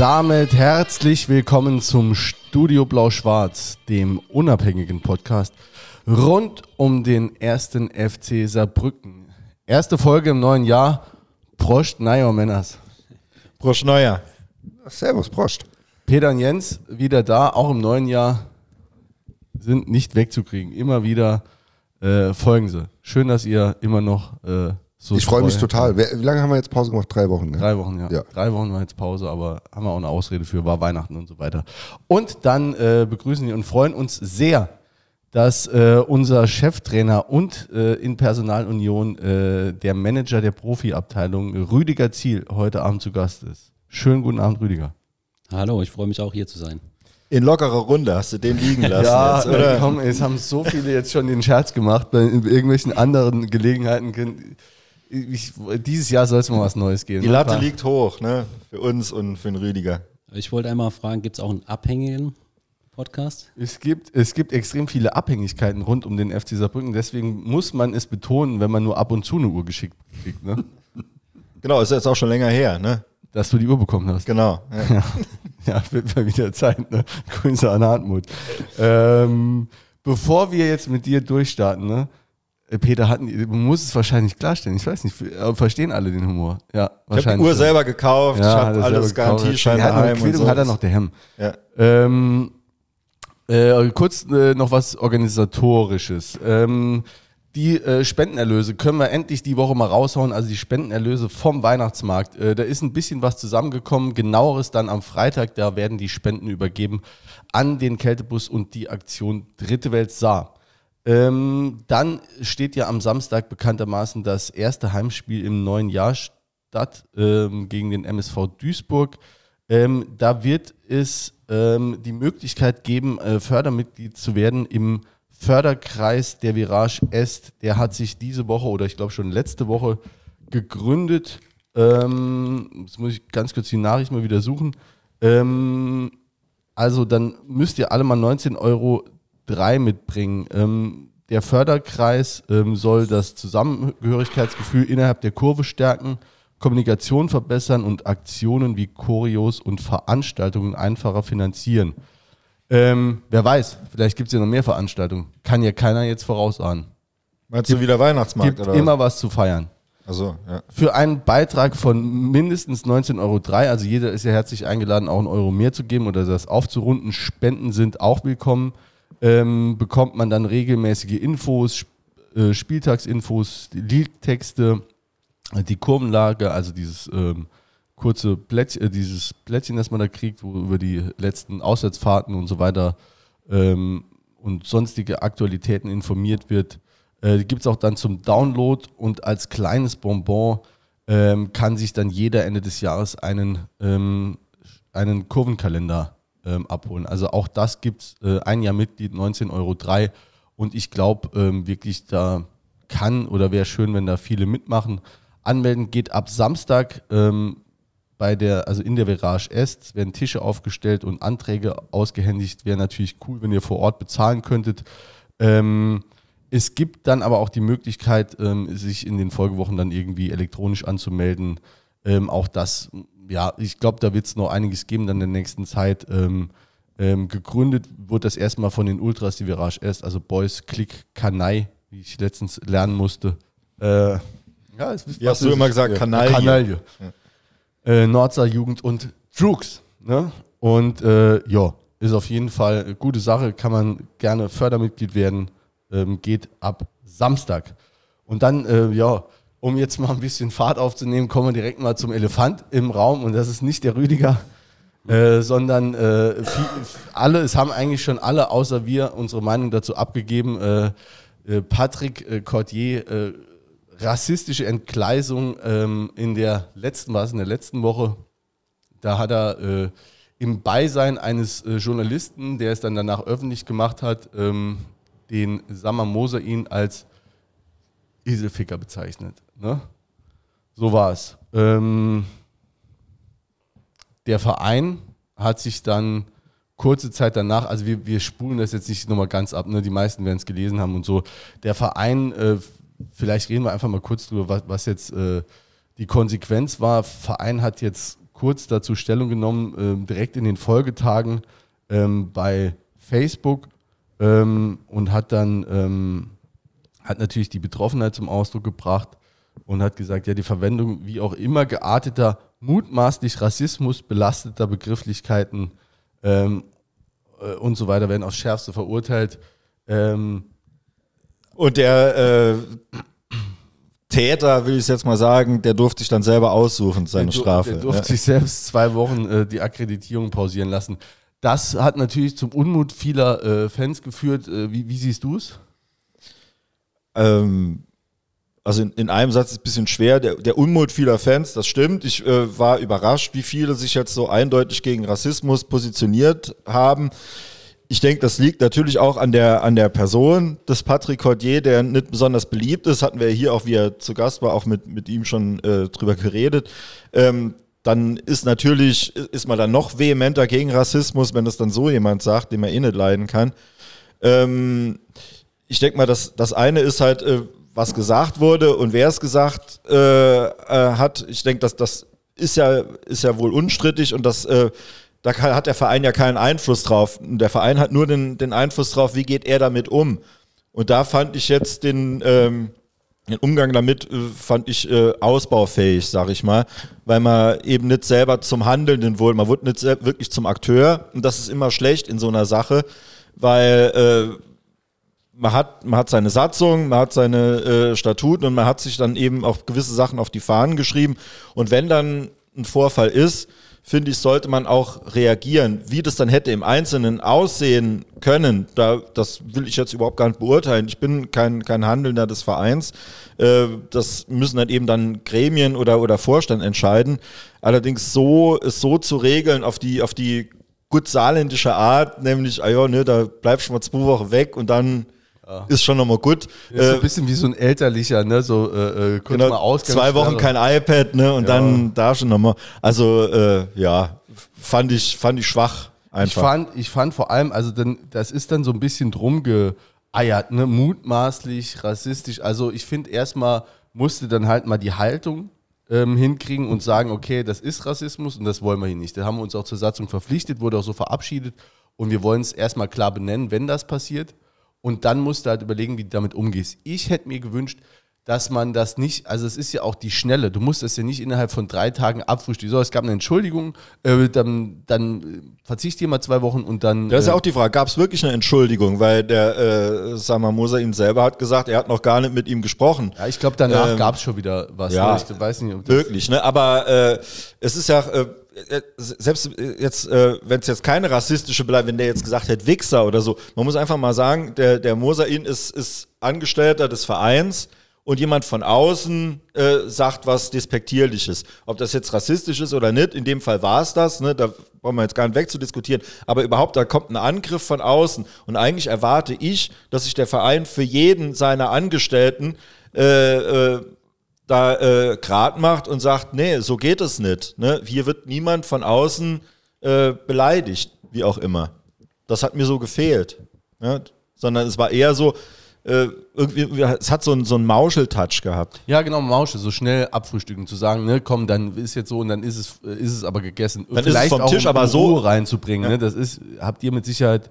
Damit herzlich willkommen zum Studio Blau-Schwarz, dem unabhängigen Podcast rund um den ersten FC Saarbrücken. Erste Folge im neuen Jahr. Prost, Neuer Männers. Prost Neuer. Servus, Prost. Peter und Jens wieder da, auch im neuen Jahr, sind nicht wegzukriegen. Immer wieder äh, folgen sie. Schön, dass ihr immer noch äh, so Ich freue mich total. Wie lange haben wir jetzt Pause gemacht? Drei Wochen, ne? Drei Wochen, ja. Ja. Drei Wochen war jetzt Pause, aber haben wir auch eine Ausrede für, war Weihnachten und so weiter. Und dann äh, begrüßen wir und freuen uns sehr, dass äh, unser Cheftrainer und äh, in Personalunion äh, der Manager der Profiabteilung Rüdiger Ziel heute Abend zu Gast ist. Schönen guten Abend, Rüdiger. Hallo, ich freue mich auch hier zu sein. In lockerer Runde hast du den liegen lassen ja, jetzt, oder? komm, es haben so viele jetzt schon den Scherz gemacht, bei irgendwelchen anderen Gelegenheiten. Ich, dieses Jahr soll es mal was Neues geben. Die Latte liegt hoch, ne? Für uns und für den Rüdiger. Ich wollte einmal fragen, gibt es auch einen abhängigen Podcast? Es gibt, es gibt extrem viele Abhängigkeiten rund um den FC Saarbrücken, deswegen muss man es betonen, wenn man nur ab und zu eine Uhr geschickt kriegt, ne? Genau, ist jetzt auch schon länger her, ne? dass du die Uhr bekommen hast. Genau. Ja. Ja, wird mal wieder Zeit, ne? Grüße an Hartmut. Ähm, bevor wir jetzt mit dir durchstarten, ne? Äh, Peter, die- man muss es wahrscheinlich klarstellen. Ich weiß nicht, aber verstehen alle den Humor? Ja, Ich habe die wahrscheinlich. Uhr selber gekauft, Ja, ich hat habe alles. Garantieschein hat daheim und Quittung hat er noch der Hemm. Ja. Ähm, äh, kurz äh, noch was Organisatorisches. Ähm, die äh, Spendenerlöse können wir endlich die Woche mal raushauen. Also die Spendenerlöse vom Weihnachtsmarkt. Äh, da ist ein bisschen was zusammengekommen. Genaueres dann am Freitag. Da werden die Spenden übergeben an den Kältebus und die Aktion Dritte Welt Saar. Ähm, dann steht ja am Samstag bekanntermaßen das erste Heimspiel im neuen Jahr statt ähm, gegen den MSV Duisburg. Ähm, da wird es ähm, die Möglichkeit geben, äh, Fördermitglied zu werden im Förderkreis der Virage Est. Der hat sich diese Woche oder ich glaube schon letzte Woche gegründet. Ähm, jetzt muss ich ganz kurz die Nachricht mal wieder suchen. Ähm, also dann müsst ihr alle mal 19,03 Euro mitbringen. Ähm, der Förderkreis ähm, soll das Zusammengehörigkeitsgefühl innerhalb der Kurve stärken, Kommunikation verbessern und Aktionen wie Choreos und Veranstaltungen einfacher finanzieren. Ähm, wer weiß, vielleicht gibt es ja noch mehr Veranstaltungen. Kann ja keiner jetzt vorausahnen. Meinst du wieder Weihnachtsmarkt Gibt oder immer was zu feiern. Also, ja. Für einen Beitrag von mindestens 19,03 Euro, also jeder ist ja herzlich eingeladen, auch einen Euro mehr zu geben oder das aufzurunden. Spenden sind auch willkommen. Ähm, bekommt man dann regelmäßige Infos, äh, Spieltagsinfos, Liedtexte, die Kurvenlage, also dieses ähm, kurze Blättchen, äh, dieses Blättchen, das man da kriegt, wo über die letzten Auswärtsfahrten und so weiter ähm, und sonstige Aktualitäten informiert wird. Äh, gibt es auch dann zum Download und als kleines Bonbon ähm, kann sich dann jeder Ende des Jahres einen, ähm, einen Kurvenkalender ähm, abholen. Also auch das gibt es, äh, ein Jahr Mitglied, 19,03 Euro. Und ich glaube ähm, wirklich, da kann oder wäre schön, wenn da viele mitmachen. Anmelden geht ab Samstag ähm, bei der, also in der Virage Est, es werden Tische aufgestellt und Anträge ausgehändigt. Wäre natürlich cool, wenn ihr vor Ort bezahlen könntet. Ähm, es gibt dann aber auch die Möglichkeit, ähm, sich in den Folgewochen dann irgendwie elektronisch anzumelden. Ähm, auch das, ja, ich glaube, da wird es noch einiges geben dann in der nächsten Zeit. Ähm, ähm, gegründet wurde das erstmal von den Ultras, die Virage Est, also Boys Click Kanai, wie ich letztens lernen musste. Äh, ja, es, Wie hast du immer gesagt? Kanaille. Kanaille. Äh, Nordsaar Jugend und Droogs. Ne? Und äh, ja, ist auf jeden Fall eine gute Sache, kann man gerne Fördermitglied werden, ähm, geht ab Samstag. Und dann, äh, ja, um jetzt mal ein bisschen Fahrt aufzunehmen, kommen wir direkt mal zum Elefant im Raum und das ist nicht der Rüdiger, äh, sondern äh, viel, alle, es haben eigentlich schon alle, außer wir, unsere Meinung dazu abgegeben. Äh, äh, Patrick äh, Cordier, äh, rassistische Entgleisung ähm, in der letzten, war es in der letzten Woche, da hat er im Beisein eines Journalisten, der es dann danach öffentlich gemacht hat, ähm, den Sammer Moser ihn als Eselficker bezeichnet. Ne? So war es. Ähm, der Verein hat sich dann kurze Zeit danach, also wir, wir spulen das jetzt nicht nochmal ganz ab, ne? die meisten werden es gelesen haben und so. Der Verein, äh, vielleicht reden wir einfach mal kurz drüber, was, was jetzt äh, die Konsequenz war. Verein hat jetzt kurz dazu Stellung genommen, ähm, direkt in den Folgetagen ähm, bei Facebook ähm, und hat dann ähm, hat natürlich die Betroffenheit zum Ausdruck gebracht und hat gesagt, ja, die Verwendung wie auch immer gearteter, mutmaßlich Rassismus belasteter Begrifflichkeiten ähm, äh, und so weiter werden aufs Schärfste verurteilt. Ähm, Und der äh, Täter, will ich jetzt mal sagen, der durfte sich dann selber aussuchen, seine der Strafe. Der durfte ja. sich selbst zwei Wochen äh, die Akkreditierung pausieren lassen. Das hat natürlich zum Unmut vieler äh, Fans geführt. Äh, wie, wie siehst du es? Ähm, also in, in einem Satz ist ein bisschen schwer. Der, der Unmut vieler Fans, das stimmt. Ich äh, war überrascht, wie viele sich jetzt so eindeutig gegen Rassismus positioniert haben. Ich denke, das liegt natürlich auch an der, an der Person des Patrick Cordier, der nicht besonders beliebt ist. Hatten wir hier auch, wie er zu Gast war, auch mit, mit ihm schon äh, drüber geredet. Ähm, dann ist natürlich, ist man dann noch vehementer gegen Rassismus, wenn das dann so jemand sagt, den man eh nicht leiden kann. Ähm, ich denke mal, das, das eine ist halt, äh, was gesagt wurde und wer es gesagt äh, äh, hat. Ich denke, dass das ist ja, ist ja wohl unstrittig und das, äh, da kann, hat der Verein ja keinen Einfluss drauf. Der Verein hat nur den, den Einfluss drauf, wie geht er damit um. Und da fand ich jetzt den, ähm, den Umgang damit, äh, fand ich äh, ausbaufähig, sag ich mal, weil man eben nicht selber zum Handelnden wurde, man wurde nicht wirklich zum Akteur und das ist immer schlecht in so einer Sache, weil äh, man hat, man hat seine Satzung, man hat seine äh, Statuten und man hat sich dann eben auch gewisse Sachen auf die Fahnen geschrieben. Und wenn dann ein Vorfall ist, finde ich, sollte man auch reagieren. Wie das dann hätte im Einzelnen aussehen können, da, das will ich jetzt überhaupt gar nicht beurteilen. Ich bin kein, kein Handelnder des Vereins. Äh, das müssen dann eben dann Gremien oder, oder Vorstand entscheiden. Allerdings so, es so zu regeln auf die, auf die gut saarländische Art, nämlich, ah ja, ne, da bleibst du mal zwei Wochen weg und dann ist schon nochmal gut. Ist so Äh, ein bisschen wie so ein elterlicher, ne? So äh, äh, kurz mal genau, Ausgangssperre. zwei Wochen kein iPad, ne, und Ja. dann da schon nochmal. Also, äh, ja, fand ich, fand ich schwach. Ich Einfach. fand, ich fand vor allem, also dann, das ist dann so ein bisschen drum geeiert, ne? mutmaßlich, rassistisch. Also ich finde erstmal musste dann halt mal die Haltung ähm, hinkriegen und sagen, okay, das ist Rassismus und das wollen wir hier nicht. Da haben wir uns auch zur Satzung verpflichtet, wurde auch so verabschiedet und wir wollen es erstmal klar benennen, wenn das passiert. Und dann musst du halt überlegen, wie du damit umgehst. Ich hätte mir gewünscht, dass man das nicht, also es ist ja auch die Schnelle, du musst das ja nicht innerhalb von drei Tagen abfrühstücken. So, es gab eine Entschuldigung, äh, dann, dann äh, verzichte ich mal zwei Wochen und dann. Das ist äh, ja auch die Frage, gab es wirklich eine Entschuldigung? Weil der äh, Samar Moser ihn selber hat gesagt, er hat noch gar nicht mit ihm gesprochen. Ja, ich glaube, danach Ähm, gab es schon wieder was. ja. ne? Ich weiß nicht, ob das Wirklich, ne? Aber äh, es ist ja, äh, äh, selbst äh, jetzt, äh, wenn es jetzt keine rassistische Beleidigung, wenn der jetzt gesagt hätte, Wichser oder so, man muss einfach mal sagen, der, der Mosain ist, ist Angestellter des Vereins und jemand von außen äh, sagt was Despektierliches. Ob das jetzt rassistisch ist oder nicht, in dem Fall war es das, ne? da brauchen wir jetzt gar nicht wegzudiskutieren, aber überhaupt, da kommt ein Angriff von außen und eigentlich erwarte ich, dass sich der Verein für jeden seiner Angestellten äh, äh, da äh, grad macht und sagt, nee, so geht es nicht. Ne? Hier wird niemand von außen äh, beleidigt, wie auch immer. Das hat mir so gefehlt. Ne? Sondern es war eher so, äh, irgendwie, es hat so einen, so einen Mauschel-Touch gehabt. Ja, genau, Mausche, so schnell abfrühstücken, zu sagen, ne, komm, dann ist jetzt so und dann ist es, äh, ist es aber gegessen. Dann ist es vom Tisch, um aber so- Ruhe reinzubringen. Ne? Das ist, habt ihr mit Sicherheit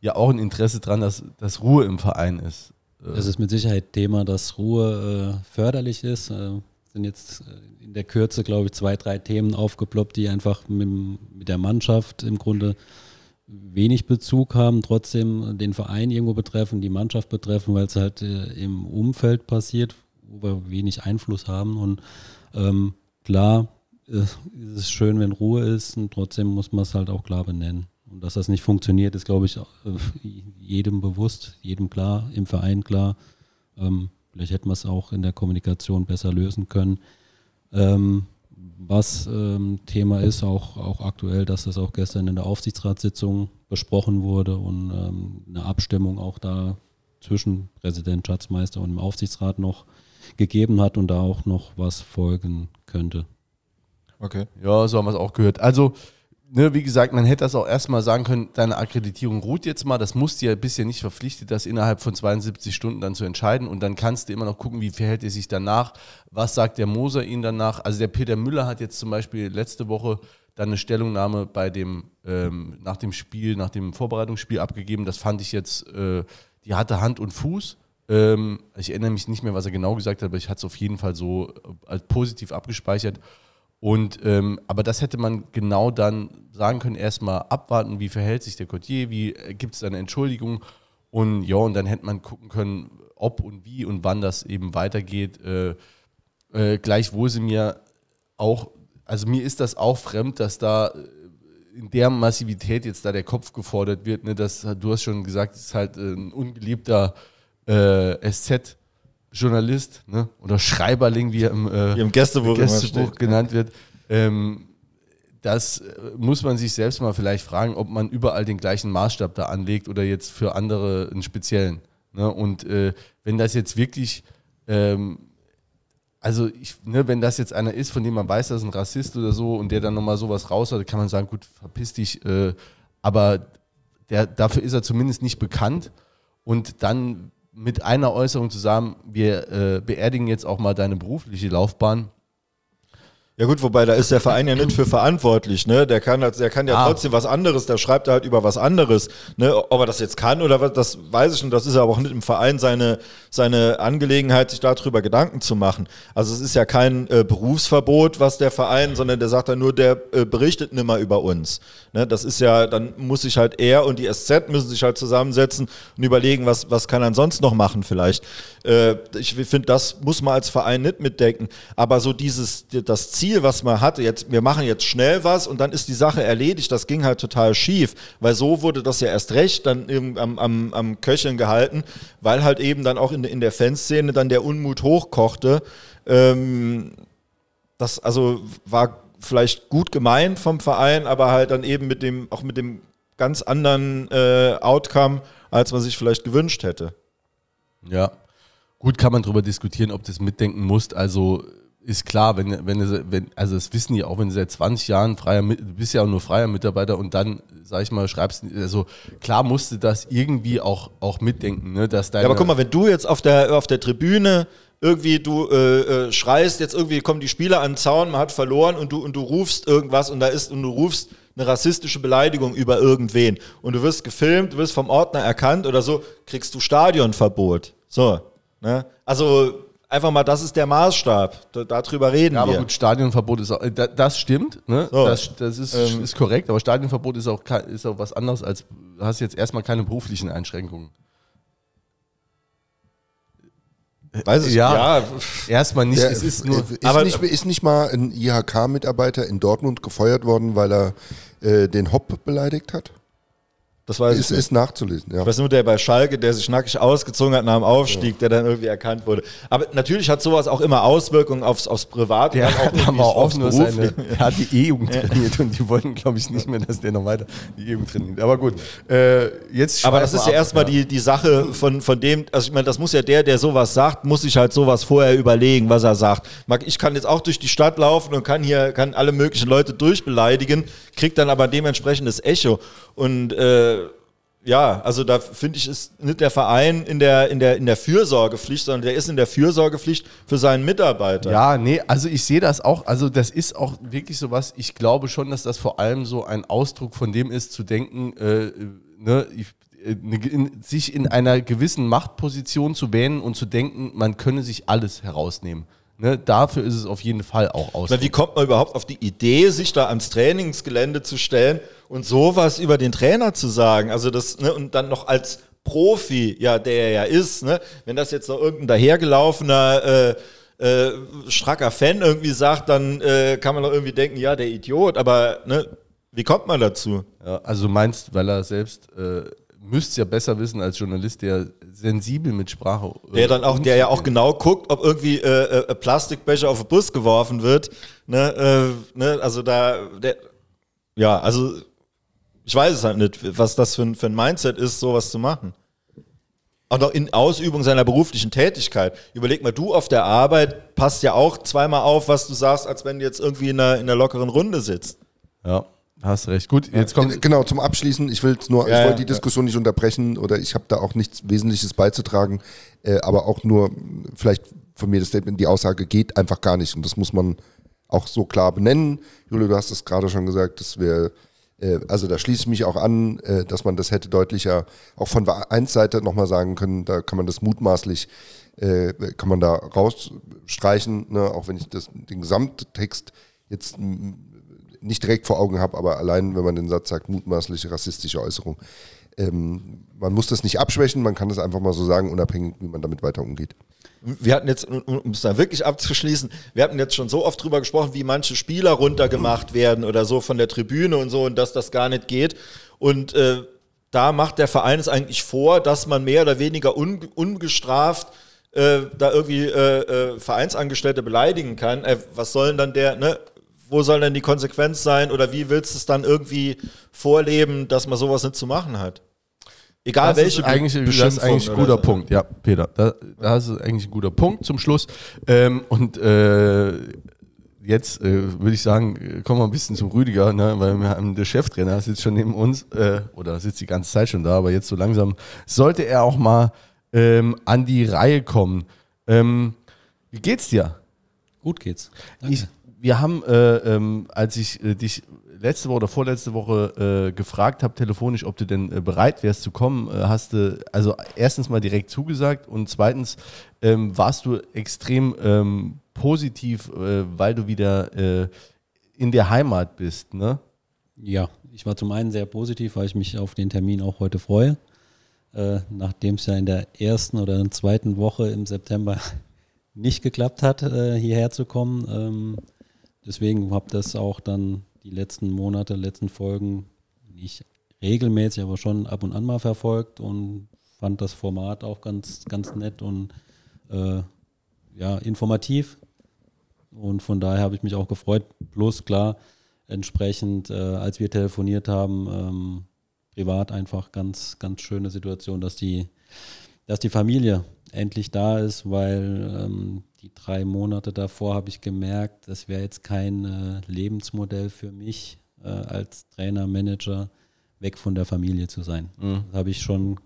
ja auch ein Interesse dran, dass, dass Ruhe im Verein ist. Es ist mit Sicherheit Thema, dass Ruhe äh, förderlich ist. Äh, sind jetzt äh, in der Kürze, glaube ich, zwei, drei Themen aufgeploppt, die einfach mit, mit der Mannschaft im Grunde wenig Bezug haben, trotzdem den Verein irgendwo betreffen, die Mannschaft betreffen, weil es halt äh, im Umfeld passiert, wo wir wenig Einfluss haben. Und ähm, klar äh, ist es schön, wenn Ruhe ist und trotzdem muss man es halt auch klar benennen. Und dass das nicht funktioniert, ist, glaube ich, äh, jedem bewusst, jedem klar, im Verein klar. Ähm, vielleicht hätten wir es auch in der Kommunikation besser lösen können. Ähm, was ähm, Thema ist, auch, auch aktuell, dass das auch gestern in der Aufsichtsratssitzung besprochen wurde und ähm, eine Abstimmung auch da zwischen Präsident, Schatzmeister und dem Aufsichtsrat noch gegeben hat und da auch noch was folgen könnte. Okay. Ja, so haben wir es auch gehört. Also, ne, wie gesagt, man hätte das auch erstmal sagen können, deine Akkreditierung ruht jetzt mal, das musst du ja bisher nicht verpflichtet, das innerhalb von 72 Stunden dann zu entscheiden und dann kannst du immer noch gucken, wie verhält er sich danach, was sagt der Moser ihn danach. Also der Peter Müller hat jetzt zum Beispiel letzte Woche dann eine Stellungnahme bei dem, ähm, nach dem Spiel, nach dem Vorbereitungsspiel abgegeben. Das fand ich jetzt, äh, die hatte Hand und Fuß. Ähm, ich erinnere mich nicht mehr, was er genau gesagt hat, aber ich hatte es auf jeden Fall so äh, positiv abgespeichert. Und ähm, aber das hätte man genau dann sagen können, erstmal abwarten, wie verhält sich der Cotier, wie äh, gibt es eine Entschuldigung und ja, und dann hätte man gucken können, ob und wie und wann das eben weitergeht. Äh, äh, gleichwohl sind mir auch, also mir ist das auch fremd, dass da äh, in der Massivität jetzt da der Kopf gefordert wird. Ne, das, du hast schon gesagt, es ist halt ein ungeliebter äh, SZ. Journalist ne? oder Schreiberling, wie er im, äh, im Gästebuch Gästebuch genannt wird. Ähm, das äh, muss man sich selbst mal vielleicht fragen, ob man überall den gleichen Maßstab da anlegt oder jetzt für andere einen speziellen. Ne? Und äh, wenn das jetzt wirklich, ähm, also ich, ne, wenn das jetzt einer ist, von dem man weiß, dass ein Rassist oder so und der dann nochmal sowas raus hat, kann man sagen, gut, verpiss dich. Äh, aber der, dafür ist er zumindest nicht bekannt. Und dann mit einer Äußerung zusammen, wir äh, beerdigen jetzt auch mal deine berufliche Laufbahn. Ja gut, wobei da ist der Verein ja nicht für verantwortlich, ne? Der kann, halt- der kann ja Ah. trotzdem was anderes, der schreibt halt über was anderes, ne? Ob er das jetzt kann oder was, das weiß ich nicht. Das ist aber auch nicht im Verein seine, seine Angelegenheit, sich darüber Gedanken zu machen. Also es ist ja kein äh, Berufsverbot, was der Verein, sondern der sagt dann nur, der äh, berichtet nimmer über uns. Ne? Das ist ja, dann muss sich halt er und die SZ müssen sich halt zusammensetzen und überlegen, was, was kann er sonst noch machen vielleicht. Äh, ich finde, das muss man als Verein nicht mitdenken. Aber so dieses, das Ziel, was man hatte, jetzt, wir machen jetzt schnell was und dann ist die Sache erledigt, das ging halt total schief. Weil so wurde das ja erst recht dann am, am, am Köcheln gehalten, weil halt eben dann auch in, in der Fanszene dann der Unmut hochkochte. Ähm, das also war vielleicht gut gemeint vom Verein, aber halt dann eben mit dem, auch mit dem ganz anderen äh, Outcome, als man sich vielleicht gewünscht hätte. Ja. Gut kann man darüber diskutieren, ob du das mitdenken musst. Also ist klar, wenn, wenn, wenn, also das wissen die auch, wenn du seit 20 Jahren freier, du bist ja auch nur freier Mitarbeiter und dann, sag ich mal, schreibst, also klar musst du das irgendwie auch, auch mitdenken, ne, dass deine, Ja, aber guck mal, wenn du jetzt auf der, auf der Tribüne irgendwie du äh, äh, schreist, jetzt irgendwie kommen die Spieler an den Zaun, man hat verloren und du, und du rufst irgendwas und da ist und du rufst eine rassistische Beleidigung über irgendwen und du wirst gefilmt, du wirst vom Ordner erkannt oder so, kriegst du Stadionverbot. So, ne? Also einfach mal, das ist der Maßstab. Da, darüber reden Ja, aber wir. gut, Stadionverbot ist auch, äh, da- das stimmt, ne? So. Das, das ist, Ähm. ist korrekt, aber Stadionverbot ist auch, ist auch was anderes als, du hast jetzt erstmal keine beruflichen Einschränkungen. Weiß ich, Ja. ja. Erstmal nicht, Der, es ist nur, ist, aber- nicht, ist nicht mal ein IHK-Mitarbeiter in Dortmund gefeuert worden, weil er äh, den Hopp beleidigt hat? Das weiß Ist, ich ist nachzulesen, ja. Ich weiß nur, der bei Schalke, der sich nackig ausgezogen hat nach dem Aufstieg, der dann irgendwie erkannt wurde. Aber natürlich hat sowas auch immer Auswirkungen aufs, aufs Privat Der hat auch aufs nur seine, der hat die E-Jugend trainiert und die wollten, glaube ich, nicht mehr, dass der noch weiter die E-Jugend trainiert. Aber gut, äh, jetzt Aber das ist wir ja ab. erstmal die, die Sache von, von dem, also ich meine, das muss ja der, der sowas sagt, muss sich halt sowas vorher überlegen, was er sagt. Ich kann jetzt auch durch die Stadt laufen und kann hier, kann alle möglichen Leute durchbeleidigen, kriegt dann aber dementsprechendes Echo. Und äh, ja, also da finde ich, ist nicht der Verein in der, in, der, in der Fürsorgepflicht, sondern der ist in der Fürsorgepflicht für seinen Mitarbeiter. Ja, nee, also ich sehe das auch, also das ist auch wirklich sowas, ich glaube schon, dass das vor allem so ein Ausdruck von dem ist, zu denken, äh, ne, ich, äh, ne, in, sich in einer gewissen Machtposition zu wähnen und zu denken, man könne sich alles herausnehmen. Ne, dafür ist es auf jeden Fall auch Ausdruck. wie kommt man überhaupt auf die Idee, sich da ans Trainingsgelände zu stellen und sowas über den Trainer zu sagen? Also das, ne, und dann noch als Profi, ja, der er ja ist, ne? Wenn das jetzt noch irgendein dahergelaufener äh, äh, stracker Fan irgendwie sagt, dann äh, kann man doch irgendwie denken, ja, der Idiot, aber ne, wie kommt man dazu? Ja, also du meinst, weil er selbst äh, müsste ja besser wissen als Journalist, der sensibel mit Sprache. äh, Der dann auch, der ja auch genau guckt, ob irgendwie äh, äh, Plastikbecher auf den Bus geworfen wird. Ne, äh, ne, also da, der, ja, also ich weiß es halt nicht, was das für ein, für ein Mindset ist, sowas zu machen. Auch noch in Ausübung seiner beruflichen Tätigkeit. Überleg mal, du auf der Arbeit passt ja auch zweimal auf, was du sagst, als wenn du jetzt irgendwie in einer, in einer lockeren Runde sitzt. Ja. Hast recht. Gut, jetzt kommt. Genau, zum Abschließen, ich will nur, Ja, ich wollte die Diskussion nicht unterbrechen oder ich habe da auch nichts Wesentliches beizutragen, äh, aber auch nur vielleicht von mir das Statement, die Aussage geht einfach gar nicht und das muss man auch so klar benennen. Julio, du hast es gerade schon gesagt, dass wir, äh, also da schließe ich mich auch an, äh, dass man das hätte deutlicher auch von Vereinsseite nochmal sagen können, da kann man das mutmaßlich, äh, kann man da rausstreichen, ne, auch wenn ich das, den Gesamttext jetzt nicht direkt vor Augen habe, aber allein, wenn man den Satz sagt, mutmaßliche rassistische Äußerung. Ähm, man muss das nicht abschwächen, man kann das einfach mal so sagen, unabhängig, wie man damit weiter umgeht. wir hatten jetzt, um es da wirklich abzuschließen, wir hatten jetzt schon so oft drüber gesprochen, wie manche Spieler runtergemacht werden oder so von der Tribüne und so und dass das gar nicht geht. Und äh, da macht der Verein es eigentlich vor, dass man mehr oder weniger un, ungestraft äh, da irgendwie äh, äh, Vereinsangestellte beleidigen kann. Äh, was soll denn dann der, ne? Wo soll denn die Konsequenz sein oder wie willst du es dann irgendwie vorleben, dass man sowas nicht zu machen hat? Egal Das welche ist eigentlich, das ist eigentlich ein guter so. Punkt, ja, Peter. Da, das ist eigentlich ein guter Punkt zum Schluss. Ähm, und äh, jetzt äh, würde ich sagen, kommen wir ein bisschen zum Rüdiger, ne? weil wir haben der Cheftrainer sitzt schon neben uns äh, oder sitzt die ganze Zeit schon da, aber jetzt so langsam sollte er auch mal ähm, an die Reihe kommen. Ähm, wie geht's dir? Gut geht's. Danke. Ich, wir haben, äh, ähm, als ich äh, dich letzte Woche oder vorletzte Woche äh, gefragt habe, telefonisch, ob du denn äh, bereit wärst zu kommen, äh, hast du also erstens mal direkt zugesagt und zweitens ähm, warst du extrem ähm, positiv, äh, weil du wieder in der Heimat bist, ne? Ja, ich war zum einen sehr positiv, weil ich mich auf den Termin auch heute freue. Nachdem es ja in der ersten oder zweiten Woche im September nicht geklappt hat, hierher zu kommen. Deswegen habe das auch dann die letzten Monate, letzten Folgen nicht regelmäßig, aber schon ab und an mal verfolgt und fand das Format auch ganz, ganz nett und äh, ja, informativ. Und von daher habe ich mich auch gefreut. Plus klar, entsprechend, äh, als wir telefoniert haben, ähm, privat einfach ganz, ganz schöne Situation, dass die, dass die Familie endlich da ist, weil ähm, die drei Monate davor habe ich gemerkt, das wäre jetzt kein äh, Lebensmodell für mich äh, als Trainer, Manager, weg von der Familie zu sein. Das habe ich schon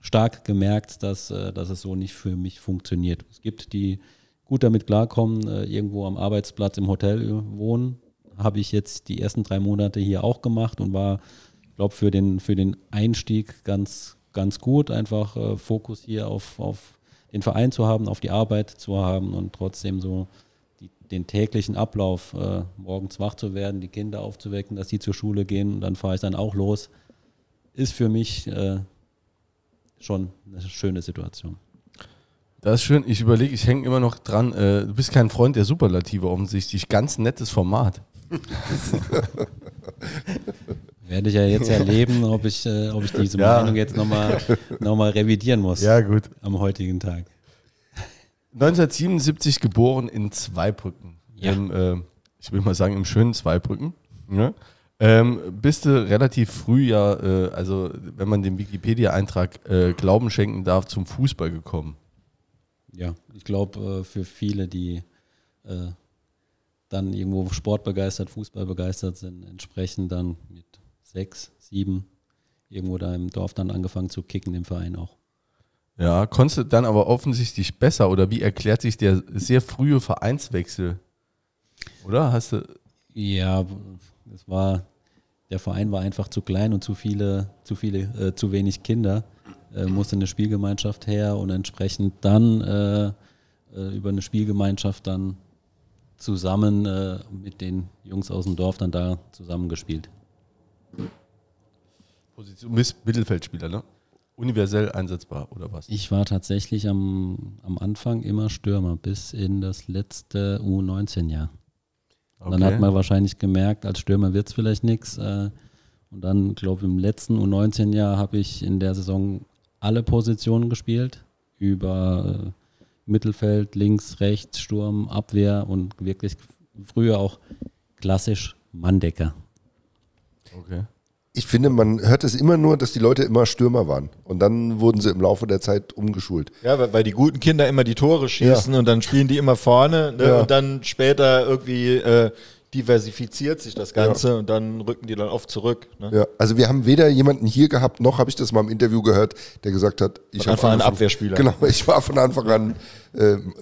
stark gemerkt, dass, äh, dass es so nicht für mich funktioniert. Es gibt die gut damit klarkommen, äh, irgendwo am Arbeitsplatz im Hotel wohnen. Habe ich jetzt die ersten drei Monate hier auch gemacht und war, ich glaube, für den, für den Einstieg ganz, ganz gut. Einfach äh, Fokus hier auf, auf den Verein zu haben, auf die Arbeit zu haben und trotzdem so die, den täglichen Ablauf, äh, morgens wach zu werden, die Kinder aufzuwecken, dass sie zur Schule gehen und dann fahre ich dann auch los, ist für mich äh, schon eine schöne Situation. Das ist schön. Ich überlege, ich hänge immer noch dran. Äh, du bist kein Freund der Superlative offensichtlich. Ganz nettes Format. Werde ich ja jetzt erleben, ob ich, äh, ob ich diese Ja. Meinung jetzt nochmal noch mal revidieren muss gut. am heutigen Tag. 1977 geboren in Zweibrücken. Ja. Im, äh, ich will mal sagen, im schönen Zweibrücken. Ne? Ähm, bist du relativ früh ja, äh, also wenn man dem Wikipedia-Eintrag äh, Glauben schenken darf, zum Fußball gekommen. Ja, ich glaube, äh, für viele, die äh, dann irgendwo sportbegeistert, Fußball begeistert sind, entsprechend dann mit sechs, sieben irgendwo da im Dorf dann angefangen zu kicken, im Verein auch. Ja, konntest du dann aber offensichtlich besser oder wie erklärt sich der sehr frühe Vereinswechsel? Oder hast du. Ja, es war, der Verein war einfach zu klein und zu viele, zu viele, äh, zu wenig Kinder. Äh, musste eine Spielgemeinschaft her und entsprechend dann äh, äh, über eine Spielgemeinschaft dann zusammen äh, mit den Jungs aus dem Dorf dann da zusammengespielt. Position Mittelfeldspieler, ne? Universell einsetzbar oder was? Ich war tatsächlich am, am Anfang immer Stürmer bis in das letzte U19-Jahr. Und Dann hat man wahrscheinlich gemerkt, als Stürmer wird es vielleicht nichts. Äh, und dann, glaube ich, im letzten U19-Jahr habe ich in der Saison alle Positionen gespielt. Über äh, Mittelfeld, links, rechts, Sturm, Abwehr und wirklich früher auch klassisch Manndecker. Okay. Ich finde, man hört es immer nur, dass die Leute immer Stürmer waren. Und dann wurden sie im Laufe der Zeit umgeschult. Ja, weil, weil die guten Kinder immer die Tore schießen und dann spielen die immer vorne ne? Ja. und dann später irgendwie äh, diversifiziert sich das Ganze und dann rücken die dann oft zurück. Ne? Ja, also wir haben weder jemanden hier gehabt, noch habe ich das mal im Interview gehört, der gesagt hat, ich Von Anfang habe an Abwehrspieler. Genau, ich war von Anfang an ähm,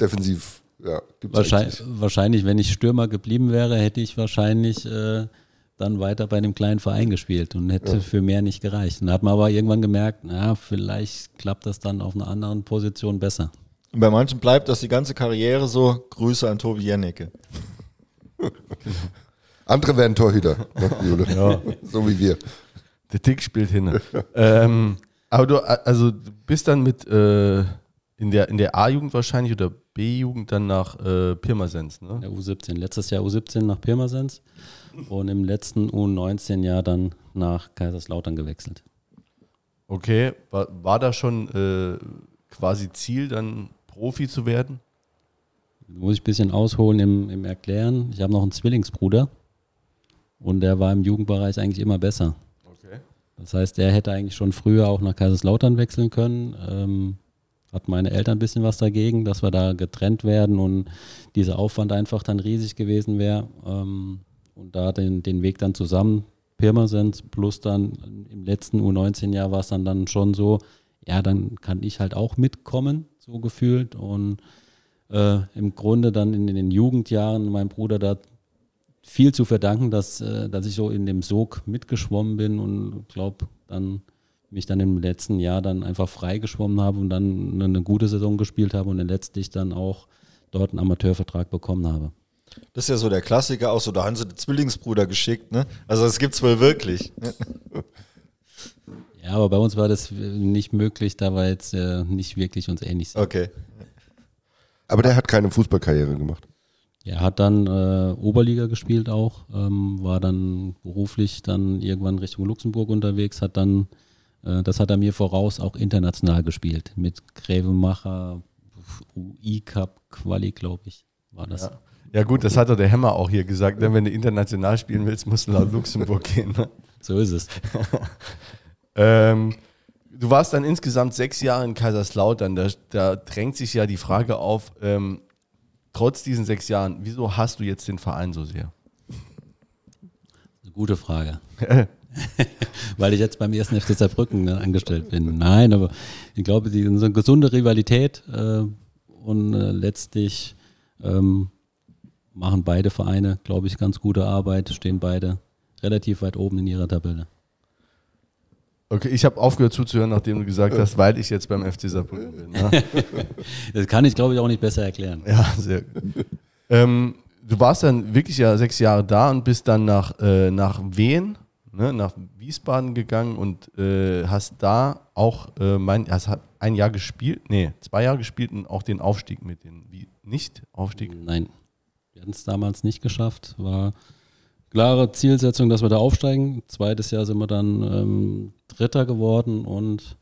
defensiv. Ja, gibt's Wahrscheinlich, wahrscheinlich, wenn ich Stürmer geblieben wäre, hätte ich wahrscheinlich äh, dann weiter bei einem kleinen Verein gespielt und hätte für mehr nicht gereicht. Und da hat man aber irgendwann gemerkt, na, vielleicht klappt das dann auf einer anderen Position besser. Und bei manchen bleibt das die ganze Karriere so. Grüße an Tobi Jennecke. Andere werden Torhüter, ne, Jule. so wie wir. Der Tick spielt hin. ähm, aber du, also, du bist dann mit äh, in der, in der A-Jugend wahrscheinlich oder B-Jugend dann nach äh, Pirmasens, ne? Der U17, letztes Jahr U17 nach Pirmasens und im letzten U19-Jahr dann nach Kaiserslautern gewechselt. Okay, war, war da schon äh, quasi Ziel, dann Profi zu werden? Muss ich ein bisschen ausholen im, im Erklären. Ich habe noch einen Zwillingsbruder und der war im Jugendbereich eigentlich immer besser. Okay. Das heißt, der hätte eigentlich schon früher auch nach Kaiserslautern wechseln können. Ähm, hat meine Eltern ein bisschen was dagegen, dass wir da getrennt werden und dieser Aufwand einfach dann riesig gewesen wäre. Ähm, und da den, den Weg dann zusammen, Pirmasens plus dann im letzten U19-Jahr war es dann, dann schon so, ja, dann kann ich halt auch mitkommen, so gefühlt. Und äh, im Grunde dann in, den Jugendjahren meinem Bruder da viel zu verdanken, dass, äh, dass ich so in dem Sog mitgeschwommen bin und glaube, dann mich dann im letzten Jahr dann einfach frei geschwommen habe und dann eine, eine gute Saison gespielt habe und dann letztlich dann auch dort einen Amateurvertrag bekommen habe. Das ist ja so der Klassiker, auch so, da haben sie den Zwillingsbruder geschickt, ne? Also das gibt's wohl wirklich. Ja, aber bei uns war das nicht möglich, da wir jetzt äh, nicht wirklich uns ähnlich sind. Okay. Aber der hat keine Fußballkarriere gemacht. Er hat dann äh, Oberliga gespielt auch, ähm, war dann beruflich dann irgendwann Richtung Luxemburg unterwegs, hat dann, äh, das hat er mir voraus, auch international gespielt. Mit Grävemacher, UI-Cup, Quali, glaube ich, war das. Ja. Ja, gut, das hat doch der Hämmer auch hier gesagt. Ne? Wenn du international spielen willst, musst du nach Luxemburg gehen. Ne? So ist es. Ähm, du warst dann insgesamt sechs Jahre in Kaiserslautern. Da, da drängt sich ja die Frage auf, ähm, trotz diesen sechs Jahren, wieso hast du jetzt den Verein so sehr? Eine gute Frage. Weil ich jetzt beim ersten FC Saarbrücken ne, angestellt bin. Nein, aber ich glaube, die so eine gesunde Rivalität äh, und äh, letztlich ähm, machen beide Vereine, glaube ich, ganz gute Arbeit, stehen beide relativ weit oben in ihrer Tabelle. Okay, ich habe aufgehört zuzuhören, nachdem du gesagt hast, weil ich jetzt beim FC Saarbrücken bin. Ne? Das kann ich, glaube ich, auch nicht besser erklären. Ja, sehr gut. Ähm, du warst dann wirklich ja sechs Jahre da und bist dann nach, äh, nach Wien, ne, nach Wiesbaden gegangen und äh, hast da auch äh, mein, hast ein Jahr gespielt, nee, zwei Jahre gespielt und auch den Aufstieg mit den, wie, nicht Aufstieg? Nein, wir hatten es damals nicht geschafft. War klare Zielsetzung, dass wir da aufsteigen. Zweites Jahr sind wir dann ähm, Dritter geworden und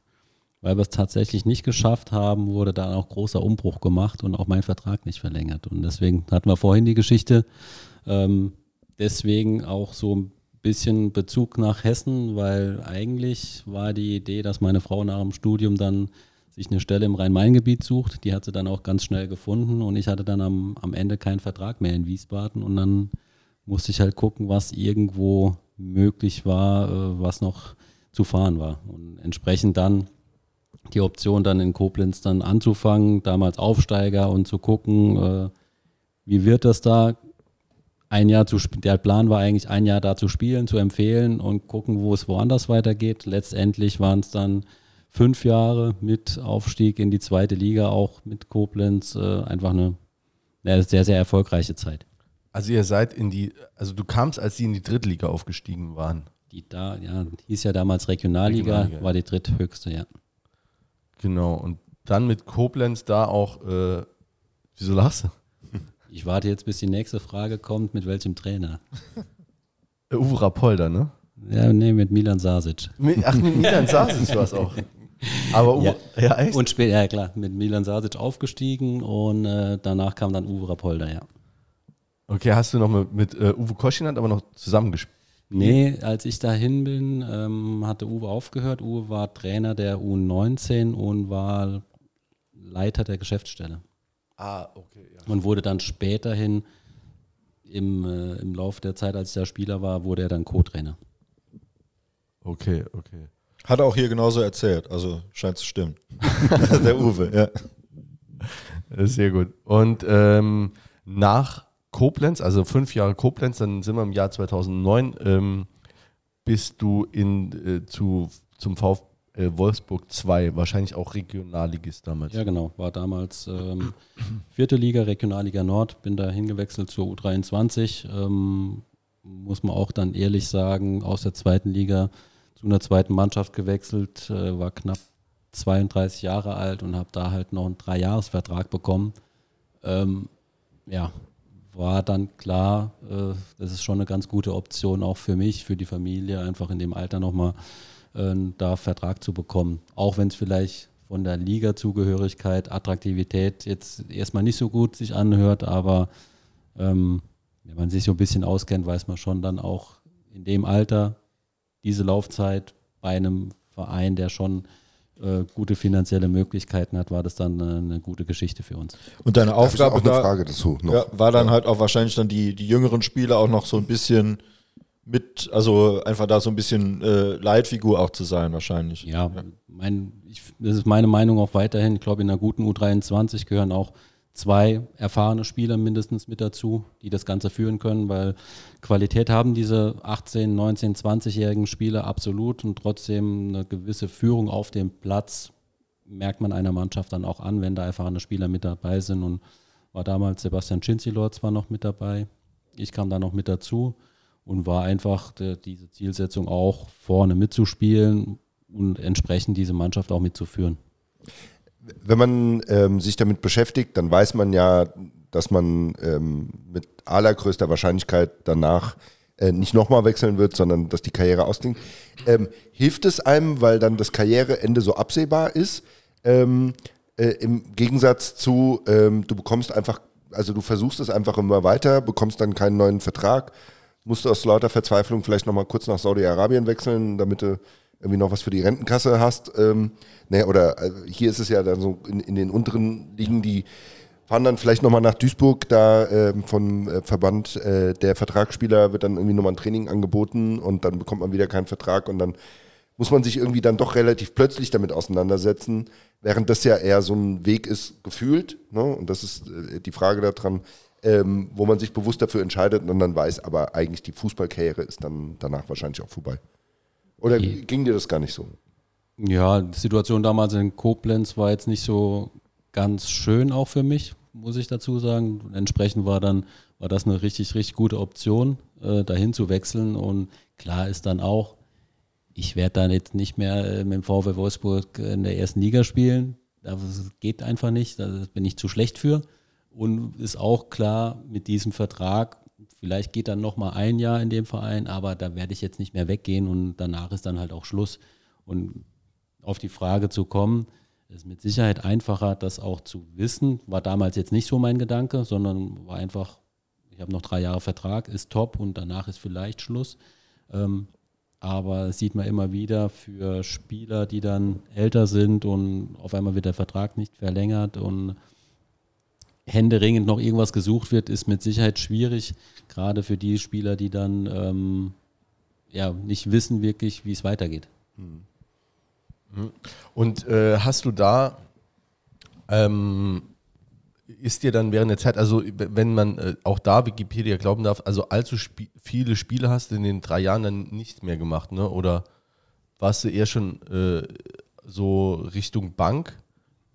weil wir es tatsächlich nicht geschafft haben, wurde da auch großer Umbruch gemacht und auch mein Vertrag nicht verlängert. Und deswegen hatten wir vorhin die Geschichte. Ähm, deswegen auch so ein bisschen Bezug nach Hessen, weil eigentlich war die Idee, dass meine Frau nach dem Studium dann sich eine Stelle im Rhein-Main-Gebiet sucht. Die hat sie dann auch ganz schnell gefunden und ich hatte dann am, am Ende keinen Vertrag mehr in Wiesbaden und dann musste ich halt gucken, was irgendwo möglich war, äh, was noch zu fahren war. Und entsprechend dann die Option dann in Koblenz dann anzufangen, damals Aufsteiger und zu gucken, äh, wie wird das da? Ein Jahr zu der Plan war eigentlich ein Jahr da zu spielen, zu empfehlen und gucken, wo es woanders weitergeht. Letztendlich waren es dann fünf Jahre mit Aufstieg in die zweite Liga, auch mit Koblenz, äh, einfach eine, eine sehr, sehr erfolgreiche Zeit. Also ihr seid in die, also du kamst, als die in die Drittliga aufgestiegen waren. Die da, ja, hieß ja damals Regionalliga, Regionalliga, war die dritthöchste, ja. Genau. Und dann mit Koblenz da auch, äh, wieso lachst du? Ich warte jetzt, bis die nächste Frage kommt, mit welchem Trainer? Äh, Uwe Rapolda, ne? Ja, nee, mit Milan Sasic. Ach, mit Milan Sasic war es auch. Aber Uwe, ja, Ja. echt? Und später, ja klar, mit Milan Sasic aufgestiegen und äh, danach kam dann Uwe Rapolda, ja. okay, hast du noch mit, mit äh, Uwe Koschinat aber noch zusammengespielt? Nee, als ich dahin bin, ähm, hatte Uwe aufgehört. Uwe war Trainer der U19 und war Leiter der Geschäftsstelle. Ah, okay, ja. und wurde dann späterhin im, äh, im Laufe der Zeit, als ich da Spieler war, wurde er dann Co-Trainer. Okay, okay. Hat er auch hier genauso erzählt, also scheint zu stimmen. der Uwe, ja. Sehr gut. Und ähm, nach Koblenz, also fünf Jahre Koblenz, dann sind wir im Jahr 2009, ähm, bist du in, äh, zu, zum VfB äh, Wolfsburg 2, wahrscheinlich auch Regionalligist damals. Ja, genau. War damals ähm, vierte Liga, Regionalliga Nord. Bin da hingewechselt zur U23. Ähm, muss man auch dann ehrlich sagen, aus der zweiten Liga zu einer zweiten Mannschaft gewechselt, äh, war knapp 32 Jahre alt und habe da halt noch einen Dreijahresvertrag bekommen. Ähm, ja, war dann klar, äh, das ist schon eine ganz gute Option auch für mich, für die Familie, einfach in dem Alter nochmal äh, da Vertrag zu bekommen. Auch wenn es vielleicht von der Liga-Zugehörigkeit, Attraktivität jetzt erstmal nicht so gut sich anhört, aber ähm, wenn man sich so ein bisschen auskennt, weiß man schon dann auch in dem Alter diese Laufzeit bei einem Verein, der schon äh, gute finanzielle Möglichkeiten hat, war das dann äh, eine gute Geschichte für uns. Und deine Aufgabe auch eine da, Frage dazu noch. Ja, war dann halt auch wahrscheinlich dann die, die jüngeren Spieler auch noch so ein bisschen mit, also einfach da so ein bisschen äh, Leitfigur auch zu sein wahrscheinlich. Ja, Mein, ich, das ist meine Meinung auch weiterhin. Ich glaube, in einer guten U23 gehören auch zwei erfahrene Spieler mindestens mit dazu, die das Ganze führen können, weil Qualität haben diese 18, 19, 20-jährigen Spieler absolut und trotzdem eine gewisse Führung auf dem Platz merkt man einer Mannschaft dann auch an, wenn da erfahrene Spieler mit dabei sind und war damals Sebastian Cinzilor zwar noch mit dabei, ich kam da noch mit dazu und war einfach de, diese Zielsetzung auch vorne mitzuspielen und entsprechend diese Mannschaft auch mitzuführen. Wenn man ähm, sich damit beschäftigt, dann weiß man ja, dass man ähm, mit allergrößter Wahrscheinlichkeit danach äh, nicht nochmal wechseln wird, sondern dass die Karriere ausklingt. Ähm, hilft es einem, weil dann das Karriereende so absehbar ist? Ähm, äh, Im Gegensatz zu, ähm, du bekommst einfach, also du versuchst es einfach immer weiter, bekommst dann keinen neuen Vertrag, musst du aus lauter Verzweiflung vielleicht nochmal kurz nach Saudi-Arabien wechseln, damit du irgendwie noch was für die Rentenkasse hast. Ähm, ne, oder äh, hier ist es ja dann so in, in den unteren Ligen, die fahren dann vielleicht nochmal nach Duisburg, da ähm, vom äh, Verband äh, der Vertragsspieler wird dann irgendwie nochmal ein Training angeboten und dann bekommt man wieder keinen Vertrag und dann muss man sich irgendwie dann doch relativ plötzlich damit auseinandersetzen, während das ja eher so ein Weg ist, gefühlt. Ne? Und das ist äh, die Frage daran, ähm, wo man sich bewusst dafür entscheidet und dann weiß, aber eigentlich die Fußballkarriere ist dann danach wahrscheinlich auch vorbei. Oder Die- ging dir das gar nicht so? Ja, die Situation damals in Koblenz war jetzt nicht so ganz schön auch für mich, muss ich dazu sagen. Entsprechend war dann war das eine richtig, richtig gute Option, äh, dahin zu wechseln. Und klar ist dann auch, ich werde dann jetzt nicht mehr äh, mit dem VW Wolfsburg in der ersten Liga spielen. Das geht einfach nicht, da bin ich zu schlecht für. Und ist auch klar, mit diesem Vertrag, vielleicht geht dann noch mal ein Jahr in dem Verein, aber da werde ich jetzt nicht mehr weggehen und danach ist dann halt auch Schluss. Und auf die Frage zu kommen, ist mit Sicherheit einfacher, das auch zu wissen. War damals jetzt nicht so mein Gedanke, sondern war einfach, ich habe noch drei Jahre Vertrag, ist top und danach ist vielleicht Schluss. Ähm, aber das sieht man immer wieder für Spieler, die dann älter sind und auf einmal wird der Vertrag nicht verlängert und händeringend noch irgendwas gesucht wird, ist mit Sicherheit schwierig, gerade für die Spieler, die dann ähm, ja, nicht wissen wirklich, wie es weitergeht. Und äh, hast du da, ähm, ist dir dann während der Zeit, also wenn man äh, auch da Wikipedia glauben darf, also allzu spi viele Spiele hast du in den drei Jahren dann nicht mehr gemacht, ne? Oder warst du eher schon äh, so Richtung Bank,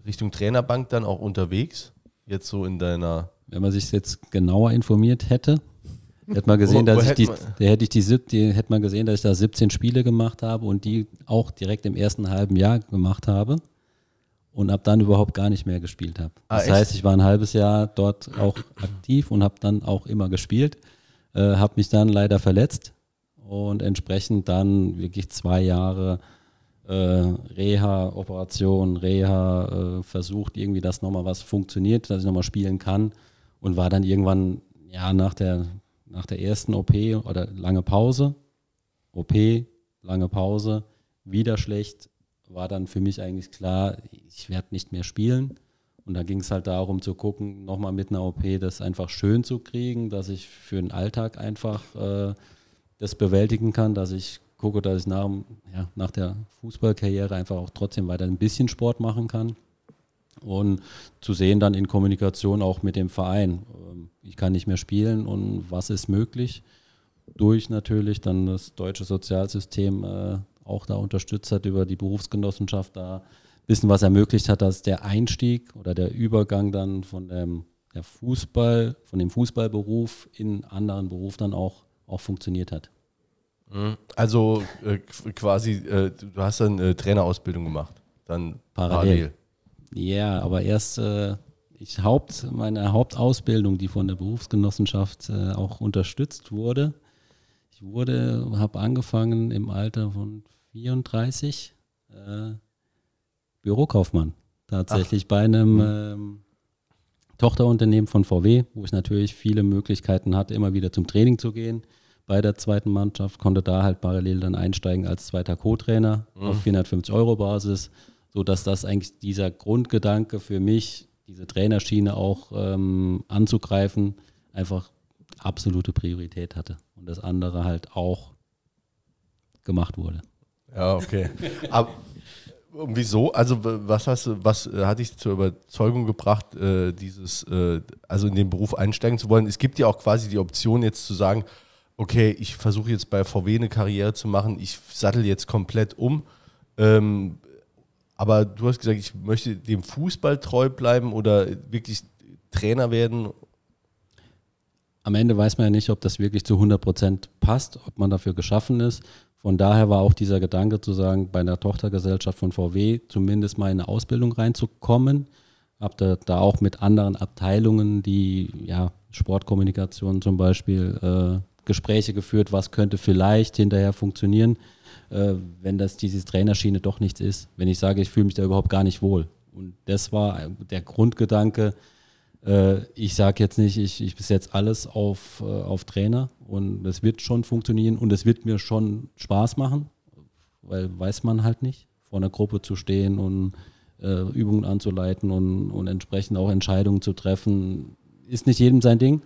Richtung Trainerbank dann auch unterwegs? Jetzt so in deiner. Wenn man sich jetzt genauer informiert hätte, hätte man gesehen, dass ich die, da hätte ich die, die hätte man gesehen, dass ich da 17 Spiele gemacht habe und die auch direkt im ersten halben Jahr gemacht habe und ab dann überhaupt gar nicht mehr gespielt habe. Ah, Das echt? heißt, ich war ein halbes Jahr dort auch aktiv und habe dann auch immer gespielt, äh, habe mich dann leider verletzt und entsprechend dann wirklich zwei Jahre äh, Reha, Operation, Reha, äh, versucht irgendwie, dass nochmal was funktioniert, dass ich nochmal spielen kann und war dann irgendwann, ja, nach der, nach der ersten OP oder lange Pause, OP, lange Pause, wieder schlecht, war dann für mich eigentlich klar, ich werde nicht mehr spielen. Und da ging es halt darum zu gucken, nochmal mit einer OP das einfach schön zu kriegen, dass ich für den Alltag einfach äh, das bewältigen kann, dass ich gucke, dass ich nach, ja, nach der Fußballkarriere einfach auch trotzdem weiter ein bisschen Sport machen kann. Und zu sehen dann in Kommunikation auch mit dem Verein, ähm, ich kann nicht mehr spielen und was ist möglich, durch natürlich dann das deutsche Sozialsystem äh, auch da unterstützt hat über die Berufsgenossenschaft da ein bisschen was ermöglicht hat, dass der Einstieg oder der Übergang dann von dem der Fußball, von dem Fußballberuf in einen anderen Beruf dann auch, auch funktioniert hat. Mhm. Also äh, quasi, äh, du hast dann äh, Trainerausbildung gemacht, dann parallel. Ja, aber erst äh, ich Haupt, meine Hauptausbildung, die von der Berufsgenossenschaft äh, auch unterstützt wurde. Ich wurde, habe angefangen im Alter von 34 äh, Bürokaufmann. Tatsächlich Ach. bei einem mhm. ähm, Tochterunternehmen von VW, wo ich natürlich viele Möglichkeiten hatte, immer wieder zum Training zu gehen bei der zweiten Mannschaft, konnte da halt parallel dann einsteigen als zweiter Co-Trainer mhm. auf 450 Euro Basis, sodass das eigentlich dieser Grundgedanke für mich, diese Trainerschiene auch ähm, anzugreifen, einfach absolute Priorität hatte und das andere halt auch gemacht wurde. Ja, okay. Aber wieso? Also was hast du, was äh, hat dich zur Überzeugung gebracht, äh, dieses, äh, also in den Beruf einsteigen zu wollen? Es gibt ja auch quasi die Option jetzt zu sagen, okay, ich versuche jetzt bei VW eine Karriere zu machen, ich sattel jetzt komplett um. Ähm, aber du hast gesagt, ich möchte dem Fußball treu bleiben oder wirklich Trainer werden. Am Ende weiß man ja nicht, ob das wirklich zu 100 Prozent passt, ob man dafür geschaffen ist. Von daher war auch dieser Gedanke zu sagen, bei einer Tochtergesellschaft von VW zumindest mal in eine Ausbildung reinzukommen. Hab da, da auch mit anderen Abteilungen, die ja Sportkommunikation zum Beispiel äh, Gespräche geführt, was könnte vielleicht hinterher funktionieren, äh, wenn das diese Trainerschiene doch nichts ist. Wenn ich sage, ich fühle mich da überhaupt gar nicht wohl. Und das war der Grundgedanke. Äh, ich sage jetzt nicht, ich, ich besetze alles auf, äh, auf Trainer und es wird schon funktionieren und es wird mir schon Spaß machen, weil weiß man halt nicht, vor einer Gruppe zu stehen und äh, Übungen anzuleiten und, und entsprechend auch Entscheidungen zu treffen, ist nicht jedem sein Ding.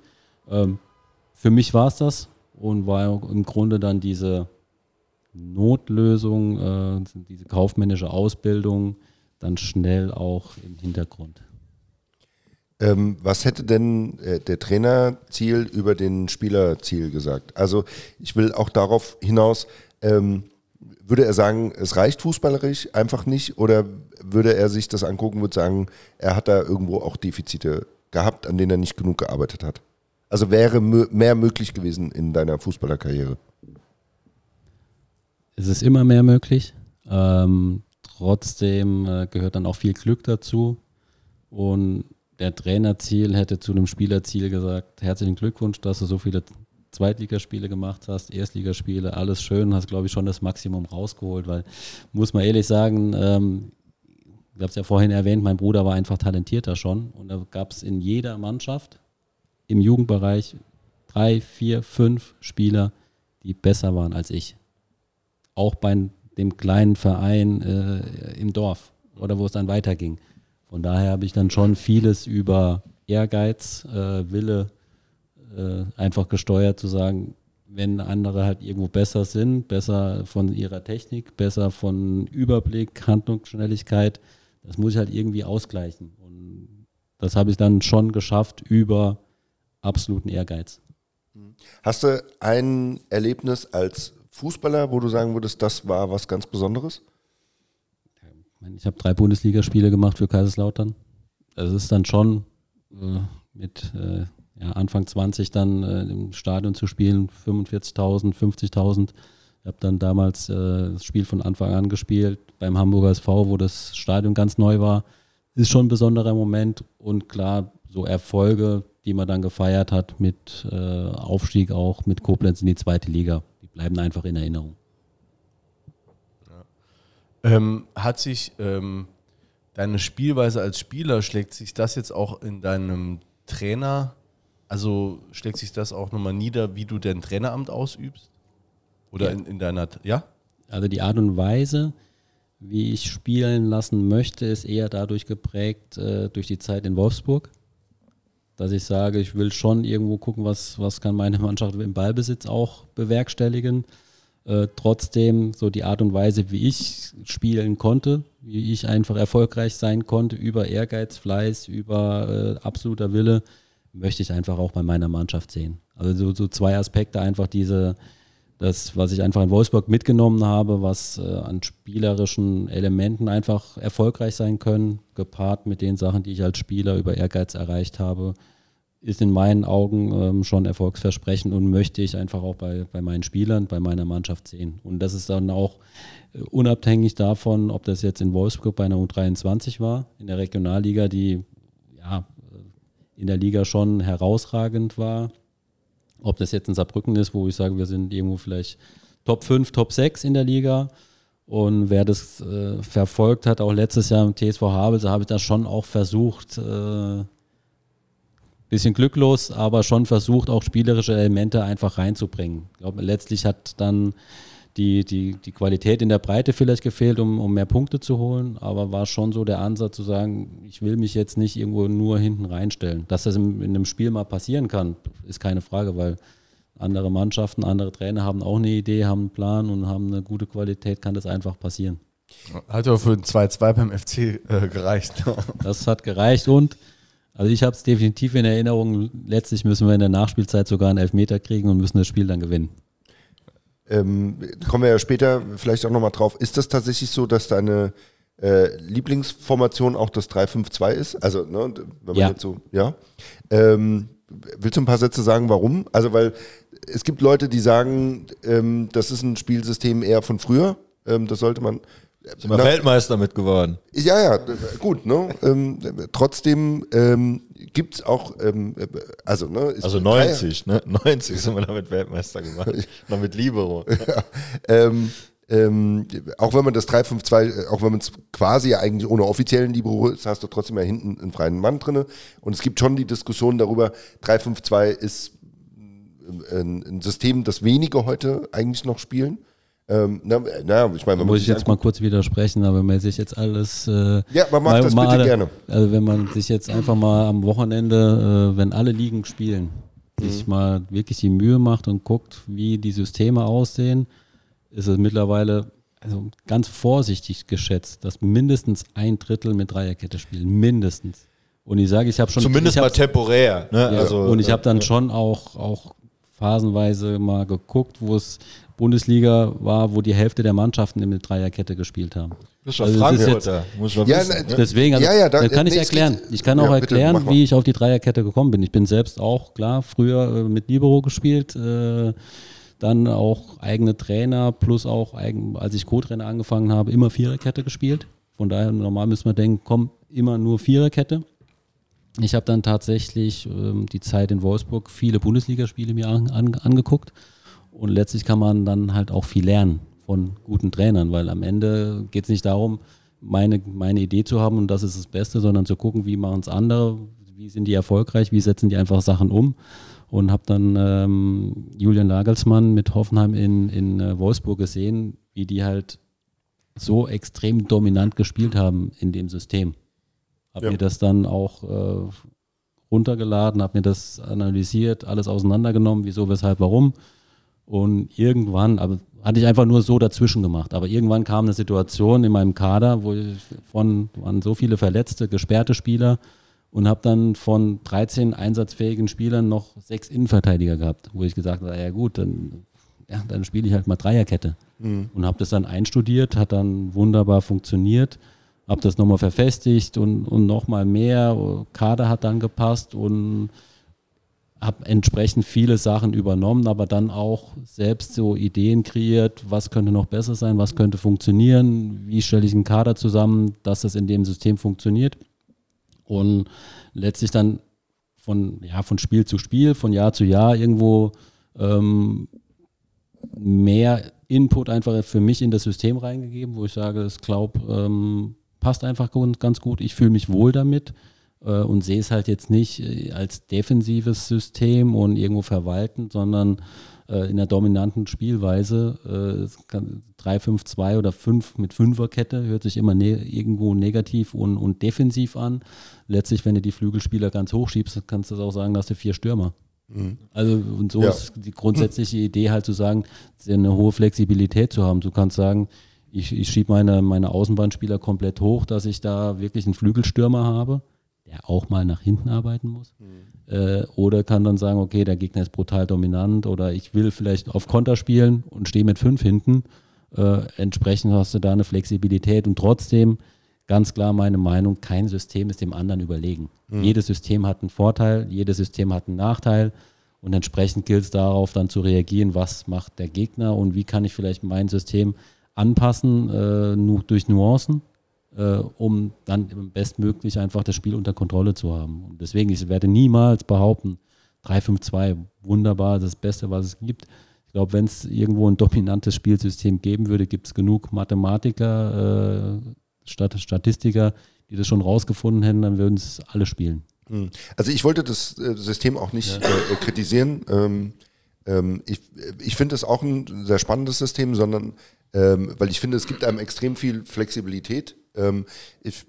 Ähm, für mich war es das und war im Grunde dann diese Notlösung, äh, diese kaufmännische Ausbildung dann schnell auch im Hintergrund. Ähm, was hätte denn äh, der Trainerziel über den Spielerziel gesagt? Also ich will auch darauf hinaus, ähm, würde er sagen, es reicht fußballerisch einfach nicht oder würde er sich das angucken und sagen, er hat da irgendwo auch Defizite gehabt, an denen er nicht genug gearbeitet hat? Also wäre mehr möglich gewesen in deiner Fußballerkarriere? Es ist immer mehr möglich. Ähm, trotzdem äh, gehört dann auch viel Glück dazu. Und der Trainerziel hätte zu dem Spielerziel gesagt, herzlichen Glückwunsch, dass du so viele Zweitligaspiele gemacht hast, Erstligaspiele, alles schön, hast glaube ich schon das Maximum rausgeholt, weil muss man ehrlich sagen, ähm, ich habe es ja vorhin erwähnt, mein Bruder war einfach talentierter schon und da gab es in jeder Mannschaft im Jugendbereich drei, vier, fünf Spieler, die besser waren als ich. Auch bei dem kleinen Verein äh, im Dorf oder wo es dann weiterging. Von daher habe ich dann schon vieles über Ehrgeiz, äh, Wille äh, einfach gesteuert zu sagen, wenn andere halt irgendwo besser sind, besser von ihrer Technik, besser von Überblick, Handlungsschnelligkeit, das muss ich halt irgendwie ausgleichen. Und das habe ich dann schon geschafft über absoluten Ehrgeiz. Hast du ein Erlebnis als Fußballer, wo du sagen würdest, das war was ganz Besonderes? Ich habe drei Bundesligaspiele gemacht für Kaiserslautern. Das ist dann schon äh, mit äh, ja, Anfang 20 dann äh, im Stadion zu spielen, 45.000, 50.000. Ich habe dann damals äh, das Spiel von Anfang an gespielt beim Hamburger SV, wo das Stadion ganz neu war. Ist schon ein besonderer Moment und klar, so Erfolge, die man dann gefeiert hat mit äh, Aufstieg auch mit Koblenz in die zweite Liga. Die bleiben einfach in Erinnerung. Ja. Ähm, hat sich ähm, deine Spielweise als Spieler, schlägt sich das jetzt auch in deinem Trainer, also schlägt sich das auch nochmal nieder, wie du dein Traineramt ausübst? Oder ja. in, in deiner, ja? Also die Art und Weise, wie ich spielen lassen möchte, ist eher dadurch geprägt, äh, durch die Zeit in Wolfsburg. Dass ich sage, ich will schon irgendwo gucken, was, was kann meine Mannschaft im Ballbesitz auch bewerkstelligen. Äh, trotzdem so die Art und Weise, wie ich spielen konnte, wie ich einfach erfolgreich sein konnte, über Ehrgeiz, Fleiß, über äh, absoluter Wille, möchte ich einfach auch bei meiner Mannschaft sehen. Also so, so zwei Aspekte, einfach diese, das, was ich einfach in Wolfsburg mitgenommen habe, was äh, an spielerischen Elementen einfach erfolgreich sein können, gepaart mit den Sachen, die ich als Spieler über Ehrgeiz erreicht habe, ist in meinen Augen ähm, schon erfolgsversprechend und möchte ich einfach auch bei, bei meinen Spielern, bei meiner Mannschaft sehen. Und das ist dann auch äh, unabhängig davon, ob das jetzt in Wolfsburg bei einer U23 war, in der Regionalliga, die ja in der Liga schon herausragend war. Ob das jetzt in Saarbrücken ist, wo ich sage, wir sind irgendwo vielleicht Top 5, Top 6 in der Liga. Und wer das äh, verfolgt hat, auch letztes Jahr im TSV Havelse, habe ich das schon auch versucht, äh, bisschen glücklos, aber schon versucht, auch spielerische Elemente einfach reinzubringen. Ich glaube, letztlich hat dann die, die, die Qualität in der Breite vielleicht gefehlt, um, um mehr Punkte zu holen, aber war schon so der Ansatz zu sagen, ich will mich jetzt nicht irgendwo nur hinten reinstellen. Dass das in, in einem Spiel mal passieren kann, ist keine Frage, weil andere Mannschaften, andere Trainer haben auch eine Idee, haben einen Plan und haben eine gute Qualität, kann das einfach passieren. Hat ja für ein 2-2 beim FC äh, gereicht. das hat gereicht und also ich habe es definitiv in Erinnerung, letztlich müssen wir in der Nachspielzeit sogar einen Elfmeter kriegen und müssen das Spiel dann gewinnen. Ähm, kommen wir ja später vielleicht auch nochmal drauf. Ist das tatsächlich so, dass deine äh, Lieblingsformation auch das 3-5-2 ist? Also, ne, wenn man Ja. jetzt so, ja. Ähm, willst du ein paar Sätze sagen, warum? Also, weil es gibt Leute, die sagen, ähm, das ist ein Spielsystem eher von früher. Ähm, das sollte man. Sind wir Na- Weltmeister mit geworden. Ja, ja, gut, ne? Ähm, trotzdem ähm, gibt es auch, ähm, äh, also, ne? Also ein Dreier- 90, ne? 90 sind wir damit Weltmeister geworden. Noch mit Libero. ähm, ähm, auch wenn man das 3-5-2, äh, auch wenn man es quasi ja eigentlich ohne offiziellen Libero ist, hast du trotzdem ja hinten einen freien Mann drinne. Und es gibt schon die Diskussion darüber, 3-5-2 ist ein, ein System, das wenige heute eigentlich noch spielen. Ähm, na, naja, ich meine, man muss ich jetzt mal kurz widersprechen, aber wenn man sich jetzt alles. Äh, Ja, man macht das bitte alle- gerne. Also, wenn man sich jetzt einfach mal am Wochenende, äh, wenn alle Ligen spielen, Mhm. sich mal wirklich die Mühe macht und guckt, wie die Systeme aussehen, ist es mittlerweile also ganz vorsichtig geschätzt, dass mindestens ein Drittel mit Dreierkette spielen. Mindestens. Und ich sage, ich habe schon. Zumindest mal temporär. Ne? ja, also, und ich habe dann schon auch, auch phasenweise mal geguckt, wo es Bundesliga war, wo die Hälfte der Mannschaften mit Dreierkette gespielt haben. Das ist doch Also das ist Frankfurter. Muss ich doch Ja, wissen. ne? Deswegen, also, Ja, ja, da- da, kann ich nee, es erklären. Ich kann auch Ja, bitte, erklären, wie ich auf die Dreierkette gekommen bin. Ich bin selbst auch, klar, früher äh, mit Libero gespielt, äh, dann auch eigene Trainer, plus auch, eigen, als ich Co-Trainer angefangen habe, immer Viererkette gespielt. Von daher, normal müssen wir denken, komm, immer nur Viererkette. Ich habe dann tatsächlich ähm, die Zeit in Wolfsburg viele Bundesligaspiele mir an, an, angeguckt und letztlich kann man dann halt auch viel lernen von guten Trainern, weil am Ende geht es nicht darum, meine, meine Idee zu haben und das ist das Beste, sondern zu gucken, wie machen es andere, wie sind die erfolgreich, wie setzen die einfach Sachen um und habe dann ähm, Julian Nagelsmann mit Hoffenheim in, in äh, Wolfsburg gesehen, wie die halt so extrem dominant gespielt haben in dem System. Habe Ja. mir das dann auch äh, runtergeladen, habe mir das analysiert, alles auseinandergenommen, wieso, weshalb, warum. Und irgendwann, aber hatte ich einfach nur so dazwischen gemacht. Aber irgendwann kam eine Situation in meinem Kader, wo ich von waren so viele verletzte, gesperrte Spieler und habe dann von 13 einsatzfähigen Spielern noch sechs Innenverteidiger gehabt, wo ich gesagt habe, ja gut, dann, ja, dann spiele ich halt mal Dreierkette. Und habe das dann einstudiert, hat dann wunderbar funktioniert, habe das nochmal verfestigt und, und nochmal mehr. Kader hat dann gepasst und habe entsprechend viele Sachen übernommen, aber dann auch selbst so Ideen kreiert, was könnte noch besser sein, was könnte funktionieren, wie stelle ich einen Kader zusammen, dass das in dem System funktioniert. Und letztlich dann von, ja, von Spiel zu Spiel, von Jahr zu Jahr irgendwo ähm, mehr Input einfach für mich in das System reingegeben, wo ich sage, ich glaube, ähm, passt einfach ganz gut, ich fühle mich wohl damit und sehe es halt jetzt nicht äh, als defensives System und irgendwo verwalten, sondern äh, in der dominanten Spielweise. Äh, 3-5-2 oder 5 mit Fünferkette hört sich immer ne irgendwo negativ und, und defensiv an. Letztlich, wenn du die Flügelspieler ganz hoch schiebst, kannst du auch sagen, dass du vier Stürmer. Mhm. Also und so Ja. ist die grundsätzliche Idee halt zu sagen, eine hohe Flexibilität zu haben. Du kannst sagen, ich, ich schiebe meine, meine Außenbahnspieler komplett hoch, dass ich da wirklich einen Flügelstürmer habe, der auch mal nach hinten arbeiten muss. Äh, oder kann dann sagen, okay, der Gegner ist brutal dominant oder ich will vielleicht auf Konter spielen und stehe mit fünf hinten. Äh, entsprechend hast du da eine Flexibilität und trotzdem ganz klar meine Meinung, kein System ist dem anderen überlegen. Jedes System hat einen Vorteil, jedes System hat einen Nachteil und entsprechend gilt es darauf dann zu reagieren, was macht der Gegner und wie kann ich vielleicht mein System anpassen, äh, nur durch Nuancen, äh, um dann bestmöglich einfach das Spiel unter Kontrolle zu haben. Und deswegen, ich werde niemals behaupten, 3-5-2, wunderbar, das Beste, was es gibt. Ich glaube, wenn es irgendwo ein dominantes Spielsystem geben würde, gibt es genug Mathematiker, äh, Stat Statistiker, die das schon rausgefunden hätten, dann würden es alle spielen. Hm. Also ich wollte das äh, System auch nicht äh, kritisieren. Ähm, ähm, ich ich finde es auch ein sehr spannendes System, sondern ähm, weil ich finde, es gibt einem extrem viel Flexibilität. Ähm, ich,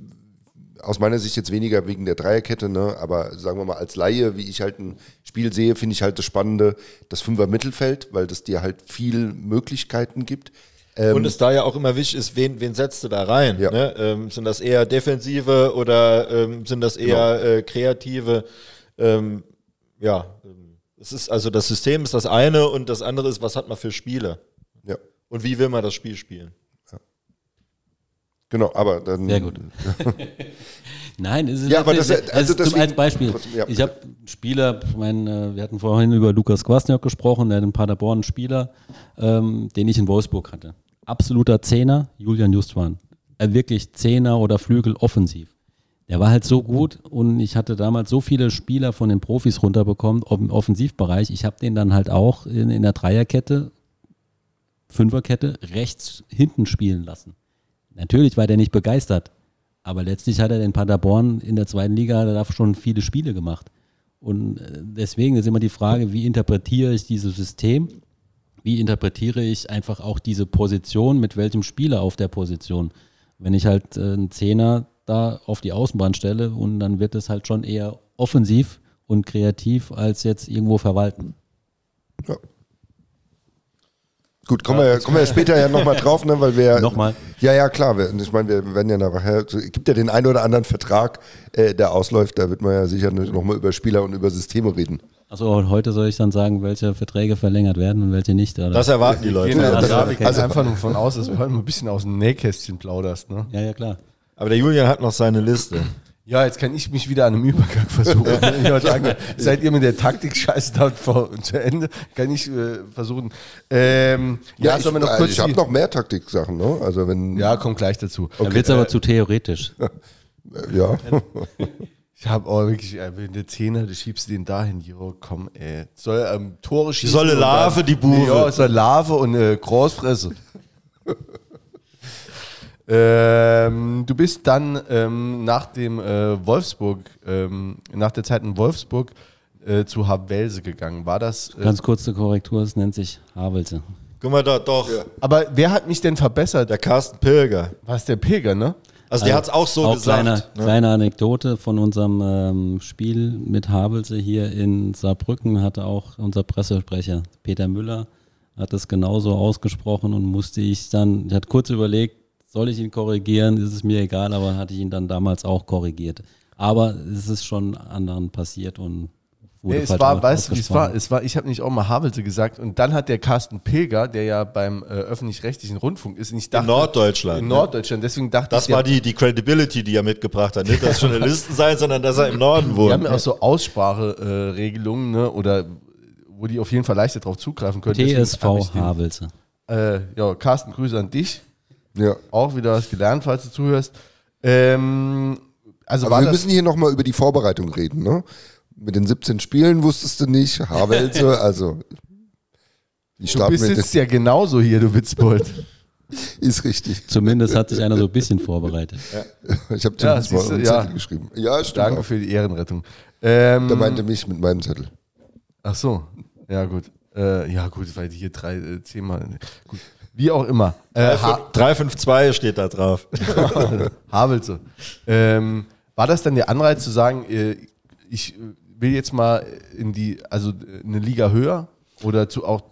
aus meiner Sicht jetzt weniger wegen der Dreierkette, ne, aber sagen wir mal als Laie, wie ich halt ein Spiel sehe, finde ich halt das Spannende, das Fünfer Mittelfeld, weil das dir halt viel Möglichkeiten gibt. Ähm, Und es da ja auch immer wichtig ist, wen, wen setzt du da rein? Ja. Ne? Ähm, sind das eher defensive oder ähm, sind das eher äh, kreative? Ähm, ja, es ist also das System ist das eine und das andere ist, was hat man für Spiele ja, und wie will man das Spiel spielen? Genau, aber dann. Sehr gut. Nein, es ist Ja, aber das- also zum, deswegen- als Beispiel. ja. Ich habe einen Spieler, ich meine, äh, wir hatten vorhin über Lukas Kwasniok gesprochen, der hat in Paderborn einen Spieler, ähm, den ich in Wolfsburg hatte. Absoluter Zehner, Julian Justwan. Äh, wirklich Zehner oder Flügel offensiv. Der war halt so gut und ich hatte damals so viele Spieler von den Profis runterbekommen im Offensivbereich. Ich habe den dann halt auch in, in der Dreierkette, Fünferkette rechts hinten spielen lassen. Natürlich war der nicht begeistert, aber letztlich hat er den Paderborn in der zweiten Liga hat da schon viele Spiele gemacht. Und äh, deswegen ist immer die Frage, wie interpretiere ich dieses System? Wie interpretiere ich einfach auch diese Position, mit welchem Spieler auf der Position? Wenn ich halt äh, einen Zehner da auf die Außenbahn stelle und dann wird es halt schon eher offensiv und kreativ als jetzt irgendwo verwalten. Gut, kommen, wir, kommen wir später ja nochmal drauf, ne, weil wir. Nochmal. Ja, ja, klar. Wir, ich meine, wir werden ja nachher. Es gibt ja den einen oder anderen Vertrag, äh, der ausläuft. Da wird man ja sicher nochmal über Spieler und über Systeme reden. Also heute soll ich dann sagen, welche Verträge verlängert werden und welche nicht. Oder? Das erwarten die Leute. Gehen wir Also, da okay. also einfach nur von aus, dass du heute mal ein bisschen aus dem Nähkästchen plauderst. Ne? ja, ja, klar. Aber der Julian hat noch seine Liste. Ja, jetzt kann ich mich wieder an einem Übergang versuchen. ich wollte sagen, seid ihr mit der Taktik scheiße da vor zu Ende? Kann ich äh, versuchen. Ähm, ja, ich, sollen wir noch also kurz. ich habe noch mehr Taktiksachen, ne? Also wenn. ja, kommt gleich dazu. Da wird es aber zu theoretisch. äh, ja. Ich habe auch wirklich, äh, wenn der Zehner, du schiebst den dahin, jo, komm, ey. Soll ähm, Tore schießen. soll eine Larve, dann- die Buwe. Ja, soll Larve und äh, Großfresse. Ähm, du bist dann ähm, nach dem äh, Wolfsburg, ähm, nach der Zeit in Wolfsburg äh, zu Havelse gegangen. War das? Äh, Ganz kurze Korrektur, es nennt sich Havelse. Guck mal da, doch. aber wer hat mich denn verbessert? Der Carsten Pilger. War es der Pilger, ne? Also der hat es auch so Auch gesagt. kleine, ne? kleine Anekdote von unserem ähm, Spiel mit Havelse hier in Saarbrücken hatte auch unser Pressesprecher Peter Müller hat es genauso ausgesprochen und musste ich dann, ich hatte kurz überlegt, soll ich ihn korrigieren, ist es mir egal, aber hatte ich ihn dann damals auch korrigiert. Aber es ist schon anderen passiert und wurde Nee, es war, weißt du, wie es war? Es war, ich habe nicht auch mal Havelse gesagt und dann hat der Carsten Pilger, der ja beim äh, öffentlich-rechtlichen Rundfunk ist, nicht In Norddeutschland. In ne? Norddeutschland, deswegen dachte Das ich, war die, die Credibility, die er mitgebracht hat. Nicht, dass Journalisten sein, sondern dass er im Norden wohnt. die haben ja auch so Ausspracheregelungen, äh, ne, oder wo die auf jeden Fall leichter drauf zugreifen können. TSV Havelse. Äh, ja, Carsten, Grüße an dich. Ja. Auch wieder was gelernt, falls du zuhörst. Ähm, also Aber wir müssen hier nochmal über die Vorbereitung reden, ne? Mit den 17 Spielen wusstest du nicht, Havelse, also. Die du bist jetzt ja genauso hier, du Witzbold. ist richtig. Zumindest hat sich einer so ein bisschen vorbereitet. Ich habe Ja, zumindest mal siehst du, einen ja. Zettel geschrieben. Ja, stimmt. Danke auch. für die Ehrenrettung. Ähm, Der meinte mich mit meinem Zettel. ach so, ja gut. Äh, ja, gut, weil hier drei, äh, zehnmal. Gut. Wie auch immer. Äh, ha 352 steht da drauf. Havelse. Ähm, war das dann der Anreiz zu sagen, äh, ich will jetzt mal in die, also äh, eine Liga höher oder zu auch.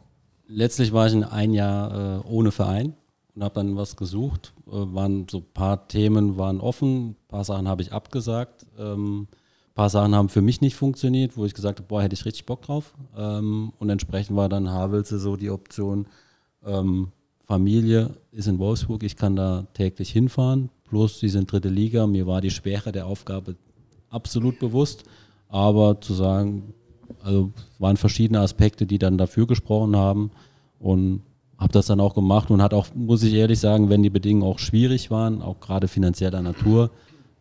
Letztlich war ich in ein Jahr äh, ohne Verein und habe dann was gesucht. Äh, waren so ein paar Themen waren offen, ein paar Sachen habe ich abgesagt. Ähm, ein paar Sachen haben für mich nicht funktioniert, wo ich gesagt habe, boah, hätte ich richtig Bock drauf. Ähm, und entsprechend war dann Havelse so die Option, ähm, Familie ist in Wolfsburg, ich kann da täglich hinfahren, plus sie sind dritte Liga. Mir war die Schwere der Aufgabe absolut bewusst, aber zu sagen, also waren verschiedene Aspekte, die dann dafür gesprochen haben und habe das dann auch gemacht und hat auch, muss ich ehrlich sagen, wenn die Bedingungen auch schwierig waren, auch gerade finanzieller Natur,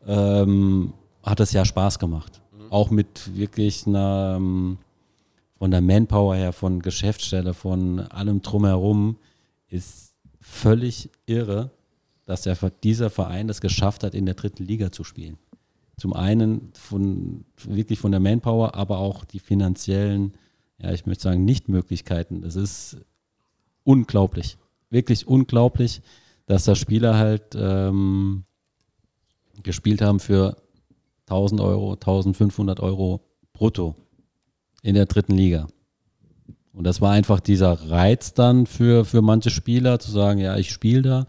ähm, hat es ja Spaß gemacht. Mhm. Auch mit wirklich einer, ähm, von der Manpower her, von Geschäftsstelle, von allem drumherum, ist völlig irre, dass der, dieser Verein es geschafft hat, in der dritten Liga zu spielen. Zum einen von, wirklich von der Manpower, aber auch die finanziellen, ja, ich möchte sagen, Nichtmöglichkeiten. Das ist unglaublich. Wirklich unglaublich, dass da Spieler halt ähm, gespielt haben für 1000 Euro, 1500 Euro brutto in der dritten Liga. Und das war einfach dieser Reiz dann für, für manche Spieler, zu sagen, ja, ich spiele da.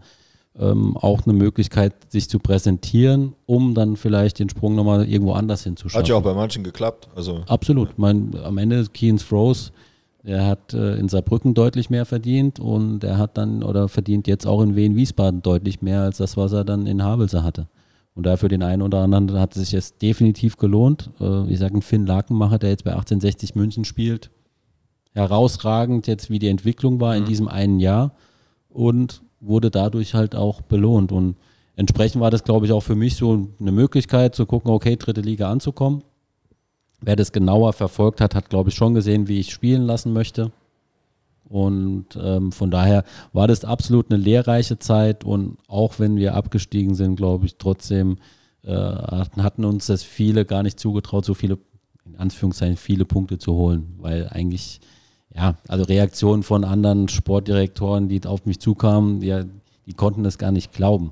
Ähm, auch eine Möglichkeit, sich zu präsentieren, um dann vielleicht den Sprung nochmal irgendwo anders hinzuschauen. Hat ja auch bei manchen geklappt. Also, Absolut. Mein, am Ende Keens Froze, der hat äh, in Saarbrücken deutlich mehr verdient und er hat dann oder verdient jetzt auch in Wien-Wiesbaden deutlich mehr als das, was er dann in Havelse hatte. Und dafür den einen oder anderen hat es sich jetzt definitiv gelohnt. Äh, ich sage, ein Finn Lakenmacher, der jetzt bei 1860 München spielt, herausragend jetzt, wie die Entwicklung war in mhm. diesem einen Jahr und wurde dadurch halt auch belohnt. Und entsprechend war das, glaube ich, auch für mich so eine Möglichkeit zu gucken, okay, dritte Liga anzukommen. Wer das genauer verfolgt hat, hat, glaube ich, schon gesehen, wie ich spielen lassen möchte. Und ähm, von daher war das absolut eine lehrreiche Zeit. Und auch wenn wir abgestiegen sind, glaube ich, trotzdem äh, hatten uns das viele gar nicht zugetraut, so viele, in Anführungszeichen, viele Punkte zu holen. Weil eigentlich ja, also Reaktionen von anderen Sportdirektoren, die auf mich zukamen, die, die konnten das gar nicht glauben.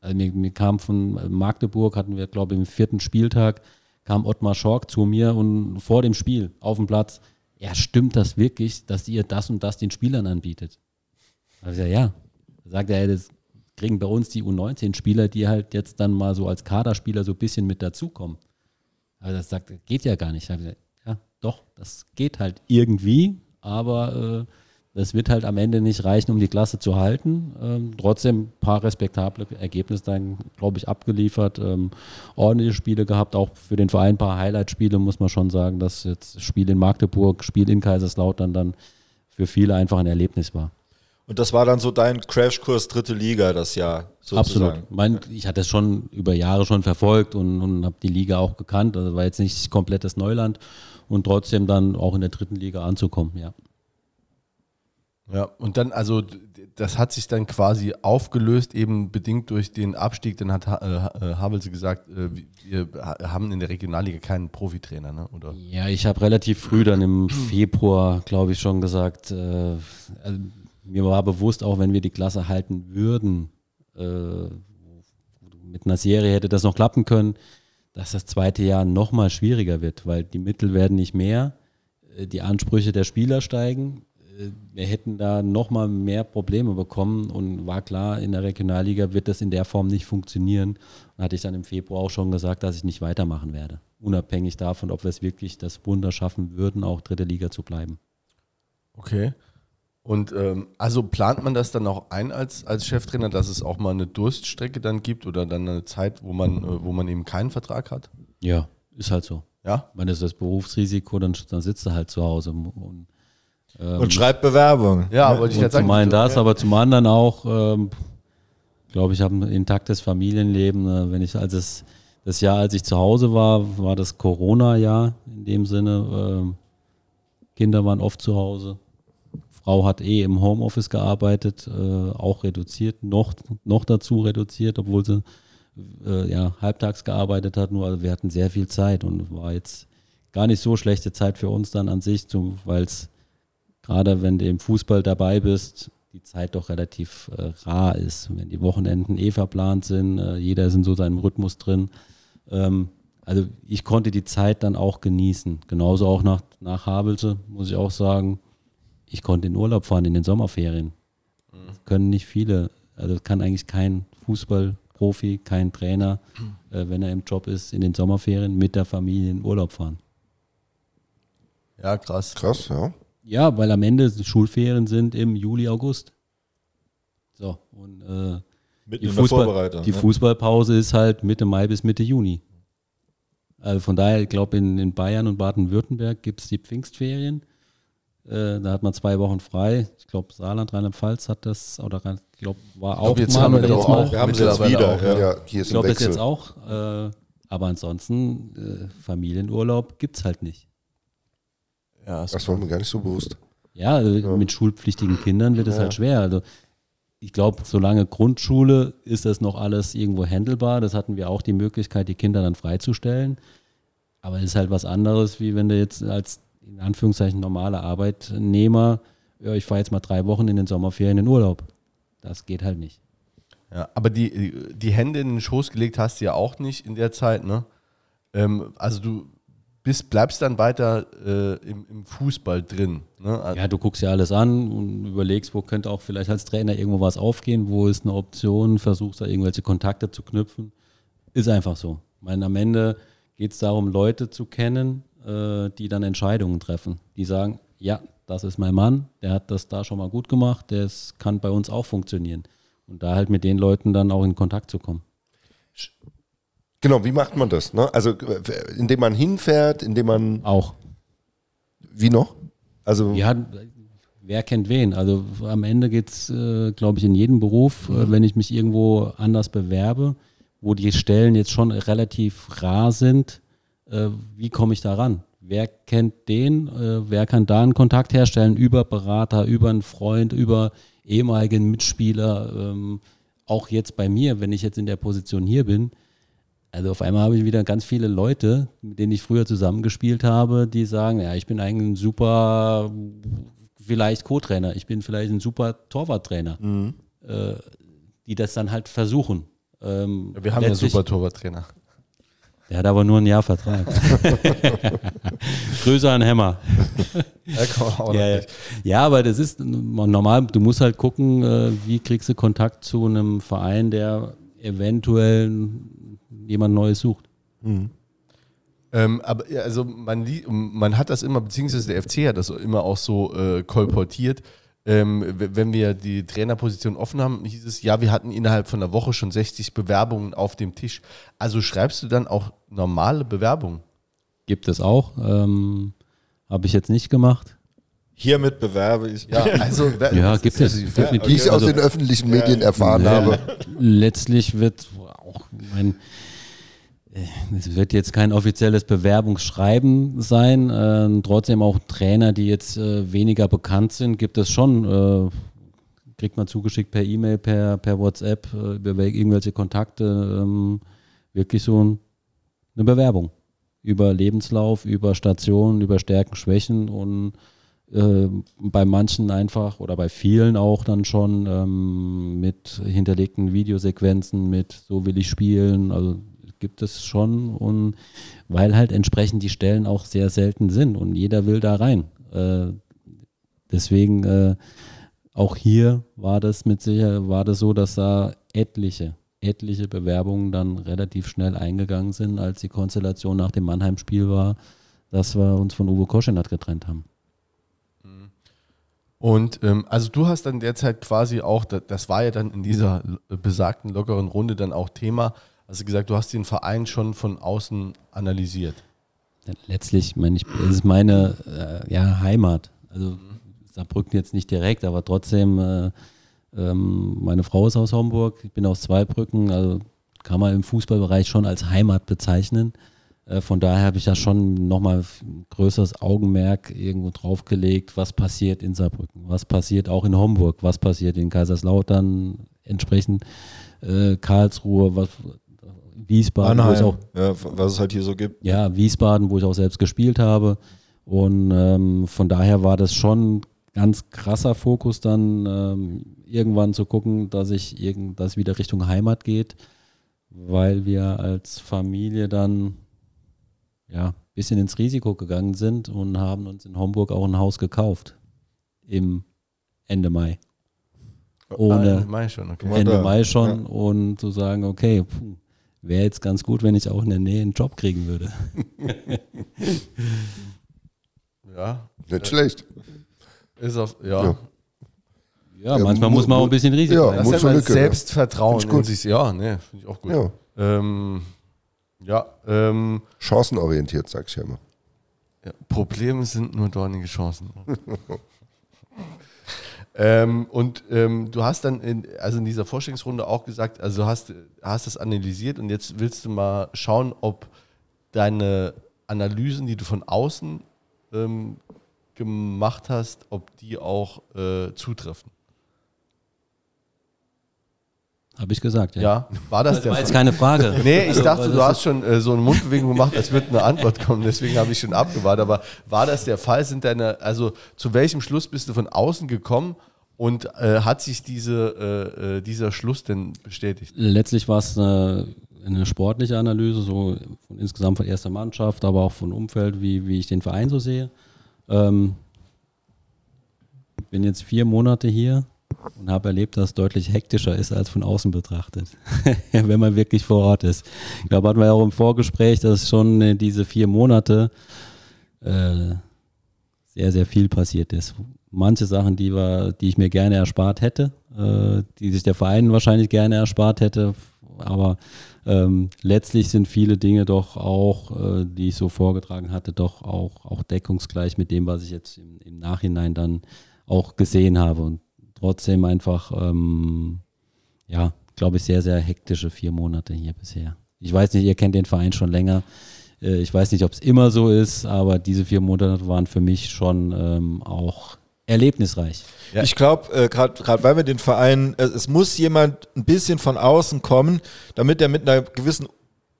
Also mir, mir kam von Magdeburg, hatten wir, glaube ich, im vierten Spieltag, kam Ottmar Schork zu mir und vor dem Spiel auf dem Platz, ja, stimmt das wirklich, dass ihr das und das den Spielern anbietet? Da ich ja. Sagt er, das kriegen bei uns die U19-Spieler, die halt jetzt dann mal so als Kaderspieler so ein bisschen mit dazukommen. Aber das sagt, geht ja gar nicht. Ich gesagt, doch, das geht halt irgendwie, aber äh, das wird halt am Ende nicht reichen, um die Klasse zu halten. Ähm, trotzdem ein paar respektable Ergebnisse dann, glaube ich, abgeliefert. Ähm, ordentliche Spiele gehabt, auch für den Verein ein paar Highlight-Spiele, muss man schon sagen, dass jetzt Spiel in Magdeburg, Spiel in Kaiserslautern dann für viele einfach ein Erlebnis war. Und das war dann so dein Crashkurs dritte Liga das Jahr sozusagen. Absolut. Mein, ich hatte es schon über Jahre schon verfolgt und, und habe die Liga auch gekannt. Also war jetzt nicht komplettes Neuland und trotzdem dann auch in der dritten Liga anzukommen, ja. Ja, und dann, also das hat sich dann quasi aufgelöst, eben bedingt durch den Abstieg. Dann hat äh, Havelse gesagt, äh, wir haben in der Regionalliga keinen Profitrainer, ne? oder? Ja, ich habe relativ früh dann im Februar, glaube ich, schon gesagt, äh, also mir war bewusst, auch wenn wir die Klasse halten würden, äh, mit einer Serie hätte das noch klappen können dass das zweite Jahr nochmal schwieriger wird, weil die Mittel werden nicht mehr, äh, die Ansprüche der Spieler steigen. Äh, wir hätten da nochmal mehr Probleme bekommen und war klar, in der Regionalliga wird das in der Form nicht funktionieren. Und hatte ich dann im Februar auch schon gesagt, dass ich nicht weitermachen werde. Unabhängig davon, ob wir es wirklich das Wunder schaffen würden, auch dritte Liga zu bleiben. Okay. Und ähm, also plant man das dann auch ein als, als Cheftrainer, dass es auch mal eine Durststrecke dann gibt oder dann eine Zeit, wo man, äh, wo man eben keinen Vertrag hat? Ja, ist halt so. Ja. Wenn es das Berufsrisiko, dann, dann sitzt er halt zu Hause und, ähm, und schreibt Bewerbung. Ja, wollte ich jetzt sagen. Zum einen das, aber zum anderen auch, ähm, glaube ich, habe ein intaktes Familienleben. Äh, wenn ich als es, das Jahr, als ich zu Hause war, war das Corona-Jahr in dem Sinne. Ähm, Kinder waren oft zu Hause. Frau hat eh im Homeoffice gearbeitet, äh, auch reduziert, noch, noch dazu reduziert, obwohl sie äh, ja, halbtags gearbeitet hat. Nur also wir hatten sehr viel Zeit und war jetzt gar nicht so schlechte Zeit für uns dann an sich, weil es gerade wenn du im Fußball dabei bist, die Zeit doch relativ äh, rar ist. Wenn die Wochenenden eh verplant sind, äh, jeder ist in so seinem Rhythmus drin. Ähm, also ich konnte die Zeit dann auch genießen. Genauso auch nach, nach Havelse, muss ich auch sagen. Ich konnte in Urlaub fahren in den Sommerferien. Das können nicht viele. Also kann eigentlich kein Fußballprofi, kein Trainer, äh, wenn er im Job ist, in den Sommerferien mit der Familie in Urlaub fahren. Ja, krass. Krass, ja. Ja, weil am Ende die Schulferien sind im Juli, August. So, und äh, Mitten die, in der Fußball, die ne? Fußballpause ist halt Mitte Mai bis Mitte Juni. Also von daher, ich glaube, in, in Bayern und Baden-Württemberg gibt es die Pfingstferien. Äh, da hat man zwei Wochen frei. Ich glaube, Saarland, Rheinland-Pfalz hat das, oder ich glaube, war auch jetzt mal, haben wir jetzt auch. mal. Wir haben sie jetzt wieder. auch, ja. Ja, hier Ich ist ein glaube, das jetzt auch. Äh, aber ansonsten, äh, Familienurlaub gibt es halt nicht. Ja, Das war mir gar nicht so bewusst. Ja, also mit schulpflichtigen Kindern wird es halt schwer. Also ich glaube, solange Grundschule ist das noch alles irgendwo handelbar. Das hatten wir auch die Möglichkeit, die Kinder dann freizustellen. Aber es ist halt was anderes, wie wenn du jetzt als in Anführungszeichen normaler Arbeitnehmer, ja, ich fahre jetzt mal drei Wochen in den Sommerferien in Urlaub. Das geht halt nicht. Ja, aber die, die Hände in den Schoß gelegt hast du ja auch nicht in der Zeit, ne? Ähm, also du bist, bleibst dann weiter äh, im, im Fußball drin. Ne? Also, Ja, du guckst ja alles an und überlegst, wo könnte auch vielleicht als Trainer irgendwo was aufgehen, wo ist eine Option, versuchst da irgendwelche Kontakte zu knüpfen. Ist einfach so. Ich meine, am Ende geht es darum, Leute zu kennen, äh, die dann Entscheidungen treffen. Die sagen, ja, das ist mein Mann, der hat das da schon mal gut gemacht, das kann bei uns auch funktionieren. Und da halt mit den Leuten dann auch in Kontakt zu kommen. Genau, wie macht man das? Ne? Also, äh, indem man hinfährt, indem man. Auch. Wie noch? Also, Ja, wer kennt wen? Also am Ende geht es, äh, glaube ich, in jedem Beruf, äh, wenn ich mich irgendwo anders bewerbe, wo die Stellen jetzt schon relativ rar sind, äh, wie komme ich da ran? Wer kennt den? Äh, wer kann da einen Kontakt herstellen über Berater, über einen Freund, über ehemaligen Mitspieler? Ähm, auch jetzt bei mir, wenn ich jetzt in der Position hier bin, also auf einmal habe ich wieder ganz viele Leute, mit denen ich früher zusammengespielt habe, die sagen, ja, ich bin eigentlich ein super, vielleicht Co-Trainer, ich bin vielleicht ein super Torwarttrainer, äh, die das dann halt versuchen. Ähm, wir haben ja letztlich- super Torwarttrainer. Der hat aber nur ein Jahr Vertrag. Größer ein Hämmer. Ja, Ja, ja. aber das ist normal, du musst halt gucken, äh, wie kriegst du Kontakt zu einem Verein, der eventuell jemand Neues sucht. Ähm, aber also man, man hat das immer, beziehungsweise der FC hat das immer auch so äh, kolportiert. Ähm, wenn wir die Trainerposition offen haben, hieß es, ja, wir hatten innerhalb von einer Woche schon 60 Bewerbungen auf dem Tisch. Also schreibst du dann auch normale Bewerbungen? Gibt es auch. Ähm, Habe ich jetzt nicht gemacht. Hiermit bewerbe ich. Ja, also Ja, gibt es. wie definitiv. ich aus Also, den öffentlichen Medien erfahren ja, habe. Letztlich wird auch mein äh, es wird jetzt kein offizielles Bewerbungsschreiben sein. Ähm, trotzdem auch Trainer, die jetzt äh, weniger bekannt sind, gibt es schon. Äh, kriegt man zugeschickt per E-Mail, per, per WhatsApp, äh, über wel- irgendwelche Kontakte. Ähm, wirklich so ein, eine Bewerbung. Über Lebenslauf, über Stationen, über Stärken, Schwächen und äh, bei manchen einfach oder bei vielen auch dann schon ähm, mit hinterlegten Videosequenzen, mit so will ich spielen, also gibt es schon und weil halt entsprechend die Stellen auch sehr selten sind und jeder will da rein. Äh, deswegen äh, auch hier war das mit Sicherheit, war das so, dass da etliche, etliche Bewerbungen dann relativ schnell eingegangen sind, als die Konstellation nach dem Mannheim-Spiel war, dass wir uns von Uwe Koschenat getrennt haben. Und ähm, also du hast dann derzeit quasi auch, da- das war ja dann in dieser besagten lockeren Runde dann auch Thema, also gesagt, du hast den Verein schon von außen analysiert. Letztlich, meine ich, es ist meine äh, ja, Heimat. Also Saarbrücken jetzt nicht direkt, aber trotzdem, äh, ähm, meine Frau ist aus Homburg, ich bin aus Zweibrücken, also kann man im Fußballbereich schon als Heimat bezeichnen. Äh, von daher habe ich da schon nochmal ein größeres Augenmerk irgendwo draufgelegt, was passiert in Saarbrücken, was passiert auch in Homburg, was passiert in Kaiserslautern, entsprechend äh, Karlsruhe, was, Wiesbaden, wo ich auch ja, was es halt hier so gibt. ja, Wiesbaden, wo ich auch selbst gespielt habe. Und ähm, von daher war das schon ganz krasser Fokus dann ähm, irgendwann zu gucken, dass ich irgend, dass wieder Richtung Heimat geht, weil wir als Familie dann ja ein bisschen ins Risiko gegangen sind und haben uns in Homburg auch ein Haus gekauft im Ende Mai. Ohne Ah, Mai schon, okay. Ende Mai schon und zu sagen, okay, wäre jetzt ganz gut, wenn ich auch in der Nähe einen Job kriegen würde. Ja, Nicht schlecht. Ist auf, ja. Ja. Ja, Ja, manchmal mu- muss man auch ein bisschen Risiko ja. Das ist ja zur mal Lücke, Selbstvertrauen gut. in sich. Ja, ne, finde ich auch gut. Ja. Ähm, ja, ähm, Chancenorientiert, sag ich ja immer. ja, Probleme sind nur dornige Chancen. ähm, und ähm, du hast dann in, also in dieser Vorstellungsrunde auch gesagt, also du hast, hast das analysiert und jetzt willst du mal schauen, ob deine Analysen, die du von außen ähm, gemacht hast, ob die auch äh, zutreffen. Habe ich gesagt, ja. Ja, war das Das der war jetzt Fall? keine Frage. Nee, ich Also, dachte, weil du hast schon äh, so eine Mundbewegung gemacht, als würde eine Antwort kommen. Deswegen habe ich schon abgewartet. Aber war das der Fall? Sind deine, also zu welchem Schluss bist du von außen gekommen und äh, hat sich diese, äh, äh, dieser Schluss denn bestätigt? Letztlich war es eine, eine sportliche Analyse, so von insgesamt von erster Mannschaft, aber auch von Umfeld, wie, wie ich den Verein so sehe. Ähm, bin jetzt vier Monate hier und habe erlebt, dass es deutlich hektischer ist als von außen betrachtet, wenn man wirklich vor Ort ist. Ich glaube, hatten wir ja auch im Vorgespräch, dass schon diese vier Monate äh, sehr, sehr viel passiert ist. Manche Sachen, die, wir, die ich mir gerne erspart hätte, äh, die sich der Verein wahrscheinlich gerne erspart hätte, aber ähm, letztlich sind viele Dinge doch auch, äh, die ich so vorgetragen hatte, doch auch, auch deckungsgleich mit dem, was ich jetzt im, im Nachhinein dann auch gesehen habe. Und trotzdem einfach, ähm, ja, glaube ich, sehr, sehr hektische vier Monate hier bisher. Ich weiß nicht, ihr kennt den Verein schon länger. Äh, Ich weiß nicht, ob es immer so ist, aber diese vier Monate waren für mich schon ähm, auch erlebnisreich. Ja. Ich glaube, äh, gerade weil wir den Verein, äh, es muss jemand ein bisschen von außen kommen, damit er mit einer gewissen,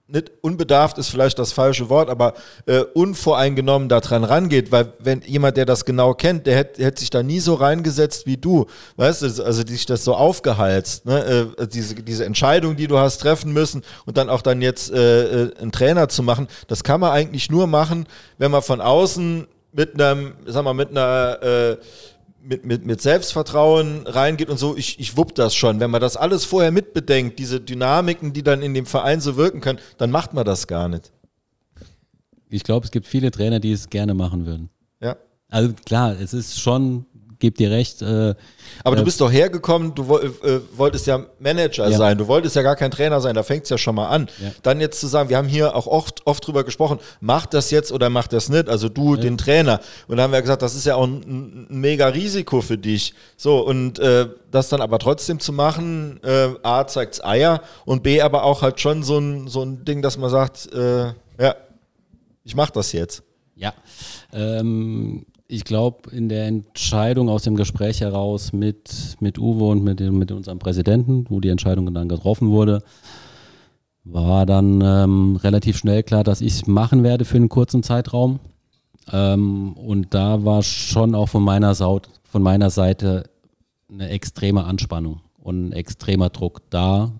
nicht unbedarft ist vielleicht das falsche Wort, aber äh, unvoreingenommen daran rangeht, weil wenn jemand, der das genau kennt, der hätte hätt sich da nie so reingesetzt wie du, weißt du, also dich das so aufgeheizt, ne? äh, diese, diese Entscheidung, die du hast treffen müssen und dann auch dann jetzt äh, äh, einen Trainer zu machen, das kann man eigentlich nur machen, wenn man von außen mit einem, sag mal, mit einer äh, mit, mit, mit Selbstvertrauen reingeht und so, ich, ich wupp das schon. Wenn man das alles vorher mitbedenkt, diese Dynamiken, die dann in dem Verein so wirken können, dann macht man das gar nicht. Ich glaube, es gibt viele Trainer, die es gerne machen würden. Ja. Also klar, es ist schon, gebt dir recht, äh, Aber du Äh, bist doch hergekommen, du äh, wolltest ja Manager Ja. sein, du wolltest ja gar kein Trainer sein, da fängt es ja schon mal an. Ja. Dann jetzt zu sagen, wir haben hier auch oft, oft drüber gesprochen, macht das jetzt oder macht das nicht, also du, den Trainer. Und dann haben wir gesagt, das ist ja auch ein, ein mega Risiko für dich. So, und äh, das dann aber trotzdem zu machen, äh, A, zeigt's Eier und B, aber auch halt schon so ein, so ein Ding, dass man sagt, äh, ja, ich mach das jetzt. Ja, ähm, ich glaube, in der Entscheidung aus dem Gespräch heraus mit, mit Uwe und mit, dem, mit unserem Präsidenten, wo die Entscheidung dann getroffen wurde, war dann ähm, relativ schnell klar, dass ich es machen werde für einen kurzen Zeitraum. Ähm, und da war schon auch von meiner, Saut, von meiner Seite eine extreme Anspannung und ein extremer Druck da.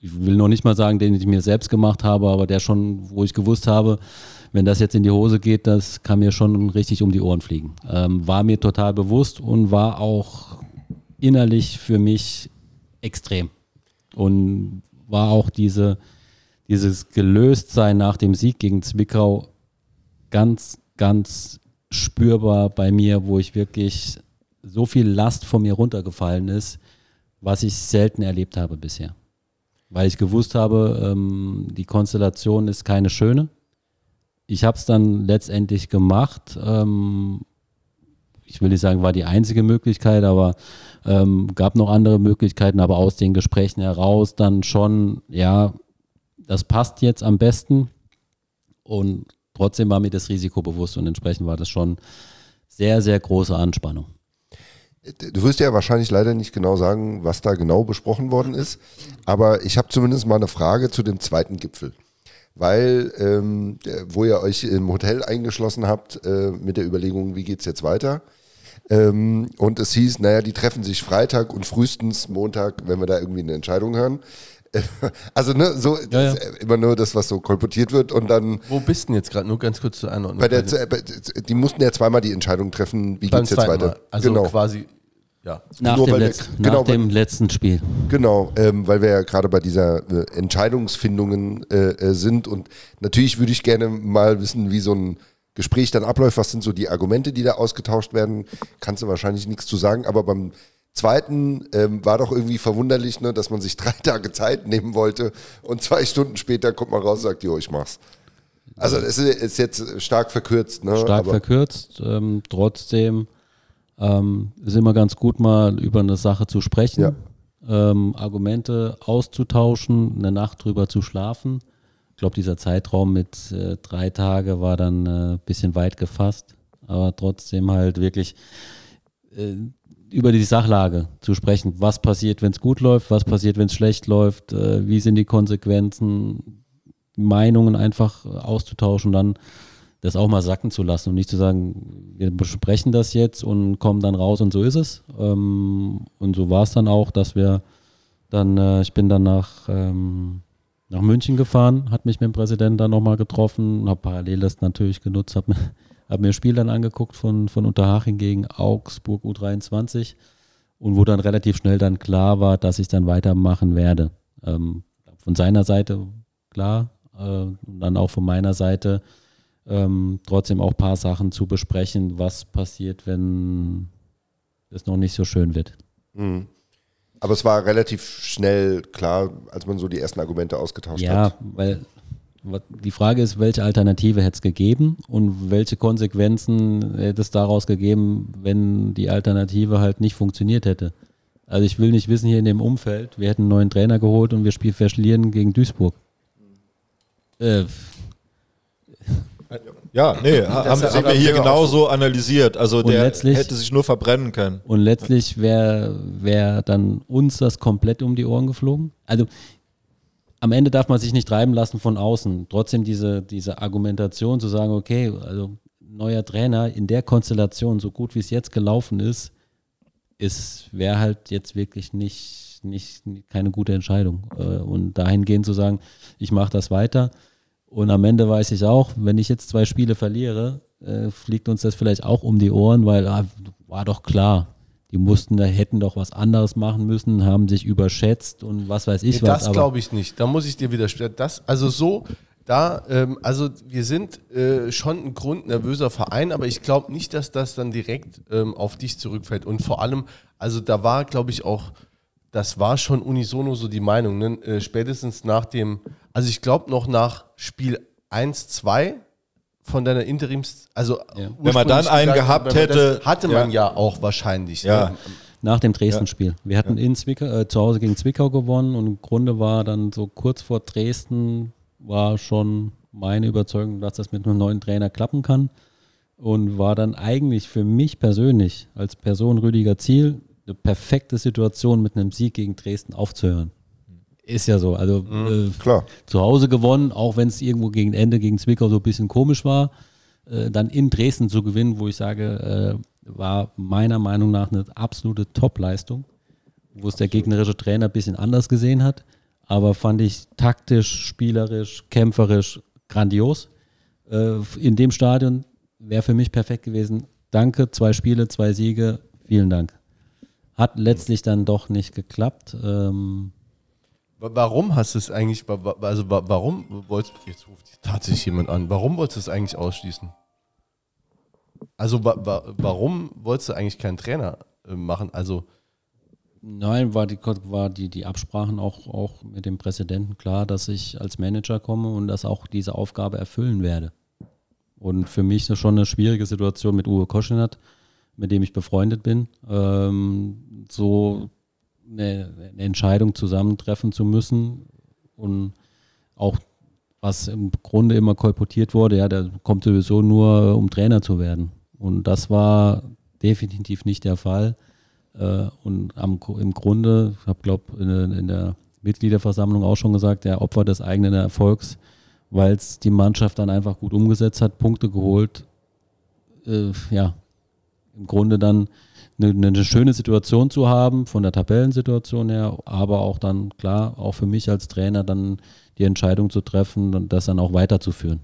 Ich will noch nicht mal sagen, den ich mir selbst gemacht habe, aber der schon, wo ich gewusst habe, wenn das jetzt in die Hose geht, das kann mir schon richtig um die Ohren fliegen. Ähm, war mir total bewusst und war auch innerlich für mich extrem. Und war auch diese, dieses Gelöstsein nach dem Sieg gegen Zwickau ganz, ganz spürbar bei mir, wo ich wirklich so viel Last von mir runtergefallen ist, was ich selten erlebt habe bisher. Weil ich gewusst habe, ähm, die Konstellation ist keine schöne. Ich habe es dann letztendlich gemacht. Ähm, ich will nicht sagen, war die einzige Möglichkeit, aber ähm, gab noch andere Möglichkeiten, aber aus den Gesprächen heraus dann schon, ja, das passt jetzt am besten. Und trotzdem war mir das Risiko bewusst und entsprechend war das schon sehr, sehr große Anspannung. Du wirst ja wahrscheinlich leider nicht genau sagen, was da genau besprochen worden ist, aber ich habe zumindest mal eine Frage zu dem zweiten Gipfel. Weil, ähm, der- wo ihr euch im Hotel eingeschlossen habt äh, mit der Überlegung, wie geht's jetzt weiter, Ähm, und es hieß, naja, die treffen sich Freitag und frühestens Montag, wenn wir da irgendwie eine Entscheidung hören. Also ne, so Ja, ja. ist immer nur das, was so kolportiert wird und dann Wo bist du denn jetzt gerade? Nur ganz kurz zur Einordnung. bei der, äh, bei- die mussten ja zweimal die Entscheidung treffen, wie beim geht's jetzt weiter. Mal. Also genau, quasi, ja. Nach, Nur dem, Letz-, genau, nach dem letzten Spiel. genau, ähm, weil wir ja gerade bei dieser äh, Entscheidungsfindungen äh, äh, sind und natürlich würde ich gerne mal wissen, wie so ein Gespräch dann abläuft. Was sind so die Argumente, die da ausgetauscht werden? Kannst du wahrscheinlich nichts zu sagen, aber beim zweiten ähm, war doch irgendwie verwunderlich, ne, dass man sich drei Tage Zeit nehmen wollte und zwei Stunden später kommt man raus und sagt, jo, ich mach's. Also es ist ist jetzt stark verkürzt, ne? Stark aber, verkürzt. Ähm, trotzdem ähm, ist immer ganz gut, mal über eine Sache zu sprechen, Ja. ähm, Argumente auszutauschen, eine Nacht drüber zu schlafen. Ich glaube, dieser Zeitraum mit äh, drei Tage war dann ein äh, bisschen weit gefasst, aber trotzdem halt wirklich äh, über die Sachlage zu sprechen. Was passiert, wenn es gut läuft? Was passiert, wenn es schlecht läuft? Äh, wie sind die Konsequenzen? Meinungen einfach auszutauschen, dann das auch mal sacken zu lassen und nicht zu sagen, wir besprechen das jetzt und kommen dann raus und so ist es. Ähm, und so war es dann auch, dass wir dann, äh, ich bin dann nach, ähm, nach München gefahren, hat mich mit dem Präsidenten dann nochmal getroffen, habe parallel das natürlich genutzt, habe mir, hab mir ein Spiel dann angeguckt von, von Unterhaching gegen Augsburg U23 und wo dann relativ schnell dann klar war, dass ich dann weitermachen werde. Ähm, von seiner Seite klar, äh, und dann auch von meiner Seite ähm, trotzdem auch ein paar Sachen zu besprechen, was passiert, wenn es noch nicht so schön wird. Mhm. Aber es war relativ schnell klar, als man so die ersten Argumente ausgetauscht Ja, hat. weil wa- die Frage ist, welche Alternative hätte es gegeben und welche Konsequenzen hätte es daraus gegeben, wenn die Alternative halt nicht funktioniert hätte. Also ich will nicht wissen hier in dem Umfeld, wir hätten einen neuen Trainer geholt und wir spielen verlieren gegen Duisburg. Äh, Ja, nee, haben, Das haben aber wir hier genauso analysiert. Also Und der hätte sich nur verbrennen können. Und letztlich wäre wär dann uns das komplett um die Ohren geflogen. Also am Ende darf man sich nicht treiben lassen von außen. Trotzdem diese, diese Argumentation zu sagen, okay, also neuer Trainer in der Konstellation, so gut wie es jetzt gelaufen ist, ist wäre halt jetzt wirklich nicht, nicht keine gute Entscheidung. Äh, Und dahingehend zu sagen, ich mache das weiter. Und am Ende weiß ich auch, wenn ich jetzt zwei Spiele verliere, äh, fliegt uns das vielleicht auch um die Ohren, weil ah, war doch klar, die mussten da hätten doch was anderes machen müssen, haben sich überschätzt und was weiß ich Nee, was. das glaube ich nicht. Da muss ich dir widersprechen. Das, also so, da, ähm, also wir sind äh, schon ein grundnervöser Verein, aber ich glaube nicht, dass das dann direkt ähm, auf dich zurückfällt. Und vor allem, also da war, glaube ich, auch, das war schon unisono so die Meinung, ne? äh, spätestens nach dem, also ich glaube noch nach Spiel 1, 2 von deiner Interims, also Ja. Wenn man dann einen gesagt, gehabt hätte, das, hatte man ja, auch wahrscheinlich. Ja. Ne? Nach dem Dresden-Spiel. Wir hatten in Zwickau, äh, zu Hause gegen Zwickau gewonnen und im Grunde war dann so kurz vor Dresden war schon meine Überzeugung, dass das mit einem neuen Trainer klappen kann und war dann eigentlich für mich persönlich als Person Rüdiger Ziel eine perfekte Situation mit einem Sieg gegen Dresden aufzuhören. Ist ja so. Also äh, Klar. zu Hause gewonnen, auch wenn es irgendwo gegen Ende gegen Zwickau so ein bisschen komisch war, äh, dann in Dresden zu gewinnen, wo ich sage, äh, war meiner Meinung nach eine absolute Top-Leistung, wo es der gegnerische Trainer ein bisschen anders gesehen hat, aber fand ich taktisch, spielerisch, kämpferisch grandios. Äh, in dem Stadion wäre für mich perfekt gewesen. Danke, zwei Spiele, zwei Siege, vielen Dank. Hat letztlich dann doch nicht geklappt. Ähm, Wa- Warum hast du es eigentlich, also wa- warum wolltest jetzt ruft tatsächlich jemand an, warum wolltest du es eigentlich ausschließen? Also wa, wa, warum wolltest du eigentlich keinen Trainer äh, machen? Also Nein, war die, war die, die Absprachen auch, auch mit dem Präsidenten klar, dass ich als Manager komme und dass auch diese Aufgabe erfüllen werde. Und für mich ist schon eine schwierige Situation mit Uwe Koschinat, mit dem ich befreundet bin, ähm, so eine, eine Entscheidung zusammentreffen zu müssen und auch was im Grunde immer kolportiert wurde, ja, der kommt sowieso nur, um Trainer zu werden. Und das war definitiv nicht der Fall. Äh, und am, im Grunde, ich habe glaube in, in der Mitgliederversammlung auch schon gesagt, der Opfer des eigenen Erfolgs, weil es die Mannschaft dann einfach gut umgesetzt hat, Punkte geholt. Äh, ja, im Grunde dann eine, eine schöne Situation zu haben, von der Tabellensituation her, aber auch dann, klar, auch für mich als Trainer dann die Entscheidung zu treffen und das dann auch weiterzuführen.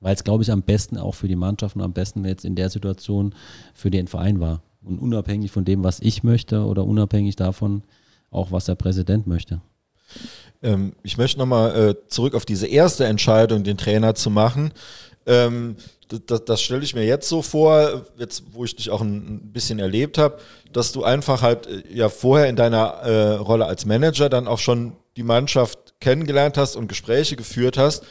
Weil es, glaube ich, am besten auch für die Mannschaft und am besten jetzt in der Situation für den Verein war. Und unabhängig von dem, was ich möchte oder unabhängig davon, auch was der Präsident möchte. Ähm, ich möchte nochmal äh, zurück auf diese erste Entscheidung, den Trainer zu machen. Ähm, das, das stelle ich mir jetzt so vor, jetzt wo ich dich auch ein, bisschen erlebt habe, dass du einfach halt äh, ja vorher in deiner äh, Rolle als Manager dann auch schon die Mannschaft kennengelernt hast und Gespräche geführt hast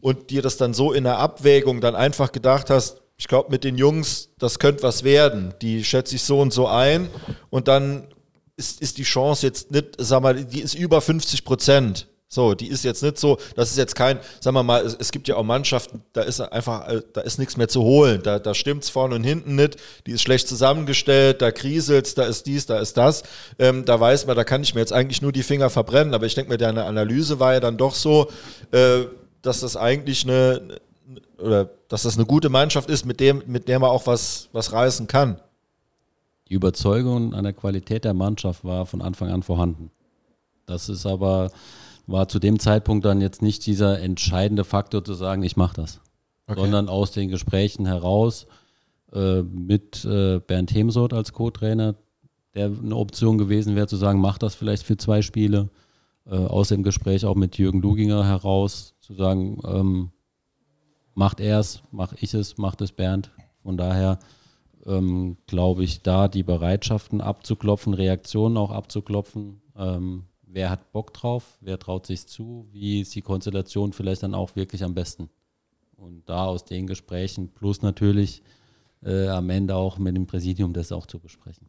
und dir das dann so in der Abwägung dann einfach gedacht hast, ich glaube mit den Jungs, das könnte was werden, die schätze ich so und so ein und dann ist, ist die Chance jetzt nicht, sag mal, die ist über 50 Prozent. So, die ist jetzt nicht so, das ist jetzt kein, sagen wir mal, es, es gibt ja auch Mannschaften, da ist einfach, äh, da ist nichts mehr zu holen. Da, da es vorne und hinten nicht, die ist schlecht zusammengestellt, da kriselt da ist dies, da ist das. Ähm, da weiß man, da kann ich mir jetzt eigentlich nur die Finger verbrennen. Aber ich denke mir, deine Analyse war ja dann doch so, äh, dass das eigentlich eine, oder dass das eine gute Mannschaft ist, mit dem, mit der man auch was, was reißen kann. Die Überzeugung an der Qualität der Mannschaft war von Anfang an vorhanden. Das ist aber war zu dem Zeitpunkt dann jetzt nicht dieser entscheidende Faktor zu sagen, ich mache das, okay. sondern aus den Gesprächen heraus äh, mit äh, Bernd Hemsoth als Co-Trainer, der eine Option gewesen wäre zu sagen, mach das vielleicht für zwei Spiele, äh, aus dem Gespräch auch mit Jürgen Luginger heraus zu sagen, ähm, macht er es, mach ich es, macht es Bernd. Von daher ähm, glaube ich, da die Bereitschaften abzuklopfen, Reaktionen auch abzuklopfen, ähm, wer hat Bock drauf, wer traut sich zu, wie ist die Konstellation vielleicht dann auch wirklich am besten. Und da aus den Gesprächen plus natürlich äh, am Ende auch mit dem Präsidium das auch zu besprechen.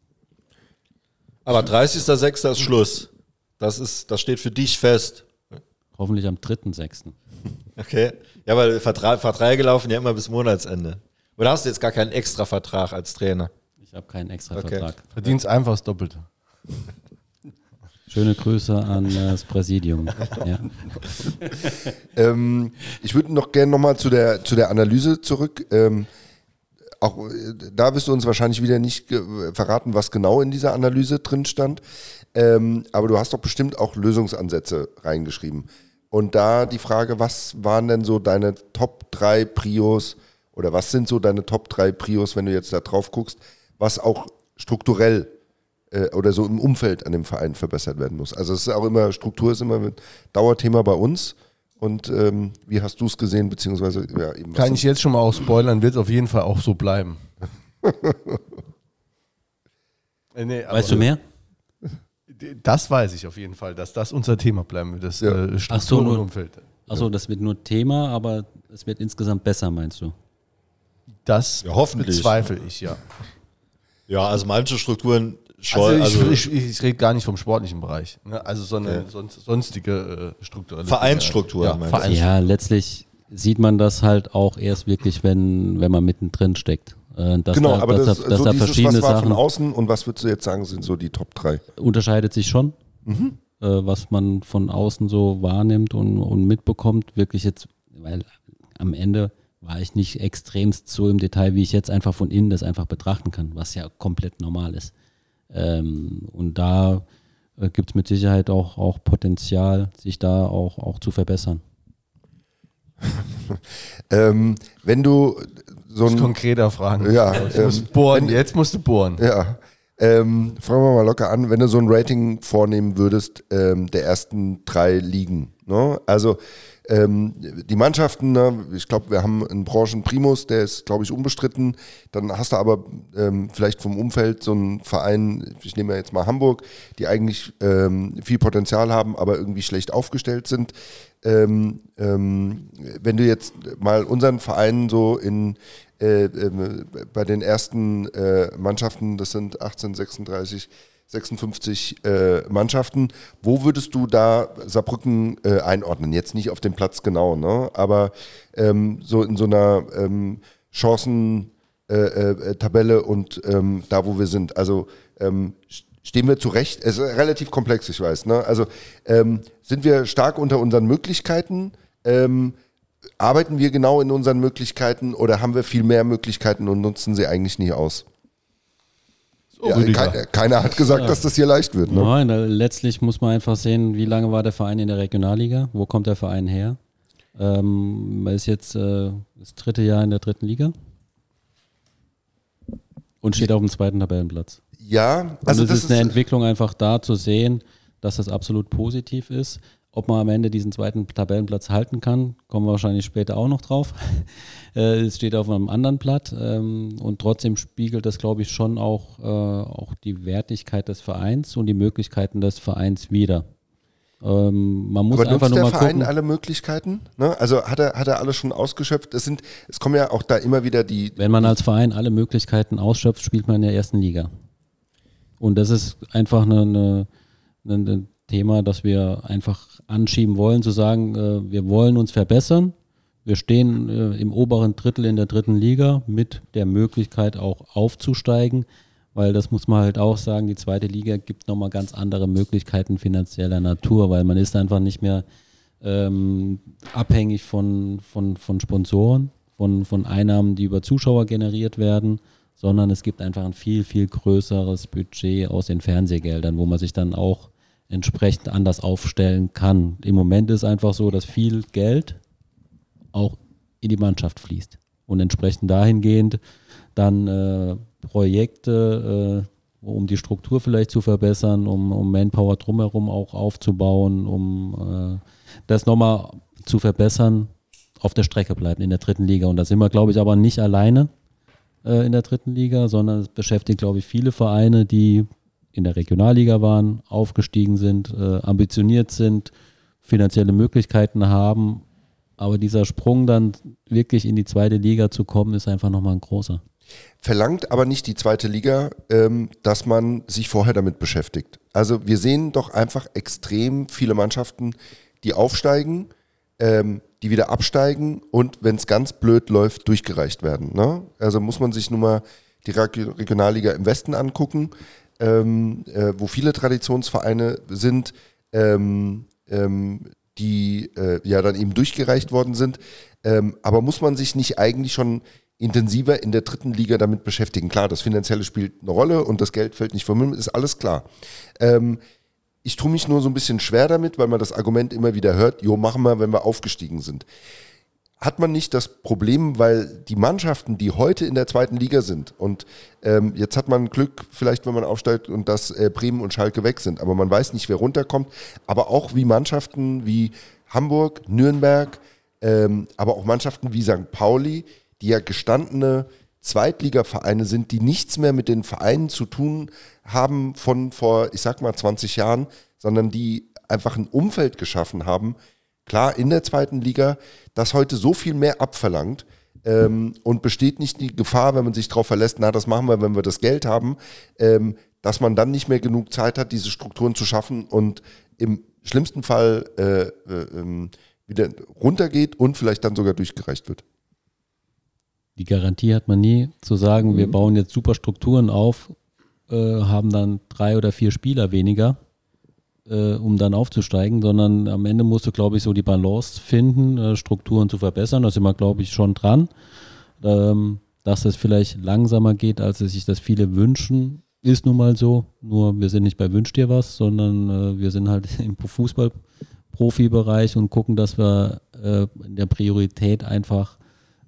Aber 30.06. ist Schluss. Das, ist, das steht für dich fest. Hoffentlich am 3.06. Okay. Ja, weil Vertra Verträge laufen ja immer bis Monatsende. Oder hast du jetzt gar keinen extra Vertrag als Trainer? Ich habe keinen extra okay. Vertrag. Verdienst einfach das Doppelte. Schöne Grüße an das Präsidium. Ja. ähm, ich würde noch gerne nochmal zu der, zu der Analyse zurück. Ähm, auch da wirst du uns wahrscheinlich wieder nicht verraten, was genau in dieser Analyse drin stand. Ähm, aber du hast doch bestimmt auch Lösungsansätze reingeschrieben. Und da die Frage, was waren denn so deine Top 3 Prios oder was sind so deine Top 3 Prios, wenn du jetzt da drauf guckst, was auch strukturell äh, oder so im Umfeld an dem Verein verbessert werden muss. Also es ist auch immer, Struktur ist immer ein Dauerthema bei uns. Und ähm, wie hast du es gesehen, beziehungsweise ja, eben Kann ich jetzt schon mal auch spoilern, wird es auf jeden Fall auch so bleiben. äh, nee, weißt du mehr? Das weiß ich auf jeden Fall, dass das unser Thema bleiben wird, das ja. äh, Struktur und Umfeld. Achso, das wird nur Thema, aber es wird insgesamt besser, meinst du? Das ja, hoffentlich. bezweifle ich, ja. Ja, also manche Strukturen schon. Also, ich, also ich, ich, rede gar nicht vom sportlichen Bereich. Ne? Also so eine okay. sonst, sonstige äh, strukturelle Vereinsstruktur. Ja, Vereinsstruktur. ja, letztlich sieht man das halt auch erst wirklich, wenn, wenn man mittendrin steckt. Äh, genau, da, aber das, dass so da dieses, verschiedene was war Sachen von außen und was würdest du jetzt sagen, sind so die Top 3? Unterscheidet sich schon, mhm. äh, was man von außen so wahrnimmt und, und mitbekommt. Wirklich jetzt, weil am Ende war ich nicht extremst so im Detail, wie ich jetzt einfach von innen das einfach betrachten kann, was ja komplett normal ist. Ähm, und da äh, gibt es mit Sicherheit auch, auch Potenzial, sich da auch, auch zu verbessern. ähm, wenn du so ein konkreter Fragen. Ja, jetzt, ähm, musst bohren, wenn, jetzt musst du bohren. Ja. Ähm, fangen wir mal locker an, wenn du so ein Rating vornehmen würdest, ähm, der ersten drei Ligen. Ne? Also ähm, die Mannschaften, ne, ich glaube, wir haben einen Branchenprimus, der ist, glaube ich, unbestritten. Dann hast du aber ähm, vielleicht vom Umfeld so einen Verein, ich nehme jetzt mal Hamburg, die eigentlich ähm, viel Potenzial haben, aber irgendwie schlecht aufgestellt sind. Ähm, ähm, wenn du jetzt mal unseren Verein so in äh, äh, bei den ersten äh, Mannschaften, das sind 1836, 56 äh, Mannschaften. Wo würdest du da Saarbrücken äh, einordnen? Jetzt nicht auf dem Platz genau, ne? aber ähm, so in so einer ähm, Chancen-Tabelle äh, äh und ähm, da, wo wir sind. Also ähm, stehen wir zurecht? Es ist relativ komplex, ich weiß. Ne? Also ähm, sind wir stark unter unseren Möglichkeiten? Ähm, arbeiten wir genau in unseren Möglichkeiten oder haben wir viel mehr Möglichkeiten und nutzen sie eigentlich nie aus? So, Ja, Rüdiger. kei- keiner hat gesagt, dass das hier leicht wird. Ne? Nein, äh, letztlich muss man einfach sehen, wie lange war der Verein in der Regionalliga, wo kommt der Verein her. Ähm, ist jetzt äh, das dritte Jahr in der dritten Liga und steht auf dem zweiten Tabellenplatz. Ja, Also also es das ist eine Entwicklung einfach da zu sehen, dass das absolut positiv ist. Ob man am Ende diesen zweiten Tabellenplatz halten kann, kommen wir wahrscheinlich später auch noch drauf. Äh, es steht auf einem anderen Blatt ähm, und trotzdem spiegelt das, glaube ich, schon auch, äh, auch die Wertigkeit des Vereins und die Möglichkeiten des Vereins wider. Ähm, man muss Aber einfach nutzt nur der mal Verein gucken. alle Möglichkeiten? Ne? Also hat er, hat er alles schon ausgeschöpft? Es, sind, es kommen ja auch da immer wieder die. Wenn man als Verein alle Möglichkeiten ausschöpft, spielt man in der ersten Liga. Und das ist einfach eine, eine, eine, ein Thema, das wir einfach anschieben wollen, zu sagen, äh, wir wollen uns verbessern. Wir stehen äh, im oberen Drittel in der dritten Liga mit der Möglichkeit auch aufzusteigen, weil das muss man halt auch sagen, die zweite Liga gibt nochmal ganz andere Möglichkeiten finanzieller Natur, weil man ist einfach nicht mehr ähm, abhängig von, von, von Sponsoren, von, von Einnahmen, die über Zuschauer generiert werden, sondern es gibt einfach ein viel, viel größeres Budget aus den Fernsehgeldern, wo man sich dann auch entsprechend anders aufstellen kann. Im Moment ist einfach so, dass viel Geld auch in die Mannschaft fließt und entsprechend dahingehend dann äh, Projekte, äh, um die Struktur vielleicht zu verbessern, um, um Manpower drumherum auch aufzubauen, um äh, das nochmal zu verbessern, auf der Strecke bleiben in der dritten Liga. Und da sind wir, glaube ich, aber nicht alleine äh, in der dritten Liga, sondern es beschäftigt, glaube ich, viele Vereine, die in der Regionalliga waren, aufgestiegen sind, äh, ambitioniert sind, finanzielle Möglichkeiten haben. Aber dieser Sprung dann wirklich in die zweite Liga zu kommen, ist einfach nochmal ein großer. Verlangt aber nicht die zweite Liga, ähm, dass man sich vorher damit beschäftigt. Also wir sehen doch einfach extrem viele Mannschaften, die aufsteigen, ähm, die wieder absteigen und wenn es ganz blöd läuft, durchgereicht werden. Ne? Also muss man sich nun mal die Reg- Regionalliga im Westen angucken, ähm, äh, wo viele Traditionsvereine sind, ähm, die äh, ja dann eben durchgereicht worden sind. Ähm, aber muss man sich nicht eigentlich schon intensiver in der dritten Liga damit beschäftigen? Klar, das Finanzielle spielt eine Rolle und das Geld fällt nicht vom Himmel, ist alles klar. Ähm, ich tue mich nur so ein bisschen schwer damit, weil man das Argument immer wieder hört, jo, machen wir, wenn wir aufgestiegen sind. Hat man nicht das Problem, weil die Mannschaften, die heute in der zweiten Liga sind, und ähm, jetzt hat man Glück, vielleicht wenn man aufsteigt und dass äh, Bremen und Schalke weg sind, aber man weiß nicht, wer runterkommt, aber auch wie Mannschaften wie Hamburg, Nürnberg, ähm, aber auch Mannschaften wie St. Pauli, die ja gestandene Zweitligavereine sind, die nichts mehr mit den Vereinen zu tun haben von vor, ich sag mal, 20 Jahren, sondern die einfach ein Umfeld geschaffen haben, klar in der zweiten Liga, das heute so viel mehr abverlangt ähm, und besteht nicht die Gefahr, wenn man sich darauf verlässt, na, das machen wir, wenn wir das Geld haben, ähm, dass man dann nicht mehr genug Zeit hat, diese Strukturen zu schaffen und im schlimmsten Fall äh, äh, ähm, wieder runtergeht und vielleicht dann sogar durchgereicht wird. Die Garantie hat man nie, zu sagen, wir bauen jetzt super Strukturen auf, äh, haben dann drei oder vier Spieler weniger, äh, um dann aufzusteigen, sondern am Ende musst du, glaube ich, so die Balance finden, äh, Strukturen zu verbessern. Da sind wir, glaube ich, schon dran. Ähm, dass es vielleicht langsamer geht, als sich das viele wünschen, ist nun mal so. Nur wir sind nicht bei Wünsch dir was, sondern äh, wir sind halt im Fußball-Profibereich und gucken, dass wir äh, in der Priorität einfach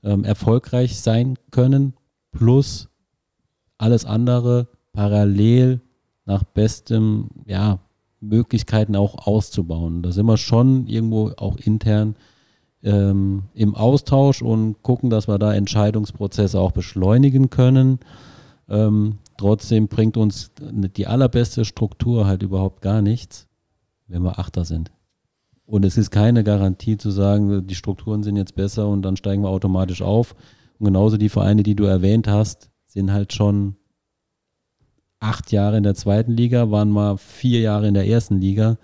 ähm, erfolgreich sein können, plus alles andere parallel nach bestem, ja, Möglichkeiten auch auszubauen. Da sind wir schon irgendwo auch intern ähm, im Austausch und gucken, dass wir da Entscheidungsprozesse auch beschleunigen können. Ähm, trotzdem bringt uns die allerbeste Struktur halt überhaupt gar nichts, wenn wir Achter sind. Und es ist keine Garantie zu sagen, die Strukturen sind jetzt besser und dann steigen wir automatisch auf. Und genauso die Vereine, die du erwähnt hast, sind halt schon acht Jahre in der zweiten Liga, waren mal vier Jahre in der ersten Liga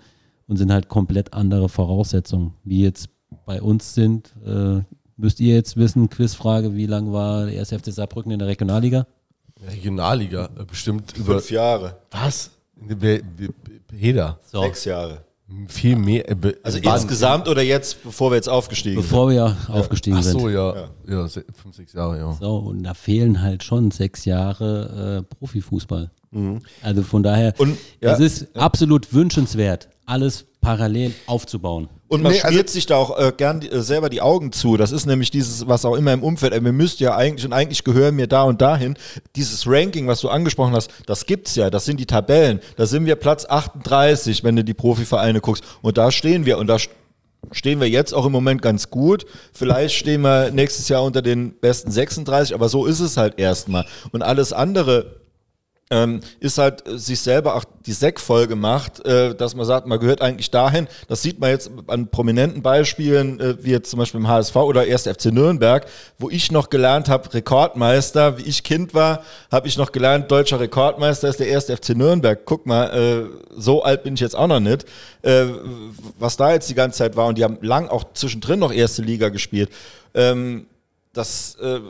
und sind halt komplett andere Voraussetzungen, wie jetzt bei uns sind. Äh, müsst ihr jetzt wissen, Quizfrage, wie lang war der 1. FC Saarbrücken in der Regionalliga? Regionalliga, äh, bestimmt über. Fünf Jahre, Was? Jeder. So, sechs Jahre. Viel mehr. äh, Also waren- insgesamt oder jetzt, bevor wir jetzt aufgestiegen bevor wir aufgestiegen Ach sind. so, ja. Ja, se- fünf, sechs Jahre, ja. So, und da fehlen halt schon sechs Jahre äh, Profifußball. Also von daher, Und, ja, es ist absolut wünschenswert, alles parallel aufzubauen. Und man Nee, spielt also- sich da auch äh, gern äh, selber die Augen zu. Das ist nämlich dieses, was auch immer im Umfeld, äh, mir müsst ja eigentlich und eigentlich gehören mir da und dahin. Dieses Ranking, was du angesprochen hast, das gibt's ja, das sind die Tabellen. Da sind wir Platz 38, wenn du die Profivereine guckst. Und da stehen wir und da st- stehen wir jetzt auch im Moment ganz gut. Vielleicht stehen wir nächstes Jahr unter den besten 36, aber so ist es halt erstmal. Und alles andere ähm, ist halt äh, sich selber auch die Säck gemacht, äh, dass man sagt, man gehört eigentlich dahin. Das sieht man jetzt an prominenten Beispielen, äh, wie jetzt zum Beispiel im HSV oder erst FC Nürnberg, wo ich noch gelernt habe, Rekordmeister, wie ich Kind war, habe ich noch gelernt, deutscher Rekordmeister ist der erste FC Nürnberg. Guck mal, äh, so alt bin ich jetzt auch noch nicht, äh, was da jetzt die ganze Zeit war. Und die haben lang auch zwischendrin noch erste Liga gespielt. Ähm, das, äh,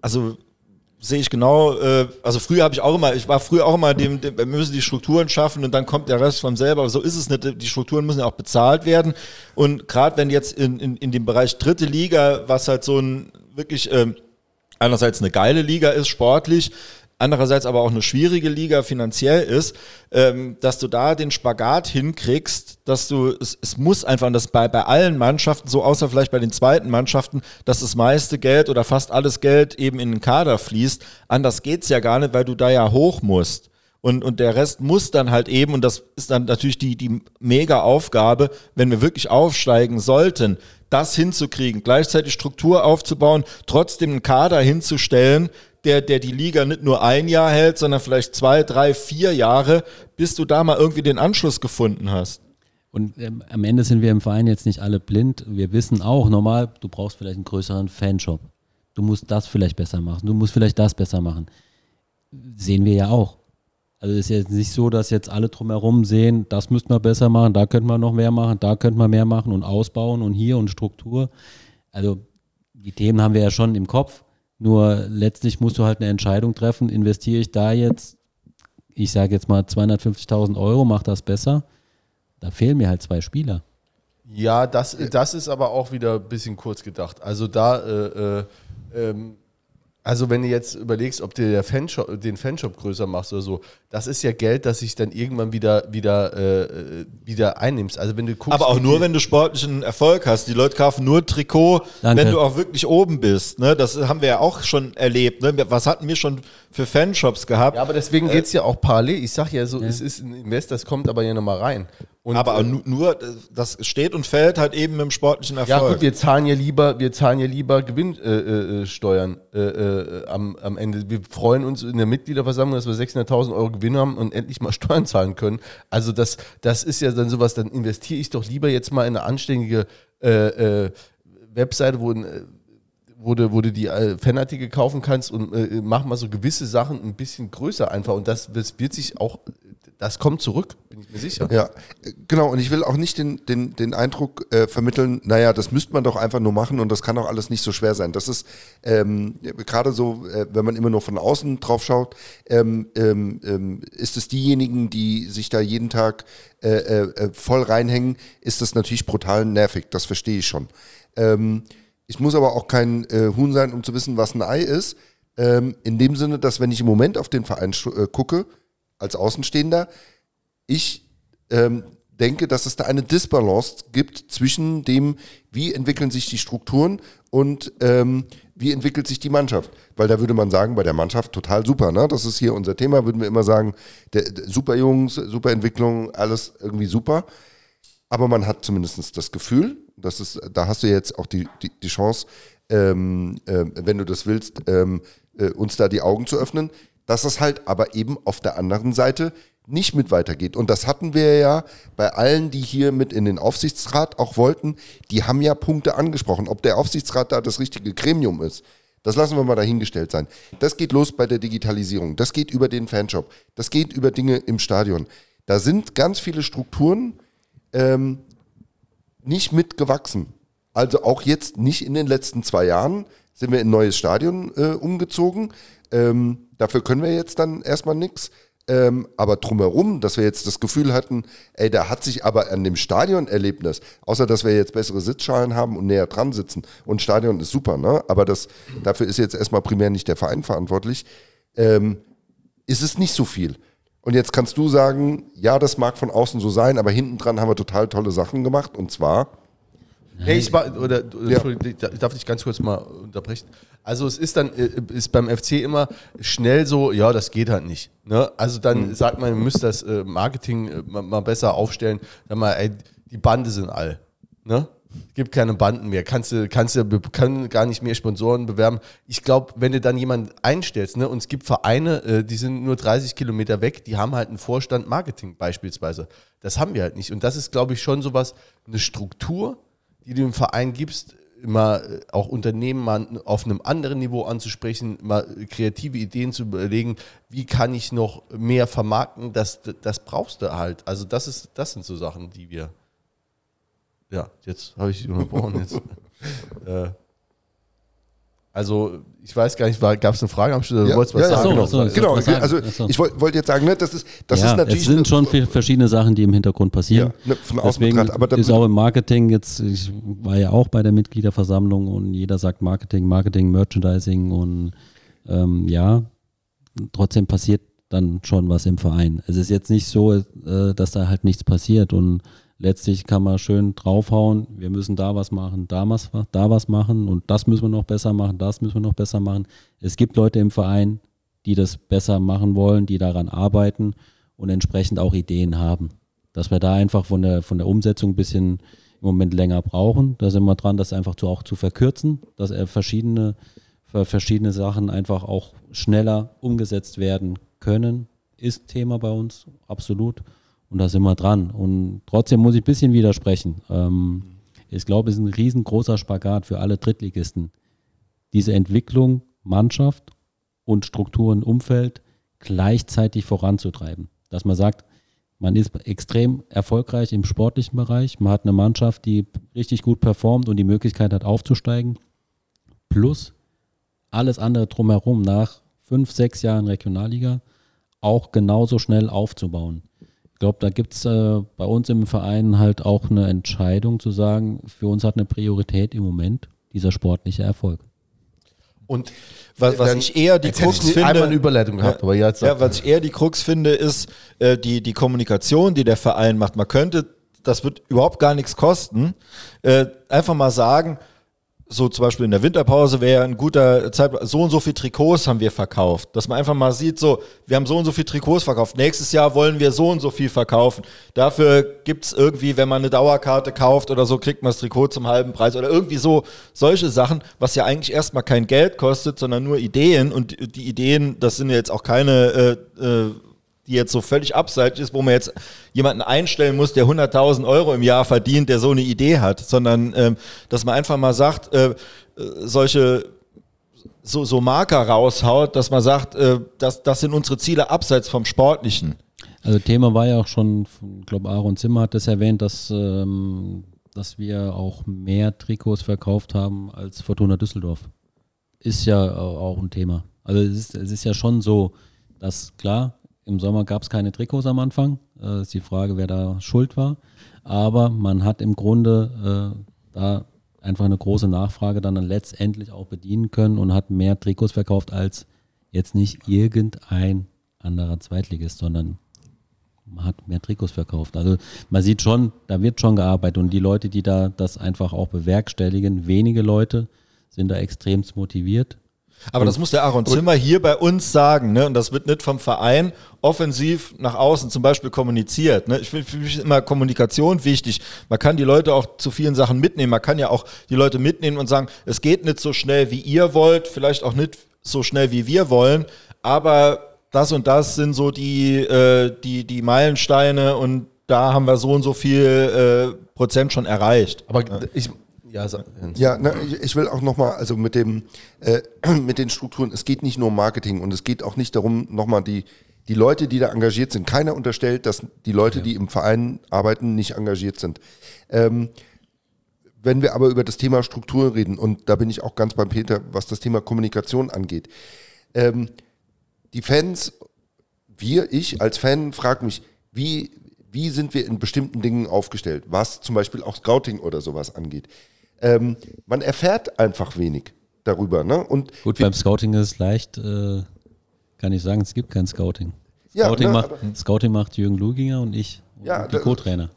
also sehe ich genau, äh, also früher habe ich auch immer, ich war früher auch immer dem, dem, wir müssen die Strukturen schaffen und dann kommt der Rest von selber, aber so ist es nicht, die Strukturen müssen ja auch bezahlt werden. Und gerade wenn jetzt in, in, in dem Bereich dritte Liga, was halt so ein wirklich ähm, einerseits eine geile Liga ist, sportlich, andererseits aber auch eine schwierige Liga finanziell ist, ähm, dass du da den Spagat hinkriegst, dass du, es, es muss einfach, und das bei, bei allen Mannschaften, so außer vielleicht bei den zweiten Mannschaften, dass das meiste Geld oder fast alles Geld eben in den Kader fließt. Anders geht's ja gar nicht, weil du da ja hoch musst. Und, und der Rest muss dann halt eben, und das ist dann natürlich die, die mega Aufgabe, wenn wir wirklich aufsteigen sollten, das hinzukriegen, gleichzeitig Struktur aufzubauen, trotzdem einen Kader hinzustellen, der, der die Liga nicht nur ein Jahr hält, sondern vielleicht zwei, drei, vier Jahre, bis du da mal irgendwie den Anschluss gefunden hast. Und ähm, am Ende sind wir im Verein jetzt nicht alle blind. Wir wissen auch, normal, du brauchst vielleicht einen größeren Fanshop. Du musst das vielleicht besser machen. Du musst vielleicht das besser machen. Sehen wir ja auch. Also es ist jetzt nicht so, dass jetzt alle drumherum sehen, das müssten wir besser machen, da könnte man noch mehr machen, da könnte man mehr machen und ausbauen und hier und Struktur. Also die Themen haben wir ja schon im Kopf. Nur letztlich musst du halt eine Entscheidung treffen, investiere ich da jetzt, ich sage jetzt mal 250.000 Euro, mach das besser. Da fehlen mir halt zwei Spieler. Ja, das, das ist aber auch wieder ein bisschen kurz gedacht. Also da, äh, äh, ähm, also wenn du jetzt überlegst, ob du der Fanshop, den Fanshop größer machst oder so, das ist ja Geld, das sich dann irgendwann wieder, wieder, äh, wieder einnimmst. Also wenn du guckst, Aber auch nur, wenn du sportlichen Erfolg hast. Die Leute kaufen nur Trikot, Danke. wenn du auch wirklich oben bist. Ne? Das haben wir ja auch schon erlebt. Ne? Was hatten wir schon für Fanshops gehabt? Ja, aber deswegen geht es ja auch parallel. Ich sag ja so, es ist ein Invest, das kommt aber ja nochmal rein. Und, aber äh, nu- nur, das steht und fällt halt eben mit dem sportlichen Erfolg. Ja gut, wir zahlen ja lieber, wir zahlen ja lieber Gewinnsteuern äh, äh, Steuern, äh, am, am Ende. Wir freuen uns in der Mitgliederversammlung, dass wir 600.000 Euro Gewinn haben und endlich mal Steuern zahlen können. Also das, das ist ja dann sowas, dann investiere ich doch lieber jetzt mal in eine anständige äh, äh, Webseite, wo, äh, wo du, wo du die äh, Fanartikel kaufen kannst und äh, mach mal so gewisse Sachen ein bisschen größer einfach. Und das, das wird sich auch, das kommt zurück, bin ich mir sicher. Ja, genau. Und ich will auch nicht den, den, den Eindruck äh, vermitteln, naja, das müsste man doch einfach nur machen und das kann auch alles nicht so schwer sein. Das ist ähm, gerade so, äh, wenn man immer nur von außen drauf schaut, ähm, ähm, ähm, ist es diejenigen, die sich da jeden Tag äh, äh, äh, voll reinhängen, ist das natürlich brutal nervig. Das verstehe ich schon. Ähm, ich muss aber auch kein äh, Huhn sein, um zu wissen, was ein Ei ist. Ähm, in dem Sinne, dass wenn ich im Moment auf den Verein gucke, als Außenstehender, ich ähm, denke, dass es da eine Disbalance gibt zwischen dem, wie entwickeln sich die Strukturen und ähm, wie entwickelt sich die Mannschaft. Weil da würde man sagen, bei der Mannschaft total super, ne? Das ist hier unser Thema, würden wir immer sagen, der, der, super Jungs, super Entwicklung, alles irgendwie super. Aber man hat zumindest das Gefühl, das ist, da hast du jetzt auch die, die, die Chance, ähm, äh, wenn du das willst, ähm, äh, uns da die Augen zu öffnen, dass es halt aber eben auf der anderen Seite nicht mit weitergeht. Und das hatten wir ja bei allen, die hier mit in den Aufsichtsrat auch wollten, die haben ja Punkte angesprochen. Ob der Aufsichtsrat da das richtige Gremium ist, das lassen wir mal dahingestellt sein. Das geht los bei der Digitalisierung, das geht über den Fanshop, das geht über Dinge im Stadion. Da sind ganz viele Strukturen, ähm, nicht mitgewachsen. Also auch jetzt nicht in den letzten zwei Jahren sind wir in ein neues Stadion äh, umgezogen. Ähm, dafür können wir jetzt dann erstmal nichts. Ähm, aber drumherum, dass wir jetzt das Gefühl hatten, ey, da hat sich aber an dem Stadionerlebnis, außer dass wir jetzt bessere Sitzschalen haben und näher dran sitzen, und Stadion ist super, ne? Aber das, dafür ist jetzt erstmal primär nicht der Verein verantwortlich. Ähm, ist es nicht so viel. Und jetzt kannst du sagen, ja, das mag von außen so sein, aber hinten dran haben wir total tolle Sachen gemacht. Und zwar, Nee, ich war, oder, Ja. Entschuldigung, ich darf dich ganz kurz mal unterbrechen. Also es ist dann, äh, ist beim FC immer schnell so, ja, das geht halt nicht. Ne? Also dann sagt man, ihr müsst das äh, Marketing äh, mal, besser aufstellen. Sag mal, ey, die Bande sind all. Ne? Gibt keine Banden mehr. Kannst du, kannst du, können gar nicht mehr Sponsoren bewerben. Ich glaube, wenn du dann jemanden einstellst, ne, und es gibt Vereine, die sind nur 30 Kilometer weg, die haben halt einen Vorstand Marketing beispielsweise. Das haben wir halt nicht. Und das ist, glaube ich, schon sowas, eine Struktur, die du im Verein gibst, immer äh, auch Unternehmen mal auf einem anderen Niveau anzusprechen, mal kreative Ideen zu überlegen, wie kann ich noch mehr vermarkten, das, das brauchst du halt. Also das ist, das sind so Sachen, die wir. Ja, jetzt habe ich dich unterbrochen. Jetzt. äh, also ich weiß gar nicht, gab es eine Frage am Schluss? Du Ja, wolltest was ja, sagen? genau. noch so, was? so. genau, was sagen. also so. ich wollte wollt jetzt sagen, ne, das ist, das ja, ist natürlich. es sind schon verschiedene Sachen, die im Hintergrund passieren. Ja, ne, von außen Deswegen betrachtet, aber ist auch im Marketing jetzt, ich war ja auch bei der Mitgliederversammlung und jeder sagt Marketing, Marketing, Merchandising und ähm, ja, trotzdem passiert dann schon was im Verein. Es ist jetzt nicht so, äh, dass da halt nichts passiert und letztlich kann man schön draufhauen, wir müssen da was machen, da was, da was machen und das müssen wir noch besser machen, das müssen wir noch besser machen. Es gibt Leute im Verein, die das besser machen wollen, die daran arbeiten und entsprechend auch Ideen haben. Dass wir da einfach von der, von der Umsetzung ein bisschen im Moment länger brauchen. Da sind wir dran, das einfach zu, auch zu verkürzen, dass er verschiedene, verschiedene Sachen einfach auch schneller umgesetzt werden können. Ist Thema bei uns, absolut. Und da sind wir dran. Und trotzdem muss ich ein bisschen widersprechen. Ähm, ich glaube, es ist ein riesengroßer Spagat für alle Drittligisten. Diese Entwicklung, Mannschaft und Strukturen, Umfeld gleichzeitig voranzutreiben. Dass man sagt, man ist extrem erfolgreich im sportlichen Bereich, man hat eine Mannschaft, die richtig gut performt und die Möglichkeit hat aufzusteigen, plus alles andere drumherum nach fünf, sechs Jahren Regionalliga auch genauso schnell aufzubauen. Ich glaube, da gibt es äh, bei uns im Verein halt auch eine Entscheidung zu sagen, für uns hat eine Priorität im Moment dieser sportliche Erfolg. Und Was, was ich eher die Krux ich finde. eine Überleitung gehabt, aber jetzt ja, was ich eher die Krux finde, ist äh, die, die Kommunikation, die der Verein macht. Man könnte, das wird überhaupt gar nichts kosten, äh, einfach mal sagen, so zum Beispiel in der Winterpause wäre ein guter Zeitpunkt, so und so viel Trikots haben wir verkauft. Dass man einfach mal sieht, so, wir haben so und so viel Trikots verkauft. Nächstes Jahr wollen wir so und so viel verkaufen. Dafür gibt's irgendwie, wenn man eine Dauerkarte kauft oder so, kriegt man das Trikot zum halben Preis oder irgendwie so solche Sachen, was ja eigentlich erstmal kein Geld kostet, sondern nur Ideen. Und die- Ideen, das sind ja jetzt auch keine äh, äh, die jetzt so völlig abseitig ist, wo man jetzt jemanden einstellen muss, der 100.000 Euro im Jahr verdient, der so eine Idee hat, sondern ähm, dass man einfach mal sagt, äh, äh, solche so, so Marker raushaut, dass man sagt, äh, das, das sind unsere Ziele abseits vom Sportlichen. Also Thema war ja auch schon, ich glaube Aaron Zimmer hat das erwähnt, dass, ähm, dass wir auch mehr Trikots verkauft haben als Fortuna Düsseldorf. Ist ja au- auch ein Thema. Also es ist, es ist ja schon so, dass klar, im Sommer gab es keine Trikots am Anfang. Äh, ist die Frage, wer da schuld war. Aber man hat im Grunde äh, da einfach eine große Nachfrage dann letztendlich auch bedienen können und hat mehr Trikots verkauft als jetzt nicht irgendein anderer Zweitligist, sondern man hat mehr Trikots verkauft. Also man sieht schon, da wird schon gearbeitet und die Leute, die da das einfach auch bewerkstelligen, wenige Leute sind da extremst motiviert. Aber das muss der Aaron Zimmer hier bei uns sagen, ne? Und das wird nicht vom Verein offensiv nach außen zum Beispiel kommuniziert. Ne? Ich finde für mich immer Kommunikation wichtig. Man kann die Leute auch zu vielen Sachen mitnehmen. Man kann ja auch die Leute mitnehmen und sagen, es geht nicht so schnell, wie ihr wollt, vielleicht auch nicht so schnell, wie wir wollen, aber das und das sind so die, äh, die, die Meilensteine und da haben wir so und so viel äh, Prozent schon erreicht. aber ich, ja, sag- Ja, na, ich, ich will auch nochmal, also mit dem, äh, mit den Strukturen, es geht nicht nur um Marketing und es geht auch nicht darum, nochmal die, die Leute, die da engagiert sind, keiner unterstellt, dass die Leute, die im Verein arbeiten, nicht engagiert sind. Ähm, wenn wir aber über das Thema Strukturen reden, und da bin ich auch ganz beim Peter, was das Thema Kommunikation angeht, ähm, die Fans, wir, ich als Fan, frage mich, wie, wie sind wir in bestimmten Dingen aufgestellt, was zum Beispiel auch Scouting oder sowas angeht. Ähm, man erfährt einfach wenig darüber. Ne? Und Gut, beim Scouting ist es leicht, äh, Kann ich sagen, es gibt kein Scouting. Ja, Scouting, ne, macht, Scouting macht Jürgen Luginger und ich. Ja, und die Co-Trainer.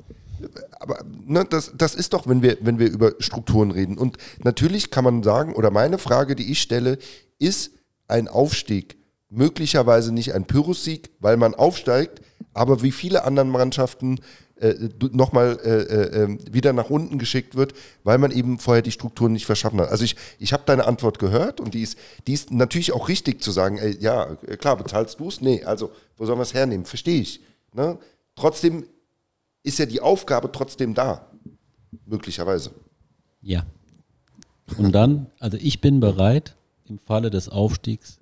aber ne, das, das ist doch, wenn wir, wenn wir über Strukturen reden. Und natürlich kann man sagen, oder meine Frage, die ich stelle, ist ein Aufstieg möglicherweise nicht ein Pyrrhussieg, weil man aufsteigt, aber wie viele anderen Mannschaften äh, nochmal äh, äh, äh, wieder nach unten geschickt wird, weil man eben vorher die Strukturen nicht verschaffen hat. Also ich, ich habe deine Antwort gehört und die ist, die ist natürlich auch richtig zu sagen, ey, ja, äh, klar, bezahlst du es? Nee, also wo sollen wir es hernehmen? Verstehe ich. Ne? Trotzdem ist ja die Aufgabe trotzdem da. Möglicherweise. Ja. Und dann, also ich bin bereit, im Falle des Aufstiegs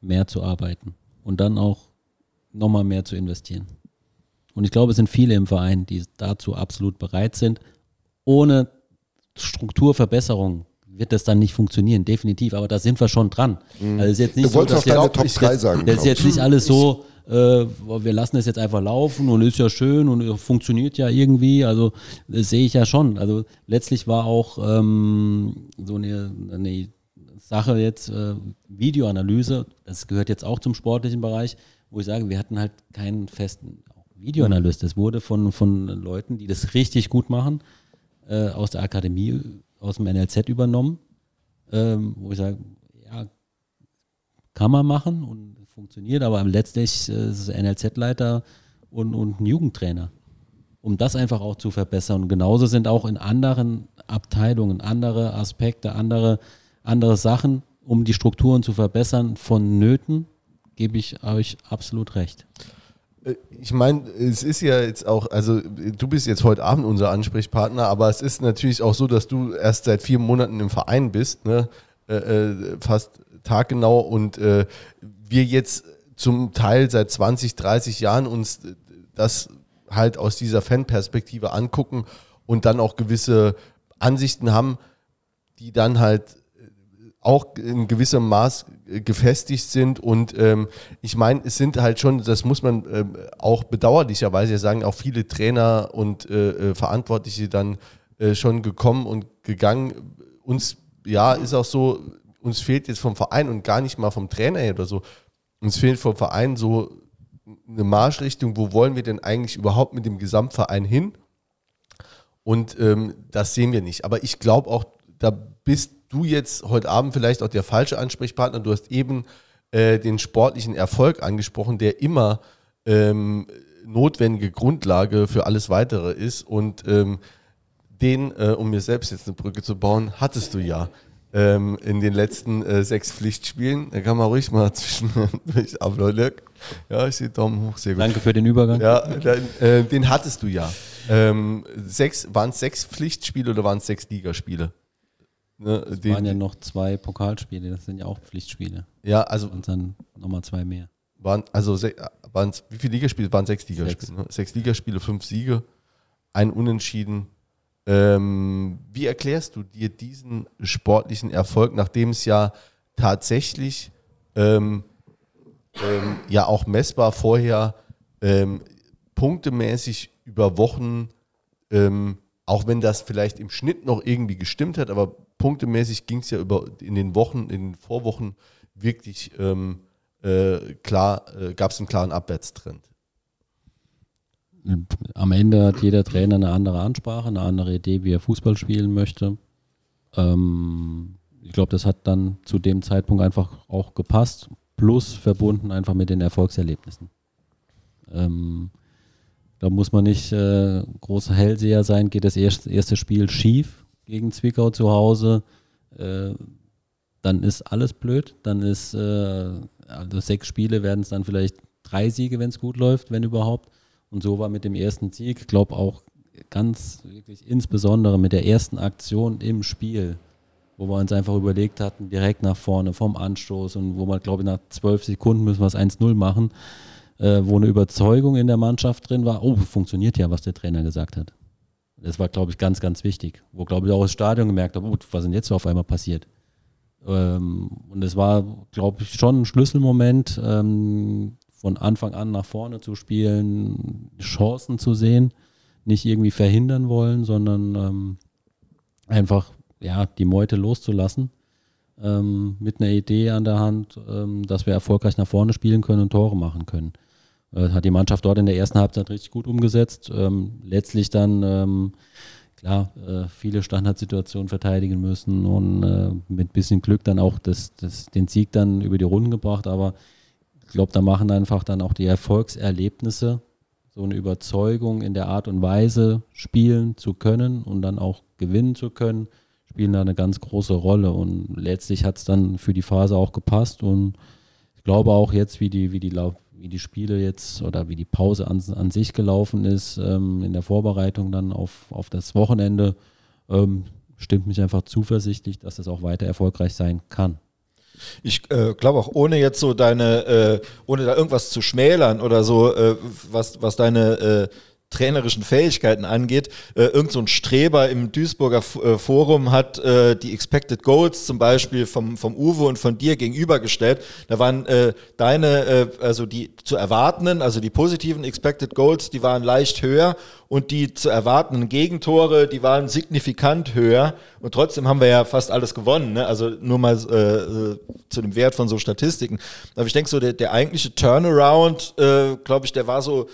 mehr zu arbeiten und dann auch nochmal mehr zu investieren. Und ich glaube, es sind viele im Verein, die dazu absolut bereit sind. Ohne Strukturverbesserung wird das dann nicht funktionieren, definitiv. Aber da sind wir schon dran. Also es ist jetzt nicht Du so, wolltest dass noch deine jetzt, Top ich- 3 sagen, Das ist jetzt nicht alles so, äh, wir lassen es jetzt einfach laufen und ist ja schön und äh, funktioniert ja irgendwie. Also das sehe ich ja schon. Also letztlich war auch ähm, so eine, eine Sache jetzt äh, Videoanalyse. Das gehört jetzt auch zum sportlichen Bereich, wo ich sage, wir hatten halt keinen festen Videoanalyst. Das wurde von, von Leuten, die das richtig gut machen, äh, aus der Akademie, aus dem NLZ übernommen, ähm, wo ich sage, ja, kann man machen und funktioniert, aber letztlich äh, ist es NLZ-Leiter und, und ein Jugendtrainer, um das einfach auch zu verbessern. Und genauso sind auch in anderen Abteilungen andere Aspekte, andere, andere Sachen, um die Strukturen zu verbessern, von Nöten, gebe ich euch absolut recht. Äh, Ich meine, es ist ja jetzt auch, also du bist jetzt heute Abend unser Ansprechpartner, aber es ist natürlich auch so, dass du erst seit vier Monaten im Verein bist, ne? äh, äh, fast taggenau und äh, wir jetzt zum Teil seit 20, 30 Jahren uns das halt aus dieser Fanperspektive angucken und dann auch gewisse Ansichten haben, die dann halt auch in gewissem Maß äh, gefestigt sind. Und ähm, ich meine, es sind halt schon, das muss man ähm, auch bedauerlicherweise sagen, auch viele Trainer und äh, äh, Verantwortliche dann äh, schon gekommen und gegangen. Uns, ja, ist auch so, uns fehlt jetzt vom Verein und gar nicht mal vom Trainer oder so, uns fehlt vom Verein so eine Marschrichtung, wo wollen wir denn eigentlich überhaupt mit dem Gesamtverein hin? Und ähm, das sehen wir nicht. Aber ich glaube auch, da bist du jetzt heute Abend vielleicht auch der falsche Ansprechpartner. Du hast eben äh, den sportlichen Erfolg angesprochen, der immer ähm, notwendige Grundlage für alles Weitere ist. Und ähm, den, äh, um mir selbst jetzt eine Brücke zu bauen, hattest du ja ähm, in den letzten äh, sechs Pflichtspielen. Da kann man ruhig mal zwischendurch abläufen. Ja, ich sehe Daumen hoch, sehr gut. Danke für den Übergang. Ja, dann, äh, den hattest du ja. Ähm, sechs, waren es sechs Pflichtspiele oder waren es sechs Ligaspiele? Ne, Es den- waren ja noch zwei Pokalspiele, das sind ja auch Pflichtspiele. ja, also Und dann nochmal zwei mehr. waren, also waren's, wie viele Ligaspiele? Waren sechs Ligaspiele. Sechs. Ne? Sechs Ligaspiele, fünf Siege, ein Unentschieden. Ähm, wie erklärst du dir diesen sportlichen Erfolg, nachdem es ja tatsächlich ähm, ähm, ja auch messbar vorher ähm, punktemäßig über Wochen, ähm, auch wenn das vielleicht im Schnitt noch irgendwie gestimmt hat, aber punktemäßig ging es ja über in den Wochen, in den Vorwochen wirklich ähm, äh, klar, äh, gab es einen klaren Abwärtstrend. Am Ende hat jeder Trainer eine andere Ansprache, eine andere Idee, wie er Fußball spielen möchte. Ähm, ich glaube, das hat dann zu dem Zeitpunkt einfach auch gepasst, plus verbunden einfach mit den Erfolgserlebnissen. Ähm, da muss man nicht äh, großer Hellseher sein, geht das erste, erste Spiel schief gegen Zwickau zu Hause, äh, dann ist alles blöd, dann ist, äh, also sechs Spiele werden es dann vielleicht drei Siege, wenn es gut läuft, wenn überhaupt. Und so war mit dem ersten Sieg, ich glaube auch ganz wirklich insbesondere mit der ersten Aktion im Spiel, wo wir uns einfach überlegt hatten, direkt nach vorne vom Anstoß und wo man, glaube ich, nach zwölf Sekunden müssen wir es 1-0 machen, äh, wo eine Überzeugung in der Mannschaft drin war, oh, funktioniert ja, was der Trainer gesagt hat. Das war, glaube ich, ganz, ganz wichtig. Wo, glaube ich, auch das Stadion gemerkt hat, oh, was ist denn jetzt so auf einmal passiert? Ähm, und es war, glaube ich, schon ein Schlüsselmoment, ähm, von Anfang an nach vorne zu spielen, Chancen zu sehen, nicht irgendwie verhindern wollen, sondern ähm, einfach ja, die Meute loszulassen ähm, mit einer Idee an der Hand, ähm, dass wir erfolgreich nach vorne spielen können und Tore machen können. Äh, hat die Mannschaft dort in der ersten Halbzeit richtig gut umgesetzt. Ähm, letztlich dann ähm, klar äh, viele Standardsituationen verteidigen müssen und äh, mit bisschen Glück dann auch das, das, den Sieg dann über die Runden gebracht. Aber ich glaube, da machen einfach dann auch die Erfolgserlebnisse so eine Überzeugung in der Art und Weise spielen zu können und dann auch gewinnen zu können, spielen da eine ganz große Rolle. Und letztlich hat es dann für die Phase auch gepasst. Und ich glaube auch jetzt, wie die, wie die, wie die Spiele jetzt oder wie die Pause an, an sich gelaufen ist, ähm, in der Vorbereitung dann auf, auf das Wochenende, ähm, stimmt mich einfach zuversichtlich, dass das auch weiter erfolgreich sein kann. Ich äh, glaube auch, ohne jetzt so deine, äh, ohne da irgendwas zu schmälern oder so, äh, was, was deine äh, trainerischen Fähigkeiten angeht. Äh, irgend so ein Streber im Duisburger F äh, Forum hat äh, die Expected Goals zum Beispiel vom, vom Uwe und von dir gegenübergestellt. Da waren äh, deine, äh, also die zu erwartenden, also die positiven Expected Goals, die waren leicht höher und die zu erwartenden Gegentore, die waren signifikant höher. Und trotzdem haben wir ja fast alles gewonnen. Ne? Also nur mal äh, äh zu dem Wert von so Statistiken. Aber ich denke so, der, der eigentliche Turnaround, äh, glaube ich, der war so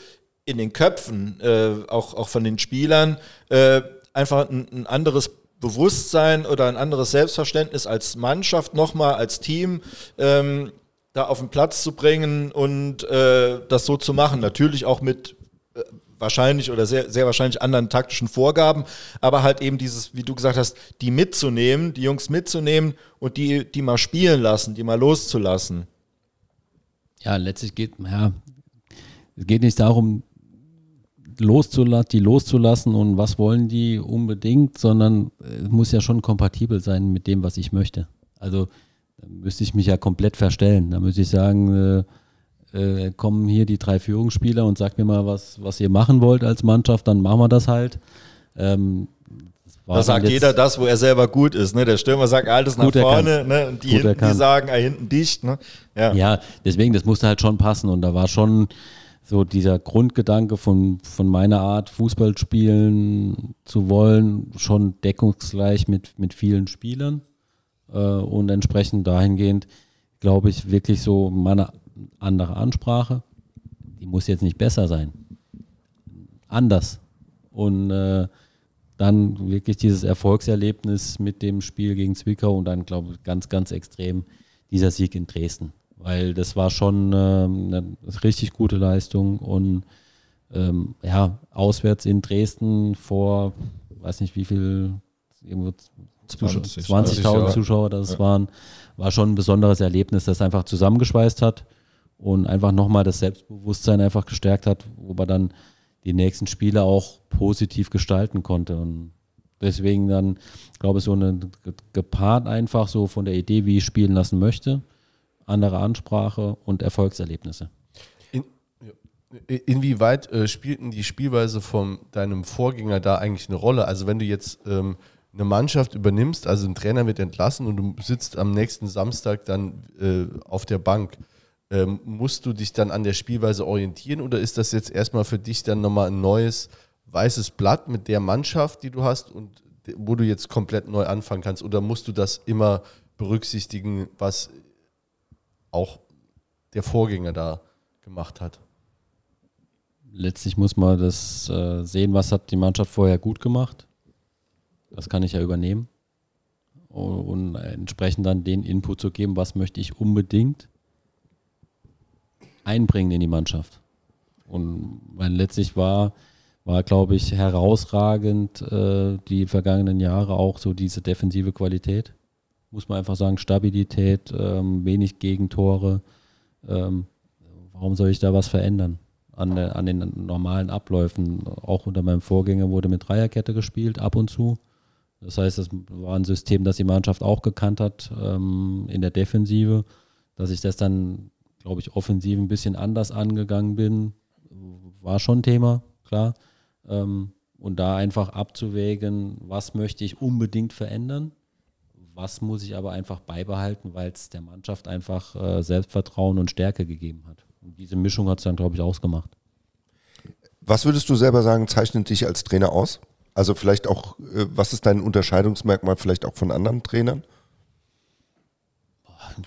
in den Köpfen, äh, auch, auch von den Spielern, äh, einfach ein, ein, anderes Bewusstsein oder ein anderes Selbstverständnis als Mannschaft nochmal, als Team, ähm, da auf den Platz zu bringen und äh, das so zu machen. Natürlich auch mit äh, wahrscheinlich oder sehr, sehr wahrscheinlich anderen taktischen Vorgaben, aber halt eben dieses, wie du gesagt hast, die mitzunehmen, die Jungs mitzunehmen und die, die mal spielen lassen, die mal loszulassen. Ja, letztlich geht, ja, es geht nicht darum, loszulassen, die loszulassen und was wollen die unbedingt, sondern es muss ja schon kompatibel sein mit dem, was ich möchte. Also da müsste ich mich ja komplett verstellen. Da müsste ich sagen, äh, äh, kommen hier die drei Führungsspieler und sagt mir mal, was, was ihr machen wollt als Mannschaft, dann machen wir das halt. Ähm, da sagt jeder das, wo er selber gut ist. Ne? Der Stürmer sagt alles nach vorne ne? und die hinten, die sagen, ah, hinten dicht. Ne? Ja. ja, deswegen, das musste halt schon passen und da war schon so dieser Grundgedanke von, von meiner Art, Fußball spielen zu wollen, schon deckungsgleich mit, mit vielen Spielern. Äh, und entsprechend dahingehend, glaube ich, wirklich so meine andere Ansprache. Die muss jetzt nicht besser sein. Anders. Und äh, dann wirklich dieses Erfolgserlebnis mit dem Spiel gegen Zwickau und dann, glaube ich, ganz, ganz extrem dieser Sieg in Dresden weil das war schon ähm, eine richtig gute Leistung und ähm, ja, auswärts in Dresden vor, weiß nicht wie viel, 20.000 20 Zuschauer das ja. waren, war schon ein besonderes Erlebnis, das einfach zusammengeschweißt hat und einfach nochmal das Selbstbewusstsein einfach gestärkt hat, wo man dann die nächsten Spiele auch positiv gestalten konnte und deswegen dann, glaube ich, so eine gepaart einfach so von der Idee, wie ich spielen lassen möchte, andere Ansprache und Erfolgserlebnisse. In, inwieweit äh, spielten die Spielweise von deinem Vorgänger da eigentlich eine Rolle? Also wenn du jetzt ähm, eine Mannschaft übernimmst, also ein Trainer wird entlassen und du sitzt am nächsten Samstag dann äh, auf der Bank, ähm, musst du dich dann an der Spielweise orientieren oder ist das jetzt erstmal für dich dann nochmal ein neues weißes Blatt mit der Mannschaft, die du hast und wo du jetzt komplett neu anfangen kannst? Oder musst du das immer berücksichtigen, was auch der Vorgänger da gemacht hat. Letztlich muss man das äh, sehen, was hat die Mannschaft vorher gut gemacht. Das kann ich ja übernehmen. Und, entsprechend dann den Input zu geben, was möchte ich unbedingt einbringen in die Mannschaft. Und weil letztlich war, war glaube ich, herausragend äh, die vergangenen Jahre auch so diese defensive Qualität muss man einfach sagen, Stabilität, ähm, wenig Gegentore. Ähm, warum soll ich da was verändern? An, der, an, den normalen Abläufen. Auch unter meinem Vorgänger wurde mit Dreierkette gespielt, ab und zu. Das heißt, das war ein System, das die Mannschaft auch gekannt hat ähm, in der Defensive. Dass ich das dann, glaube ich, offensiv ein bisschen anders angegangen bin, war schon Thema, klar. Ähm, und da einfach abzuwägen, was möchte ich unbedingt verändern was muss ich aber einfach beibehalten, weil es der Mannschaft einfach äh, Selbstvertrauen und Stärke gegeben hat. Und diese Mischung hat es dann, glaube ich, ausgemacht. Was würdest du selber sagen, zeichnet dich als Trainer aus? Also vielleicht auch, äh, was ist dein Unterscheidungsmerkmal vielleicht auch von anderen Trainern?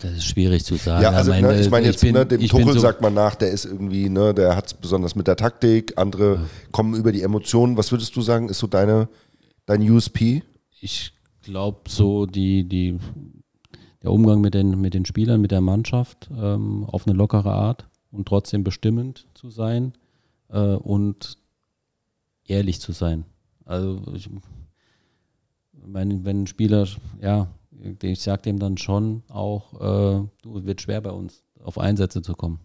Das ist schwierig zu sagen. Ja, also ne, ich meine jetzt, bin- ne, dem Tuchel so- sagt man nach, der ist irgendwie, ne, der hat es besonders mit der Taktik, andere kommen über die Emotionen. Was würdest du sagen, ist so deine, dein USP? ich glaube so die, die, der Umgang mit den, mit den Spielern, mit der Mannschaft ähm, auf eine lockere Art und trotzdem bestimmend zu sein äh, und ehrlich zu sein. Also ich meine, wenn ein Spieler, ja, ich sag dem dann schon auch, äh, du, es wird schwer bei uns, auf Einsätze zu kommen.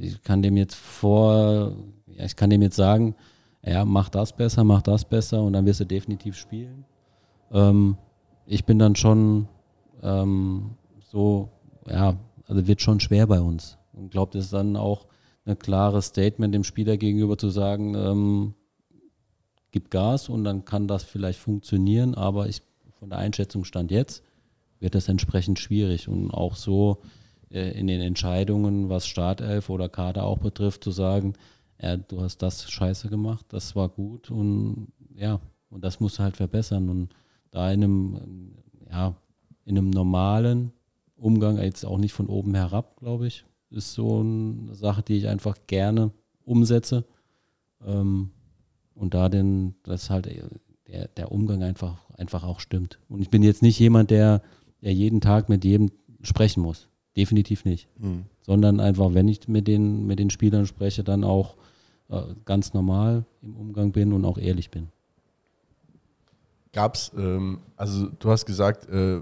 Ich kann dem jetzt vor, ja, ich kann dem jetzt sagen, ja, mach das besser, mach das besser und dann wirst du definitiv spielen. Ähm, ich bin dann schon ähm, so, ja, also wird schon schwer bei uns. Und glaube, das ist dann auch ein klares Statement dem Spieler gegenüber zu sagen, ähm, gib Gas und dann kann das vielleicht funktionieren, aber ich von der Einschätzung stand jetzt, wird das entsprechend schwierig und auch so äh, in den Entscheidungen, was Startelf oder Kader auch betrifft, zu sagen, ja, du hast das scheiße gemacht, das war gut und ja, und das musst du halt verbessern und da in einem, ja, in einem normalen Umgang, jetzt auch nicht von oben herab, glaube ich, ist so eine Sache, die ich einfach gerne umsetze. Ähm, und da denn das halt der, der Umgang einfach, einfach auch stimmt. Und ich bin jetzt nicht jemand, der, der jeden Tag mit jedem sprechen muss. Definitiv nicht. Sondern einfach, wenn ich mit den, mit den Spielern spreche, dann auch äh, ganz normal im Umgang bin und auch ehrlich bin. Gab es, ähm, also du hast gesagt, äh,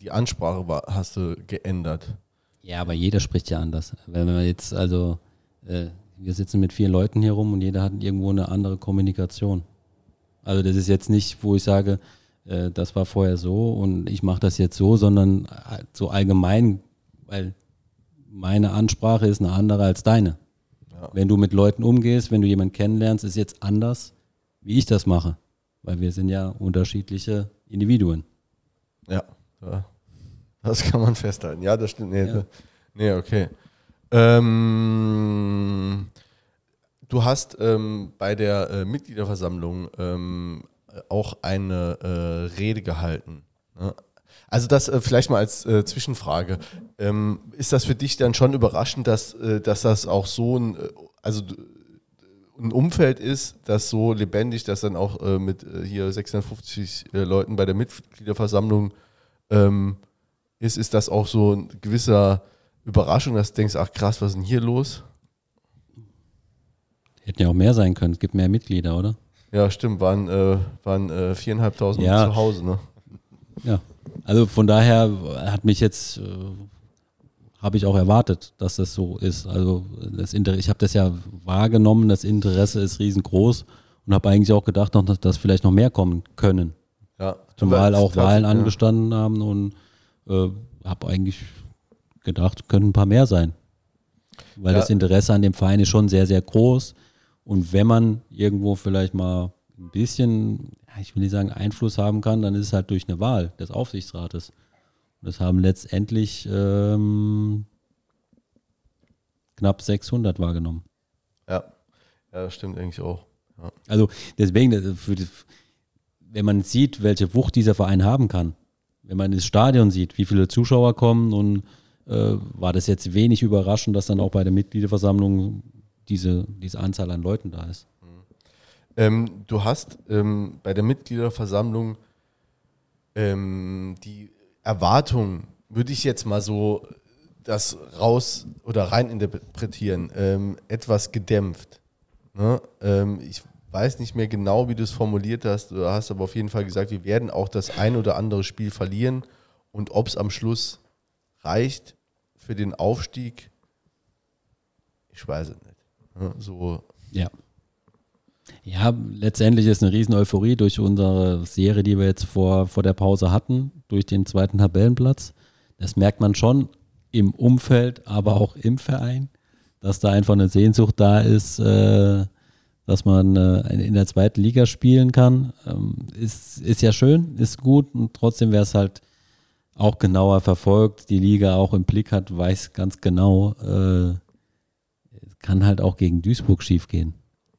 die Ansprache war, hast du geändert. Ja, aber jeder spricht ja anders. Wenn wir jetzt, also, äh, wir sitzen mit vier Leuten hier rum und jeder hat irgendwo eine andere Kommunikation. Also das ist jetzt nicht, wo ich sage, äh, das war vorher so und ich mache das jetzt so, sondern äh, so allgemein, weil meine Ansprache ist eine andere als deine. Wenn du mit Leuten umgehst, wenn du jemanden kennenlernst, ist jetzt anders, wie ich das mache. Weil wir sind ja unterschiedliche Individuen. Ja, das kann man festhalten. Ja, das stimmt. Nee, Ja. nee okay. Ähm, du hast ähm, bei der äh, Mitgliederversammlung ähm, auch eine äh, Rede gehalten. Ne? Also das äh, vielleicht mal als äh, Zwischenfrage. Ähm, ist das für dich dann schon überraschend, dass, äh, dass das auch so ein, äh, also ein Umfeld ist, das so lebendig, dass dann auch äh, mit äh, hier 650 äh, Leuten bei der Mitgliederversammlung ähm, ist, ist das auch so ein gewisser Überraschung, dass du denkst, ach krass, was ist denn hier los? Hätten ja auch mehr sein können. Es gibt mehr Mitglieder, oder? Ja, stimmt, waren, äh, waren äh, viereinhalbtausend Ja. zu Hause, ne? Ja. Also von daher hat mich jetzt, äh, habe ich auch erwartet, dass das so ist. Also das Inter ich habe das ja wahrgenommen, das Interesse ist riesengroß und habe eigentlich auch gedacht, dass, dass vielleicht noch mehr kommen können. Ja. Zumal auch Wahlen ja. angestanden haben und äh, habe eigentlich gedacht, können ein paar mehr sein. Weil Ja. das Interesse an dem Verein ist schon sehr, sehr groß. Und wenn man irgendwo vielleicht mal ein bisschen, ich will nicht sagen Einfluss haben kann, dann ist es halt durch eine Wahl des Aufsichtsrates. Das haben letztendlich ähm, knapp 600 wahrgenommen. Ja. ja, das stimmt eigentlich auch. Ja. Also deswegen, wenn man sieht, welche Wucht dieser Verein haben kann, wenn man das Stadion sieht, wie viele Zuschauer kommen und äh, war das jetzt wenig überraschend, dass dann auch bei der Mitgliederversammlung diese, diese Anzahl an Leuten da ist. Ähm, du hast ähm, bei der Mitgliederversammlung ähm, die Erwartung, würde ich jetzt mal so das raus oder rein interpretieren, ähm, etwas gedämpft. Ne? Ähm, ich weiß nicht mehr genau, wie du es formuliert hast. Du hast aber auf jeden Fall gesagt, wir werden auch das ein oder andere Spiel verlieren und ob es am Schluss reicht für den Aufstieg, ich weiß es nicht. Ne? So, Ja. Ja, letztendlich ist eine riesen Euphorie durch unsere Serie, die wir jetzt vor, vor der Pause hatten, durch den zweiten Tabellenplatz. Das merkt man schon im Umfeld, aber auch im Verein, dass da einfach eine Sehnsucht da ist, äh, dass man äh, in der zweiten Liga spielen kann. Ähm, ist, ist ja schön, ist gut und trotzdem wäre es halt auch genauer verfolgt, die Liga auch im Blick hat, weiß ganz genau, äh, kann halt auch gegen Duisburg schiefgehen.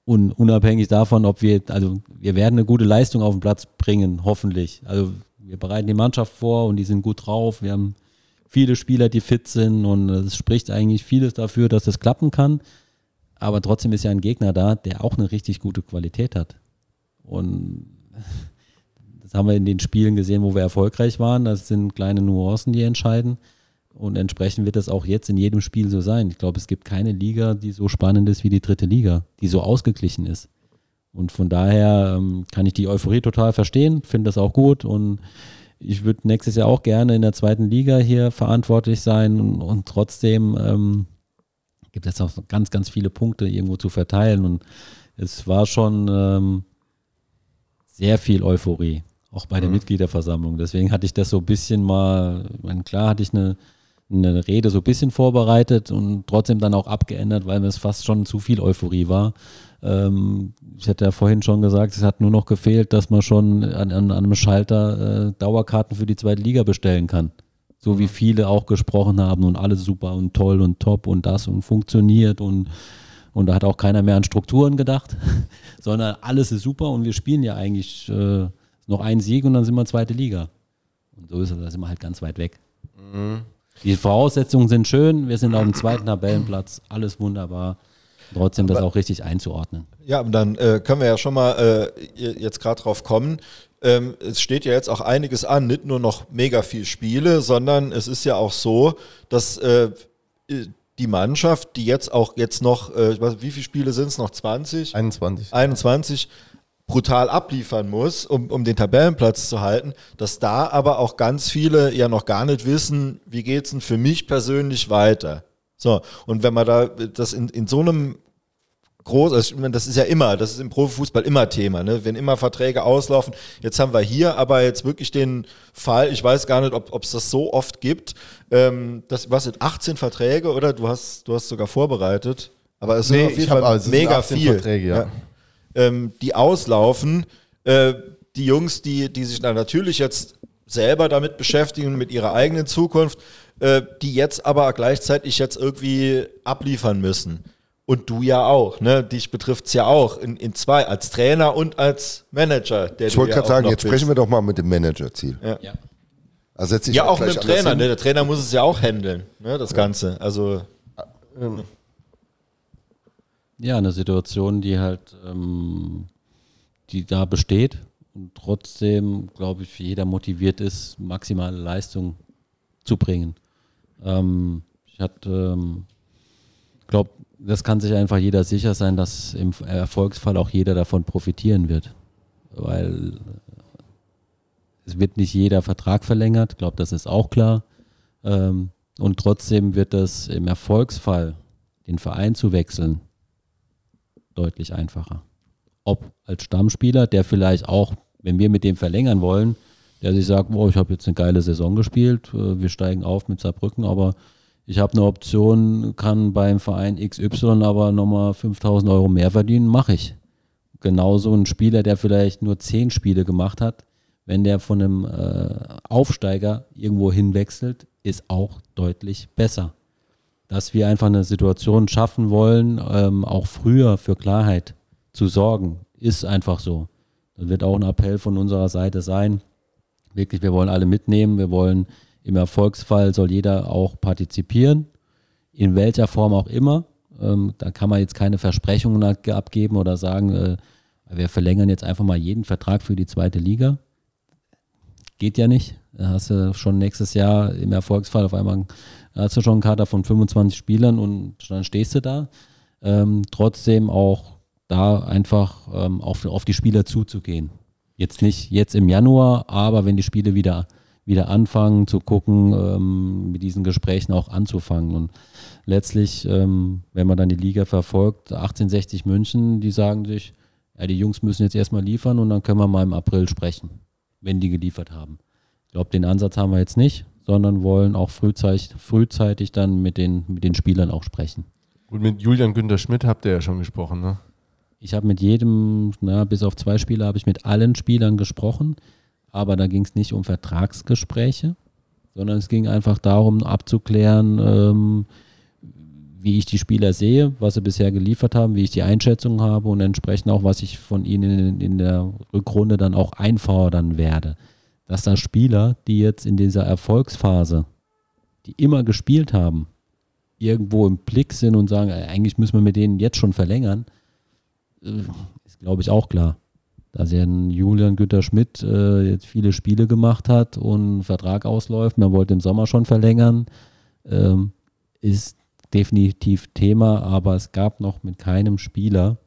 Und unabhängig davon, ob wir, also wir werden eine gute Leistung auf den Platz bringen, hoffentlich. Also wir bereiten die Mannschaft vor und die sind gut drauf. Wir haben viele Spieler, die fit sind und es spricht eigentlich vieles dafür, dass es klappen kann. Aber trotzdem ist ja ein Gegner da, der auch eine richtig gute Qualität hat. Und das haben wir in den Spielen gesehen, wo wir erfolgreich waren. Das sind kleine Nuancen, die entscheiden. Und entsprechend wird das auch jetzt in jedem Spiel so sein. Ich glaube, es gibt keine Liga, die so spannend ist wie die dritte Liga, die so ausgeglichen ist. Und von daher ähm, kann ich die Euphorie total verstehen, finde das auch gut und ich würde nächstes Jahr auch gerne in der zweiten Liga hier verantwortlich sein und, und trotzdem ähm, gibt es auch ganz, ganz viele Punkte irgendwo zu verteilen und es war schon ähm, sehr viel Euphorie, auch bei der mhm. Mitgliederversammlung. Deswegen hatte ich das so ein bisschen mal, ich meine, klar hatte ich eine, eine Rede so ein bisschen vorbereitet und trotzdem dann auch abgeändert, weil mir es fast schon zu viel Euphorie war. Ähm, ich hatte ja vorhin schon gesagt, es hat nur noch gefehlt, dass man schon an, an, an einem Schalter äh, Dauerkarten für die zweite Liga bestellen kann. So wie mhm. viele auch gesprochen haben und alles super und toll und top und das und funktioniert und, und da hat auch keiner mehr an Strukturen gedacht, sondern alles ist super und wir spielen ja eigentlich äh, noch einen Sieg und dann sind wir zweite Liga. Und so ist es, da sind wir halt ganz weit weg. Mhm. Die Voraussetzungen sind schön, wir sind auf dem zweiten Tabellenplatz, alles wunderbar. Trotzdem das auch richtig einzuordnen. Ja, und dann äh, können wir ja schon mal äh, jetzt gerade drauf kommen. Ähm, es steht ja jetzt auch einiges an, nicht nur noch mega viel Spiele, sondern es ist ja auch so, dass äh, die Mannschaft, die jetzt auch jetzt noch, äh, ich weiß, wie viele Spiele sind es noch? 20? 21. 21 brutal abliefern muss, um, um den Tabellenplatz zu halten, dass da aber auch ganz viele ja noch gar nicht wissen, wie geht es denn für mich persönlich weiter. So, und wenn man da das in, in so einem groß, also das ist ja immer, das ist im Profifußball immer Thema, ne? wenn immer Verträge auslaufen. Jetzt haben wir hier aber jetzt wirklich den Fall, ich weiß gar nicht, ob es das so oft gibt, ähm, das, was sind 18 Verträge oder du hast, du hast sogar vorbereitet, aber es nee, sind auf jeden Fall also mega viel. Verträge, ja. ja ähm, die auslaufen. Äh, die Jungs, die, die sich dann natürlich jetzt selber damit beschäftigen, mit ihrer eigenen Zukunft, äh, die jetzt aber gleichzeitig jetzt irgendwie abliefern müssen. Und du ja auch, ne? Dich betrifft es ja auch in, in zwei, als Trainer und als Manager. ich wollte gerade sagen, jetzt bist. sprechen wir doch mal mit dem Manager-Ziel. Ja. ja. Also ja, auch mit dem Trainer. Ne? Der Trainer muss es ja auch handeln, ne? das ja. Ganze. Also. Ähm, ja, eine Situation, die halt, ähm, die da besteht und trotzdem, glaube ich, jeder motiviert ist, maximale Leistung zu bringen. Ähm, ich ähm, glaube, das kann sich einfach jeder sicher sein, dass im Erfolgsfall auch jeder davon profitieren wird, weil äh, es wird nicht jeder Vertrag verlängert, ich glaube, das ist auch klar. Ähm, und trotzdem wird das im Erfolgsfall, den Verein zu wechseln, deutlich einfacher. Ob als Stammspieler, der vielleicht auch, wenn wir mit dem verlängern wollen, der sich sagt, oh, ich habe jetzt eine geile Saison gespielt, äh, wir steigen auf mit Saarbrücken, aber ich habe eine Option, kann beim Verein XY aber nochmal 5000 Euro mehr verdienen, mache ich. Genauso ein Spieler, der vielleicht nur 10 Spiele gemacht hat, wenn der von einem äh, Aufsteiger irgendwo hinwechselt, ist auch deutlich besser dass wir einfach eine Situation schaffen wollen, ähm, auch früher für Klarheit zu sorgen. Ist einfach so. Das wird auch ein Appell von unserer Seite sein. Wirklich, wir wollen alle mitnehmen. Wir wollen im Erfolgsfall soll jeder auch partizipieren. In welcher Form auch immer. Ähm, da kann man jetzt keine Versprechungen abgeben oder sagen, äh, wir verlängern jetzt einfach mal jeden Vertrag für die zweite Liga. Geht ja nicht. Da hast du schon nächstes Jahr im Erfolgsfall auf einmal da hast du schon einen Kader von 25 Spielern und dann stehst du da. Ähm, trotzdem auch da einfach ähm, auf, auf die Spieler zuzugehen. Jetzt nicht jetzt im Januar, aber wenn die Spiele wieder, wieder anfangen zu gucken, ähm, mit diesen Gesprächen auch anzufangen. Und letztlich, ähm, wenn man dann die Liga verfolgt, 1860 München, die sagen sich, ja, die Jungs müssen jetzt erstmal liefern und dann können wir mal im April sprechen, wenn die geliefert haben. Ich glaube, den Ansatz haben wir jetzt nicht sondern wollen auch frühzeitig, frühzeitig dann mit den, mit den Spielern auch sprechen. Und mit Julian Günther Schmidt habt ihr ja schon gesprochen, ne? Ich habe mit jedem, na, bis auf zwei Spieler, habe ich mit allen Spielern gesprochen, aber da ging es nicht um Vertragsgespräche, sondern es ging einfach darum, abzuklären, ähm, wie ich die Spieler sehe, was sie bisher geliefert haben, wie ich die Einschätzung habe und entsprechend auch, was ich von ihnen in, in der Rückrunde dann auch einfordern werde dass da Spieler, die jetzt in dieser Erfolgsphase die immer gespielt haben, irgendwo im Blick sind und sagen, eigentlich müssen wir mit denen jetzt schon verlängern, äh, ist glaube ich auch klar. Dass ja Julian Güter-Schmidt äh, jetzt viele Spiele gemacht hat und Vertrag ausläuft, man wollte im Sommer schon verlängern, ähm, ist definitiv Thema, aber es gab noch mit keinem Spieler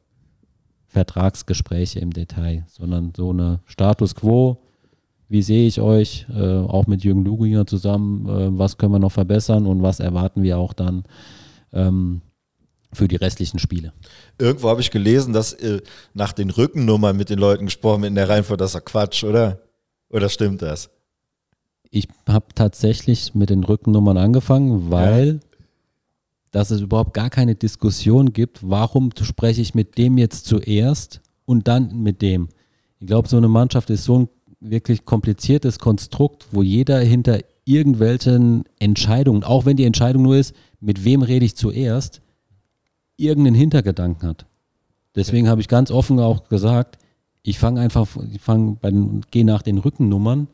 Vertragsgespräche im Detail, sondern so eine Status quo. Wie sehe ich euch, äh, auch mit Jürgen Luginger zusammen, äh, was können wir noch verbessern und was erwarten wir auch dann ähm, für die restlichen Spiele. Irgendwo habe ich gelesen, dass äh, nach den Rückennummern mit den Leuten gesprochen wird in der Reihenfolge, das ist Quatsch, oder? Oder stimmt das? Ich habe tatsächlich mit den Rückennummern angefangen, weil ja. dass es überhaupt gar keine Diskussion gibt, warum spreche ich mit dem jetzt zuerst und dann mit dem. Ich glaube, so eine Mannschaft ist so ein wirklich kompliziertes Konstrukt, wo jeder hinter irgendwelchen Entscheidungen, auch wenn die Entscheidung nur ist, mit wem rede ich zuerst, irgendeinen Hintergedanken hat. Deswegen okay. habe ich ganz offen auch gesagt, ich fange einfach, ich fange bei den, gehe nach den Rückennummern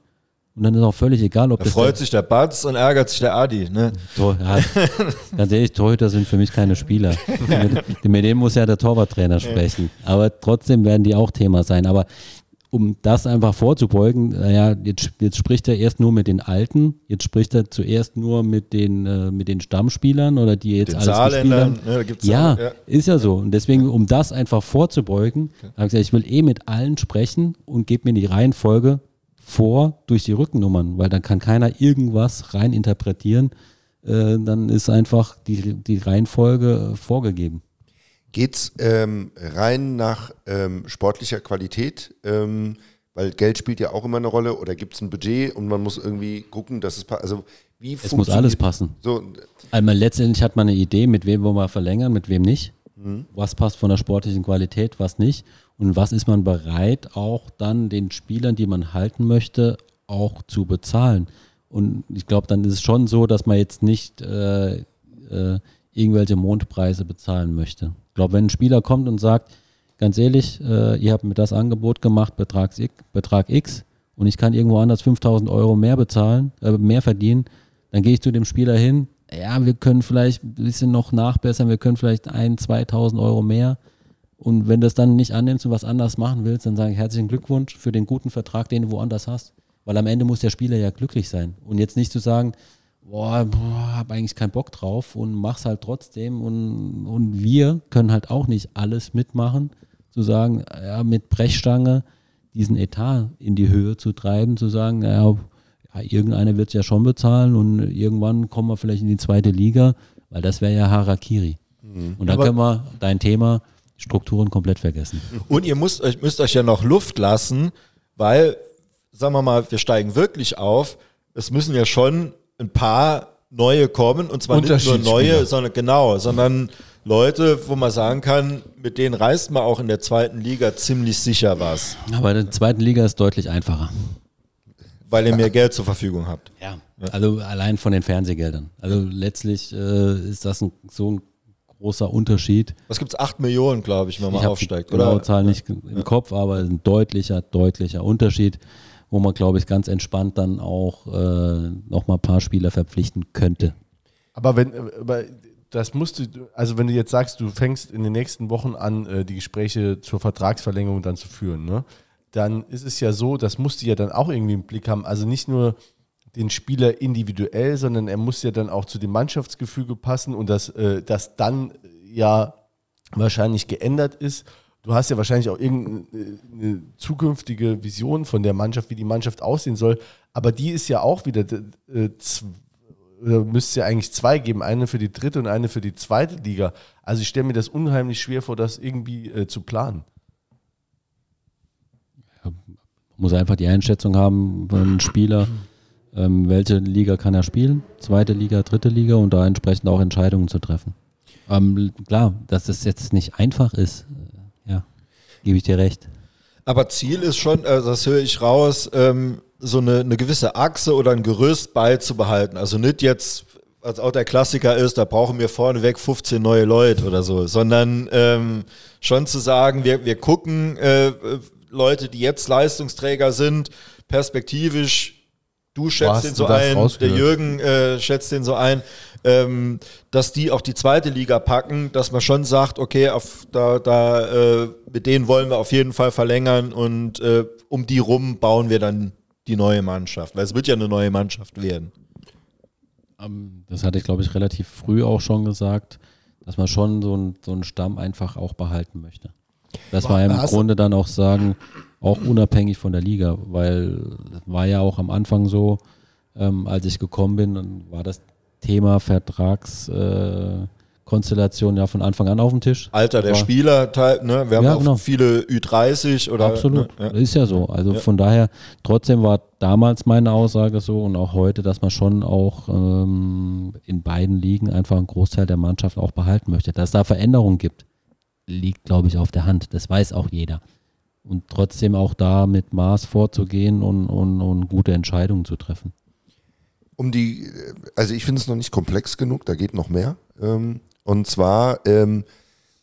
und dann ist auch völlig egal, ob da das. Freut sich der Batz und ärgert sich der Adi, ne? Tor, ja, ganz ehrlich, Torhüter sind für mich keine Spieler. mit, mit dem muss ja der Torwarttrainer sprechen. Aber trotzdem werden die auch Thema sein. Aber um das einfach vorzubeugen, naja, jetzt, jetzt spricht er erst nur mit den Alten, jetzt spricht er zuerst nur mit den, äh, mit den Stammspielern oder die jetzt den alles Saarländern, ne, ja, ja, ist ja so. Und deswegen, um das einfach vorzubeugen, okay. habe ich gesagt, ich will eh mit allen sprechen und gebe mir die Reihenfolge vor durch die Rückennummern, weil dann kann keiner irgendwas rein interpretieren. Äh, dann ist einfach die, die Reihenfolge vorgegeben. Geht es ähm, rein nach ähm, sportlicher Qualität? Ähm, weil Geld spielt ja auch immer eine Rolle oder gibt es ein Budget und man muss irgendwie gucken, dass es passt. Also wie es muss alles passen. So. Einmal letztendlich hat man eine Idee, mit wem wollen wir verlängern, mit wem nicht. Mhm. Was passt von der sportlichen Qualität, was nicht. Und was ist man bereit, auch dann den Spielern, die man halten möchte, auch zu bezahlen. Und ich glaube, dann ist es schon so, dass man jetzt nicht äh, äh, irgendwelche Mondpreise bezahlen möchte. Glaube, wenn ein Spieler kommt und sagt, ganz ehrlich, äh, ihr habt mir das Angebot gemacht, Betrag, Betrag X, und ich kann irgendwo anders 5000 Euro mehr bezahlen, äh, mehr verdienen, dann gehe ich zu dem Spieler hin, ja, wir können vielleicht ein bisschen noch nachbessern, wir können vielleicht 1, 2000 Euro mehr. Und wenn das dann nicht annimmst und was anders machen willst, dann sage ich herzlichen Glückwunsch für den guten Vertrag, den du woanders hast. Weil am Ende muss der Spieler ja glücklich sein. Und jetzt nicht zu sagen, boah, boah habe eigentlich keinen Bock drauf und mach's halt trotzdem. Und, und wir können halt auch nicht alles mitmachen, zu sagen, ja, mit Brechstange diesen Etat in die Höhe zu treiben, zu sagen, ja, ja irgendeiner wird es ja schon bezahlen und irgendwann kommen wir vielleicht in die zweite Liga, weil das wäre ja Harakiri. Mhm. Und dann können wir dein Thema Strukturen komplett vergessen. Und ihr müsst euch, müsst euch ja noch Luft lassen, weil, sagen wir mal, wir steigen wirklich auf. Es müssen ja schon ein paar neue kommen und zwar nicht nur neue, sondern genau, sondern Leute, wo man sagen kann, mit denen reißt man auch in der zweiten Liga ziemlich sicher was. Aber in der zweiten Liga ist deutlich einfacher. Weil ihr mehr Geld zur Verfügung habt. Ja, also allein von den Fernsehgeldern. Also letztlich äh, ist das ein, so ein großer Unterschied. Was gibt es? 8 Millionen, glaube ich, wenn man ich aufsteigt, die oder? Zahl nicht im ja. Kopf, aber ein deutlicher, deutlicher Unterschied wo man, glaube ich, ganz entspannt dann auch äh, nochmal ein paar Spieler verpflichten könnte. Aber wenn, aber das musst du, also wenn du jetzt sagst, du fängst in den nächsten Wochen an, äh, die Gespräche zur Vertragsverlängerung dann zu führen, ne? dann ist es ja so, das musst du ja dann auch irgendwie im Blick haben. Also nicht nur den Spieler individuell, sondern er muss ja dann auch zu dem Mannschaftsgefüge passen und dass äh, das dann ja wahrscheinlich geändert ist du hast ja wahrscheinlich auch irgendeine zukünftige Vision von der Mannschaft, wie die Mannschaft aussehen soll. Aber die ist ja auch wieder, äh, müsste es ja eigentlich zwei geben, eine für die dritte und eine für die zweite Liga. Also ich stelle mir das unheimlich schwer vor, das irgendwie äh, zu planen. Man muss einfach die Einschätzung haben, ein Spieler, ähm, welche Liga kann er spielen, zweite Liga, dritte Liga und da entsprechend auch Entscheidungen zu treffen. Ähm, klar, dass es jetzt nicht einfach ist, gebe ich dir recht. Aber Ziel ist schon, also das höre ich raus, ähm, so eine, eine gewisse Achse oder ein Gerüst beizubehalten. Also nicht jetzt, als auch der Klassiker ist, da brauchen wir vorneweg 15 neue Leute oder so, sondern ähm, schon zu sagen, wir, wir gucken äh, Leute, die jetzt Leistungsträger sind, perspektivisch du schätzt den so ein, der rausgehört? Jürgen äh, schätzt den so ein, ähm, dass die auch die zweite Liga packen, dass man schon sagt, okay, auf, da, da, äh, mit denen wollen wir auf jeden Fall verlängern und äh, um die rum bauen wir dann die neue Mannschaft, weil es wird ja eine neue Mannschaft werden. Ähm, Das hatte ich, glaube ich, relativ früh auch schon gesagt, dass man schon so, ein, so einen Stamm einfach auch behalten möchte. Das war ja im Grunde dann auch sagen, auch unabhängig von der Liga, weil war ja auch am Anfang so, ähm, als ich gekommen bin, dann war das Thema Vertragskonstellation äh, ja von Anfang an auf dem Tisch. Alter der War- Spieler, ne? wir haben Ja, auch genau. viele Ü30 oder Absolut, Ne? das ist ja so. Also Ja. von daher, trotzdem war damals meine Aussage so und auch heute, dass man schon auch ähm, in beiden Ligen einfach einen Großteil der Mannschaft auch behalten möchte. Dass es da Veränderungen gibt, liegt, glaube ich, auf der Hand. Das weiß auch jeder. Und trotzdem auch da mit Maß vorzugehen und, und, und gute Entscheidungen zu treffen. um die, also ich finde es noch nicht komplex genug, da geht noch mehr. Ähm, und zwar ähm,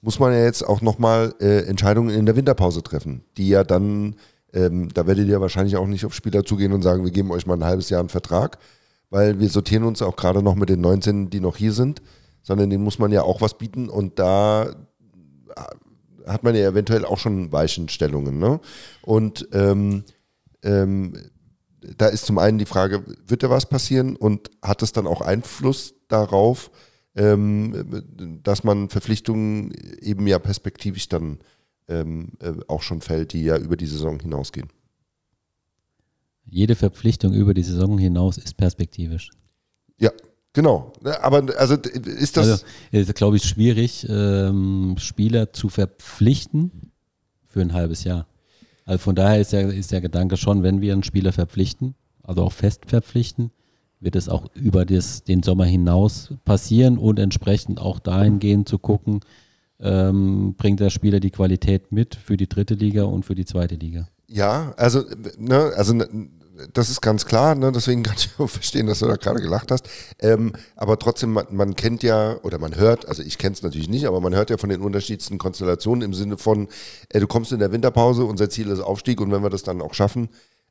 muss man ja jetzt auch nochmal äh, Entscheidungen in der Winterpause treffen, die ja dann, ähm, da werdet ihr wahrscheinlich auch nicht auf Spieler zugehen und sagen, wir geben euch mal ein halbes Jahr einen Vertrag, weil wir sortieren uns auch gerade noch mit den 19, die noch hier sind, sondern denen muss man ja auch was bieten und da hat man ja eventuell auch schon Weichenstellungen. Ne? Und ähm, ähm, da ist zum einen die Frage, wird da was passieren und hat es dann auch Einfluss darauf, ähm, dass man Verpflichtungen eben ja perspektivisch dann ähm, äh, auch schon fällt, die ja über die Saison hinausgehen? Jede Verpflichtung über die Saison hinaus ist perspektivisch. Ja, genau. Aber also ist das. Also ist, glaube ich, schwierig, ähm, Spieler zu verpflichten für ein halbes Jahr. Also von daher ist der, ist der Gedanke schon, wenn wir einen Spieler verpflichten, also auch fest verpflichten, wird es auch über das, den Sommer hinaus passieren und entsprechend auch dahingehend zu gucken, ähm, bringt der Spieler die Qualität mit für die dritte Liga und für die zweite Liga. Ja, also, ne, also ne, das ist ganz klar, ne, deswegen kann ich auch verstehen, dass du da gerade gelacht hast. Ähm, aber trotzdem, man, man kennt ja, oder man hört, also ich kenne es natürlich nicht, aber man hört ja von den unterschiedlichsten Konstellationen im Sinne von, äh, du kommst in der Winterpause, unser Ziel ist Aufstieg und wenn wir das dann auch schaffen,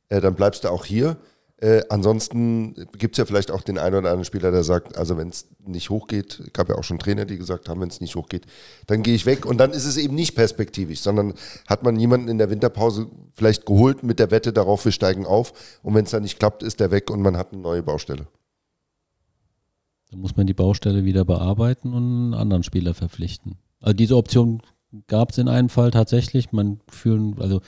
äh, dann bleibst du auch hier. Äh, ansonsten gibt es ja vielleicht auch den einen oder anderen Spieler, der sagt, also wenn es nicht hochgeht, gab ja auch schon Trainer, die gesagt haben, wenn es nicht hochgeht, dann gehe ich weg. Und dann ist es eben nicht perspektivisch, sondern hat man jemanden in der Winterpause vielleicht geholt mit der Wette darauf, wir steigen auf. Und wenn es dann nicht klappt, ist der weg und man hat eine neue Baustelle. Dann muss man die Baustelle wieder bearbeiten und einen anderen Spieler verpflichten. Also diese Option gab es in einem Fall tatsächlich. Man fühlen, also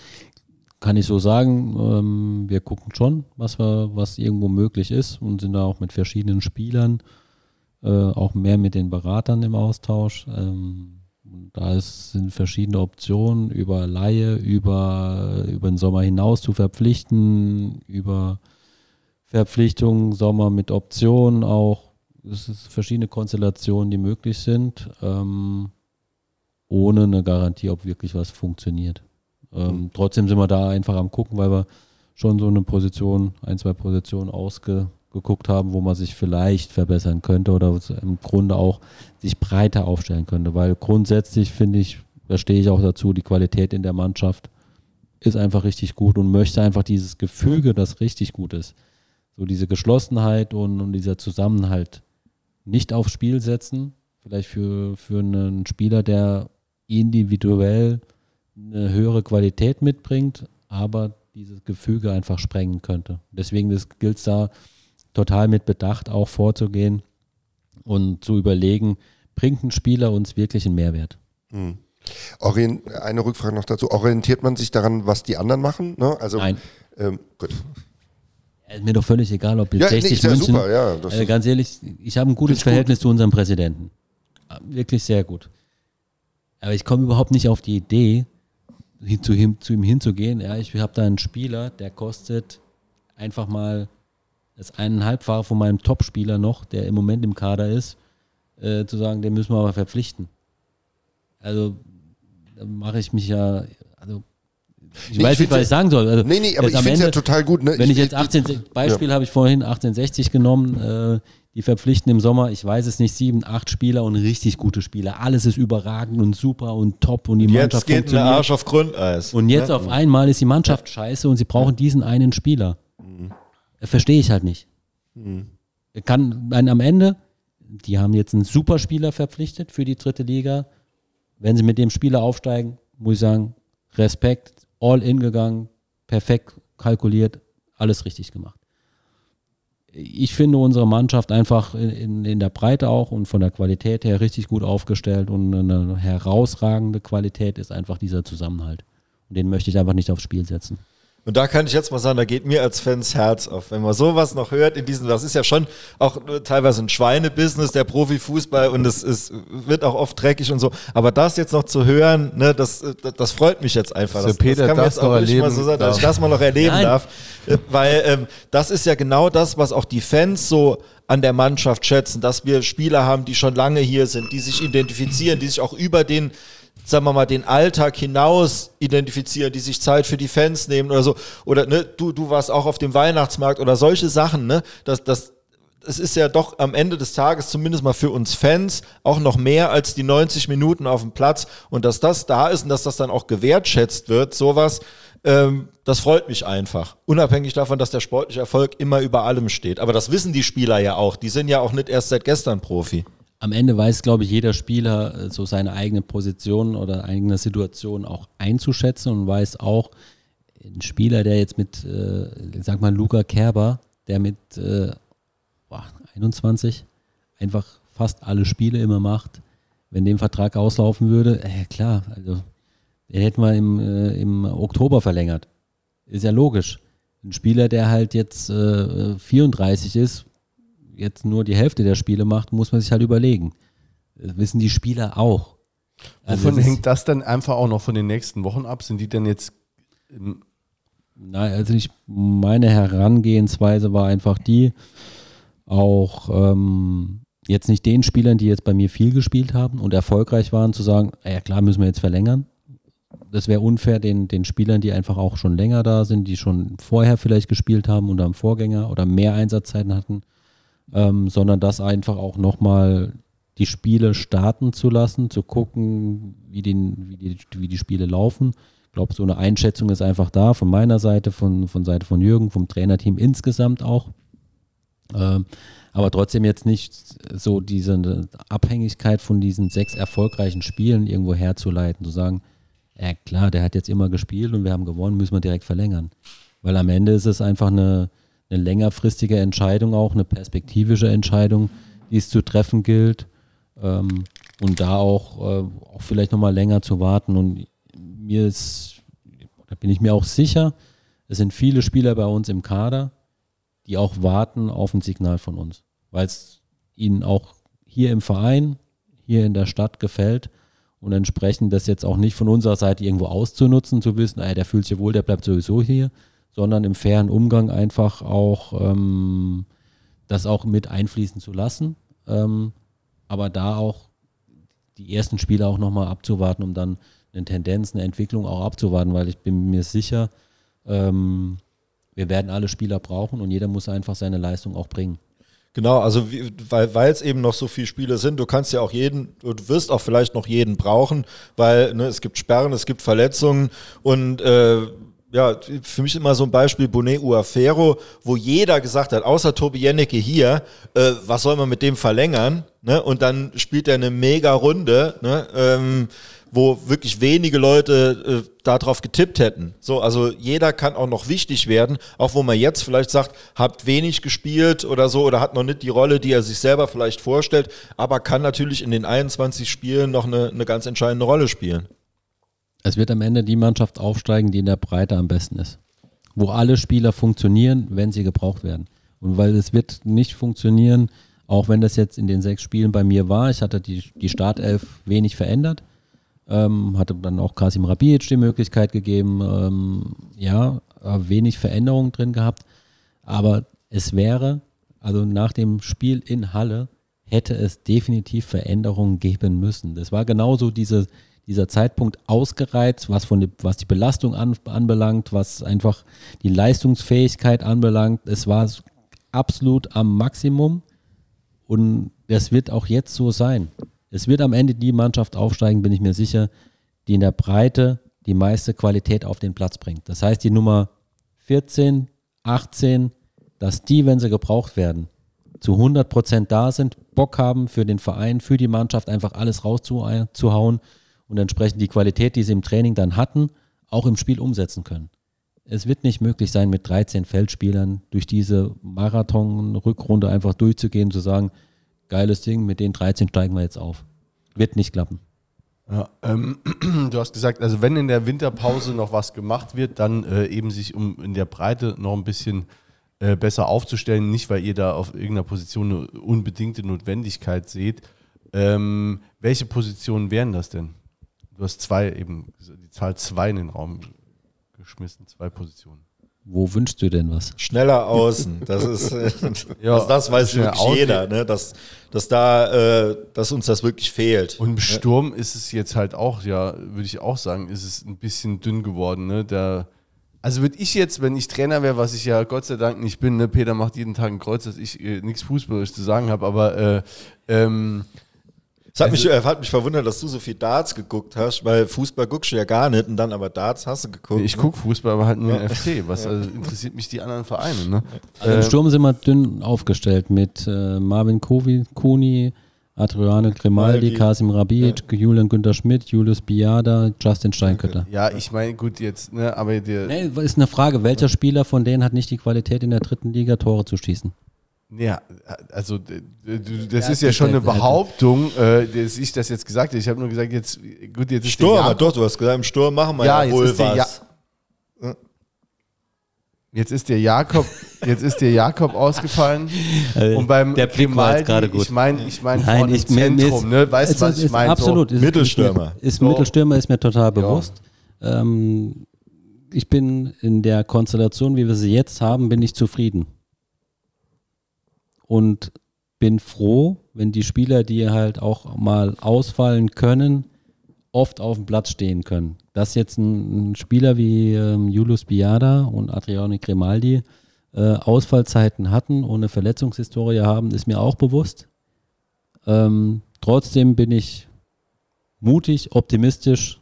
kann ich so sagen, ähm, wir gucken schon, was wir, was irgendwo möglich ist und sind da auch mit verschiedenen Spielern, äh, auch mehr mit den Beratern im Austausch. Ähm, da ist, sind verschiedene Optionen über Laie, über, über den Sommer hinaus zu verpflichten, über Verpflichtungen, Sommer mit Optionen auch. Es sind verschiedene Konstellationen, die möglich sind, ähm, ohne eine Garantie, ob wirklich was funktioniert. Ähm, Trotzdem sind wir da einfach am gucken, weil wir schon so eine Position, ein, zwei Positionen ausgeguckt haben, wo man sich vielleicht verbessern könnte oder im Grunde auch sich breiter aufstellen könnte. Weil grundsätzlich finde ich, da stehe ich auch dazu, die Qualität in der Mannschaft ist einfach richtig gut und möchte einfach dieses Gefüge, das richtig gut ist, so diese Geschlossenheit und, und dieser Zusammenhalt nicht aufs Spiel setzen. Vielleicht für, für einen Spieler, der individuell eine höhere Qualität mitbringt, aber dieses Gefüge einfach sprengen könnte. Deswegen gilt es da total mit Bedacht auch vorzugehen und zu überlegen, bringt ein Spieler uns wirklich einen Mehrwert? Hm. Orient, eine Rückfrage noch dazu. Orientiert man sich daran, was die anderen machen? Ne? Also, Nein. Ähm, gut. Ist mir doch völlig egal, ob jetzt Ja, nee, 60 ist ja München. super, ja, äh, ganz ehrlich, ich habe ein gutes Find's gut. Verhältnis zu unserem Präsidenten. Äh, Wirklich sehr gut. Aber ich komme überhaupt nicht auf die Idee, hin, zu, ihm, zu ihm hinzugehen. Ja, ich habe da einen Spieler, der kostet einfach mal das eineinhalbfache von meinem Topspieler noch, der im Moment im Kader ist, äh, zu sagen, den müssen wir aber verpflichten. Also da mache ich mich ja, also ich Nee, weiß ich nicht, was ich sagen soll. Also Nee, nee, aber ich finde es ja total gut. Ne? wenn ich jetzt 18, ich- Beispiel habe ich vorhin 1860 genommen, äh, die verpflichten im Sommer, ich weiß es nicht, sieben, acht Spieler und richtig gute Spieler. Alles ist überragend und super und top und die Jetzt Mannschaft geht der. Arsch auf Grundeis. Und jetzt ne? auf einmal ist die Mannschaft scheiße und sie brauchen diesen einen Spieler. verstehe ich halt nicht. Kann ein, am Ende, die haben jetzt einen Superspieler verpflichtet für die dritte Liga. Wenn sie mit dem Spieler aufsteigen, muss ich sagen, Respekt, all in gegangen, perfekt kalkuliert, alles richtig gemacht. Ich finde unsere Mannschaft einfach in, in, der Breite auch und von der Qualität her richtig gut aufgestellt und eine herausragende Qualität ist einfach dieser Zusammenhalt. Und den möchte ich einfach nicht aufs Spiel setzen. Und da kann ich jetzt mal sagen, da geht mir als Fans Herz auf. Wenn man sowas noch hört in diesem, das ist ja schon auch teilweise ein Schweinebusiness, der Profifußball und es, es wird auch oft dreckig und so. Aber das jetzt noch zu hören, ne, das, das freut mich jetzt einfach. Das, das, Peter, kann man das jetzt auch nicht mal so sagen, dass ich das mal noch erleben Nein. darf. Äh, Weil ähm, das ist ja genau das, was auch die Fans so an der Mannschaft schätzen, dass wir Spieler haben, die schon lange hier sind, die sich identifizieren, die sich auch über den sagen wir mal, den Alltag hinaus identifizieren, die sich Zeit für die Fans nehmen oder so. Oder ne, du, du warst auch auf dem Weihnachtsmarkt oder solche Sachen, ne? Das, das, es ist ja doch am Ende des Tages zumindest mal für uns Fans auch noch mehr als die 90 Minuten auf dem Platz. Und dass das da ist und dass das dann auch gewertschätzt wird, sowas, ähm, das freut mich einfach. Unabhängig davon, dass der sportliche Erfolg immer über allem steht. Aber das wissen die Spieler ja auch. Die sind ja auch nicht erst seit gestern Profi. Am Ende weiß, glaube ich, jeder Spieler äh, so seine eigene Position oder eigene Situation auch einzuschätzen und weiß auch, ein Spieler, der jetzt mit, äh, sag mal, Luca Kerber, der mit äh, boah, 21 einfach fast alle Spiele immer macht, wenn dem Vertrag auslaufen würde, äh, klar, also den hätten wir im, äh, im Oktober verlängert. Ist ja logisch. Ein Spieler, der halt jetzt äh, 34 ist, jetzt nur die Hälfte der Spiele macht, muss man sich halt überlegen. Das wissen die Spieler auch. Also Wovon hängt das dann einfach auch noch von den nächsten Wochen ab? Sind die denn jetzt Nein, also ich, meine Herangehensweise war einfach die, auch ähm, jetzt nicht den Spielern, die jetzt bei mir viel gespielt haben und erfolgreich waren, zu sagen, ja klar, müssen wir jetzt verlängern. Das wäre unfair den, den Spielern, die einfach auch schon länger da sind, die schon vorher vielleicht gespielt haben unter dem Vorgänger oder mehr Einsatzzeiten hatten, ähm, sondern das einfach auch nochmal die Spiele starten zu lassen, zu gucken, wie, den, wie, die, wie die Spiele laufen. Ich glaube, so eine Einschätzung ist einfach da, von meiner Seite, von, von Seite von Jürgen, vom Trainerteam insgesamt auch. Ähm, aber trotzdem jetzt nicht so diese Abhängigkeit von diesen sechs erfolgreichen Spielen irgendwo herzuleiten, zu sagen, ja klar, der hat jetzt immer gespielt und wir haben gewonnen, müssen wir direkt verlängern. Weil am Ende ist es einfach eine, eine längerfristige Entscheidung auch, eine perspektivische Entscheidung, die es zu treffen gilt. Ähm, und da auch, äh, auch vielleicht nochmal länger zu warten. Und mir ist, da bin ich mir auch sicher, es sind viele Spieler bei uns im Kader, die auch warten auf ein Signal von uns, weil es ihnen auch hier im Verein, hier in der Stadt gefällt und entsprechend das jetzt auch nicht von unserer Seite irgendwo auszunutzen, zu wissen, ey, der fühlt sich wohl, der bleibt sowieso hier, sondern im fairen Umgang einfach auch ähm, das auch mit einfließen zu lassen, ähm, aber da auch die ersten Spiele auch nochmal abzuwarten, um dann eine Tendenz, eine Entwicklung auch abzuwarten, weil ich bin mir sicher, ähm, wir werden alle Spieler brauchen und jeder muss einfach seine Leistung auch bringen. Genau, also wie, weil es eben noch so viele Spiele sind, du kannst ja auch jeden, du wirst auch vielleicht noch jeden brauchen, weil ne, es gibt Sperren, es gibt Verletzungen und äh, ja, für mich immer so ein Beispiel Bonet Uafero, wo jeder gesagt hat, außer Tobi Jennecke hier, äh, was soll man mit dem verlängern? Ne? Und dann spielt er eine mega Runde, ne? ähm, wo wirklich wenige Leute äh, darauf getippt hätten. So, also jeder kann auch noch wichtig werden, auch wo man jetzt vielleicht sagt, habt wenig gespielt oder so oder hat noch nicht die Rolle, die er sich selber vielleicht vorstellt, aber kann natürlich in den 21 Spielen noch eine, eine ganz entscheidende Rolle spielen. Es wird am Ende die Mannschaft aufsteigen, die in der Breite am besten ist. Wo alle Spieler funktionieren, wenn sie gebraucht werden. Und weil es wird nicht funktionieren, auch wenn das jetzt in den sechs Spielen bei mir war, ich hatte die, die Startelf wenig verändert, ähm, hatte dann auch Kasim Rabic die Möglichkeit gegeben, ähm, ja, äh, wenig Veränderungen drin gehabt, aber es wäre, also nach dem Spiel in Halle, hätte es definitiv Veränderungen geben müssen. Das war genauso diese, dieser Zeitpunkt ausgereizt, was, von die, was die Belastung an, anbelangt, was einfach die Leistungsfähigkeit anbelangt. Es war absolut am Maximum und das wird auch jetzt so sein. Es wird am Ende die Mannschaft aufsteigen, bin ich mir sicher, die in der Breite die meiste Qualität auf den Platz bringt. Das heißt, die Nummer 14, 18, dass die, wenn sie gebraucht werden, zu 100 Prozent da sind, Bock haben für den Verein, für die Mannschaft einfach alles rauszuhauen und entsprechend die Qualität, die sie im Training dann hatten, auch im Spiel umsetzen können. Es wird nicht möglich sein, mit 13 Feldspielern durch diese Marathon-Rückrunde einfach durchzugehen, zu sagen, geiles Ding, mit den 13 steigen wir jetzt auf. Wird nicht klappen. Ja, ähm, du hast gesagt, also wenn in der Winterpause noch was gemacht wird, dann äh, eben sich um in der Breite noch ein bisschen äh, besser aufzustellen, nicht weil ihr da auf irgendeiner Position eine unbedingte Notwendigkeit seht. Ähm, welche Positionen wären das denn? Du hast zwei eben, die Zahl zwei in den Raum geschmissen, zwei Positionen. Wo wünschst du denn was? Schneller außen. Das ist, äh, Ja, also das weiß wirklich außen. jeder, ne? dass, dass da, äh, dass uns das wirklich fehlt. Und im Sturm ist es jetzt halt auch, ja, würde ich auch sagen, ist es ein bisschen dünn geworden. Ne? Der, also würde ich jetzt, wenn ich Trainer wäre, was ich ja Gott sei Dank nicht bin, ne? Peter macht jeden Tag ein Kreuz, dass ich äh, nichts Fußballisch zu sagen habe, aber äh, ähm, Es hat, mich, äh, hat mich verwundert, dass du so viel Darts geguckt hast, weil Fußball guckst du ja gar nicht und dann aber Darts hast du geguckt. ich gucke Fußball, aber halt nur im FC. Was also, interessiert mich die anderen Vereine? Ne? Also Im Sturm sind wir dünn aufgestellt mit äh, Marvin Kovi, Kuni, Adriano Grimaldi. Kasim Rabic, Julian Günther Schmidt, Julius Biada, Justin Steinkötter. Ja, ich meine, gut, jetzt, ne, aber der. Nee, ist eine Frage, welcher Spieler von denen hat nicht die Qualität in der dritten Liga Tore zu schießen? Ja, also d- du- das Ja, ist ja schon ist eine Behauptung, äh, dass ich das jetzt gesagt habe. Ich habe nur gesagt, jetzt, gut, jetzt ist Sturm, der doch, du hast gesagt, im Sturm machen wir Ja, ja, wohl ist was. jetzt ist der Jakob, jetzt ist der Jakob ausgefallen. Und beim der Blick war gerade gut. ich meine, ich meine Nein, vorne ich im Zentrum, ne? Weißt du, was ist- ich meine? Absolut. So. Ist- Mittelstürmer. Ist, ist So. Mittelstürmer ist mir total bewusst. Ähm, ich bin in der Konstellation, wie wir sie jetzt haben, bin ich zufrieden. Und bin froh, wenn die Spieler, die halt auch mal ausfallen können, oft auf dem Platz stehen können. Dass jetzt ein, ein Spieler wie ähm, Julius Biada und Adriano Grimaldi äh, Ausfallzeiten hatten und eine Verletzungshistorie haben, ist mir auch bewusst. Ähm, trotzdem bin ich mutig, optimistisch,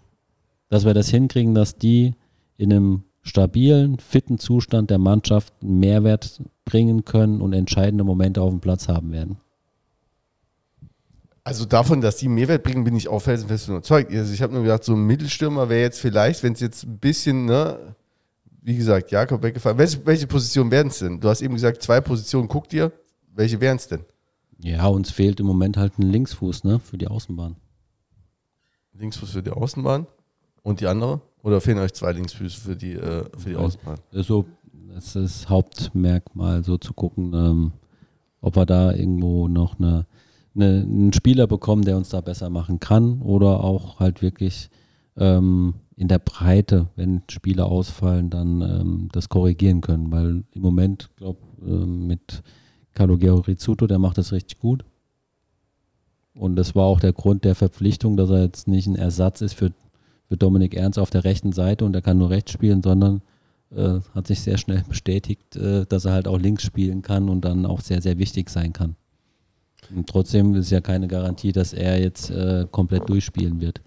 dass wir das hinkriegen, dass die in einem stabilen, fitten Zustand der Mannschaft einen Mehrwert bringen können und entscheidende Momente auf dem Platz haben werden. Also davon, dass die Mehrwert bringen, bin ich auch felsenfest überzeugt. Also ich habe nur gedacht, so ein Mittelstürmer wäre jetzt vielleicht, wenn es jetzt ein bisschen, ne, wie gesagt, Jakob weggefallen. Welche, welche Position wären es denn? Du hast eben gesagt, zwei Positionen, guck dir. Welche wären es denn? Ja, uns fehlt im Moment halt ein Linksfuß ne, für die Außenbahn. Linksfuß für die Außenbahn und die andere? Oder fehlen euch zwei Linksfüße für die, äh, für die Außenbahn? Das ist so, das ist das Hauptmerkmal, so zu gucken, ähm, ob wir da irgendwo noch eine, eine, einen Spieler bekommen, der uns da besser machen kann oder auch halt wirklich ähm, in der Breite, wenn Spieler ausfallen, dann ähm, das korrigieren können, weil im Moment, glaube ähm, mit Calogero Rizzuto, der macht das richtig gut. Und das war auch der Grund der Verpflichtung, dass er jetzt nicht ein Ersatz ist für, für Dominik Ernst auf der rechten Seite und er kann nur rechts spielen, sondern äh, hat sich sehr schnell bestätigt, äh, dass er halt auch links spielen kann und dann auch sehr, sehr wichtig sein kann. Und trotzdem ist ja keine Garantie, dass er jetzt äh, komplett durchspielen wird.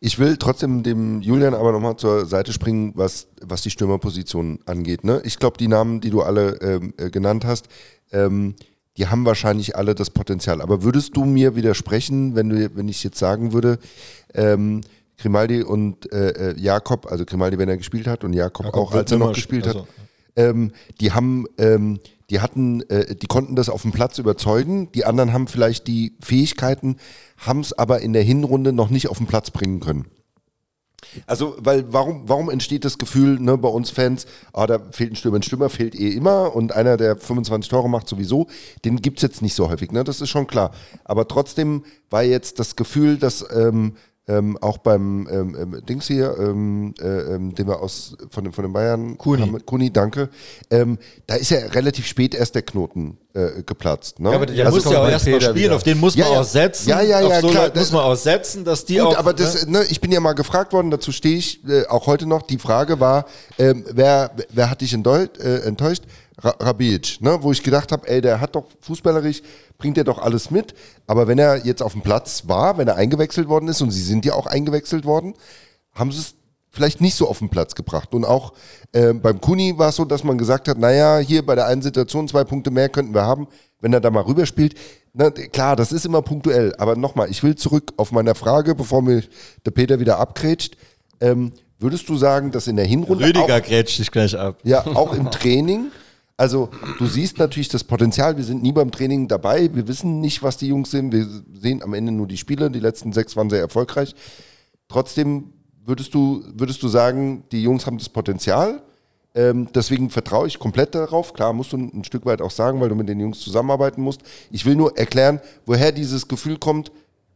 Ich will trotzdem dem Julian aber nochmal zur Seite springen, was, was die Stürmerposition angeht. Ne? Ich glaube, die Namen, die du alle ähm, äh, genannt hast, ähm, die haben wahrscheinlich alle das Potenzial. Aber würdest du mir widersprechen, wenn, du, wenn ich jetzt sagen würde, ähm, Grimaldi und äh, äh, Jakob, also Grimaldi, wenn er gespielt hat und Jakob, Jakob auch, als er noch gespielt sp- hat, ähm, die haben, ähm, die hatten, äh, die konnten das auf dem Platz überzeugen. Die anderen haben vielleicht die Fähigkeiten, haben es aber in der Hinrunde noch nicht auf den Platz bringen können. Also, weil warum, warum entsteht das Gefühl ne, bei uns Fans, ah, da fehlt ein Stürmer, ein Stürmer fehlt eh immer und einer, der 25 Tore macht sowieso, den gibt's jetzt nicht so häufig, ne? Das ist schon klar. Aber trotzdem war jetzt das Gefühl, dass ähm, ähm, auch beim ähm, ähm, Dings hier, ähm, äh, ähm, den wir aus von, den- von den Bayern, Kuni. haben- Kuni, danke. Ähm, da ist ja relativ spät erst der Knoten äh, geplatzt. Ne? Ja, aber der Also muss ja auch erstmal Peter spielen, wieder. auf den muss Ja, man ja. auch setzen. Ja, ja, ja, auf so klar, Leute muss man auch setzen, dass die Gut, auch. aber das, ne, ich bin ja mal gefragt worden, dazu stehe ich äh, auch heute noch. Die Frage war, wer, wer hat dich enttäuscht? Rabic, ne? wo ich gedacht habe, ey, der hat doch fußballerisch, bringt er doch alles mit. Aber wenn er jetzt auf dem Platz war, wenn er eingewechselt worden ist, und sie sind ja auch eingewechselt worden, haben sie es vielleicht nicht so auf den Platz gebracht. Und auch äh, beim Kuni war es so, dass man gesagt hat, naja, hier bei der einen Situation zwei Punkte mehr könnten wir haben, wenn er da mal rüberspielt. Na, klar, das ist immer punktuell. Aber nochmal, ich will zurück auf meine Frage, bevor mir der Peter wieder abgrätscht. Ähm, würdest du sagen, dass in der Hinrunde Rüdiger auch, grätscht dich gleich ab. ja, auch im Training. Also du siehst natürlich das Potenzial, wir sind nie beim Training dabei, wir wissen nicht, was die Jungs sind, wir sehen am Ende nur die Spiele, die letzten sechs waren sehr erfolgreich. Trotzdem würdest du, würdest du sagen, die Jungs haben das Potenzial, ähm, deswegen vertraue ich komplett darauf. Klar, musst du ein, Stück weit auch sagen, weil du mit den Jungs zusammenarbeiten musst. Ich will nur erklären, woher dieses Gefühl kommt,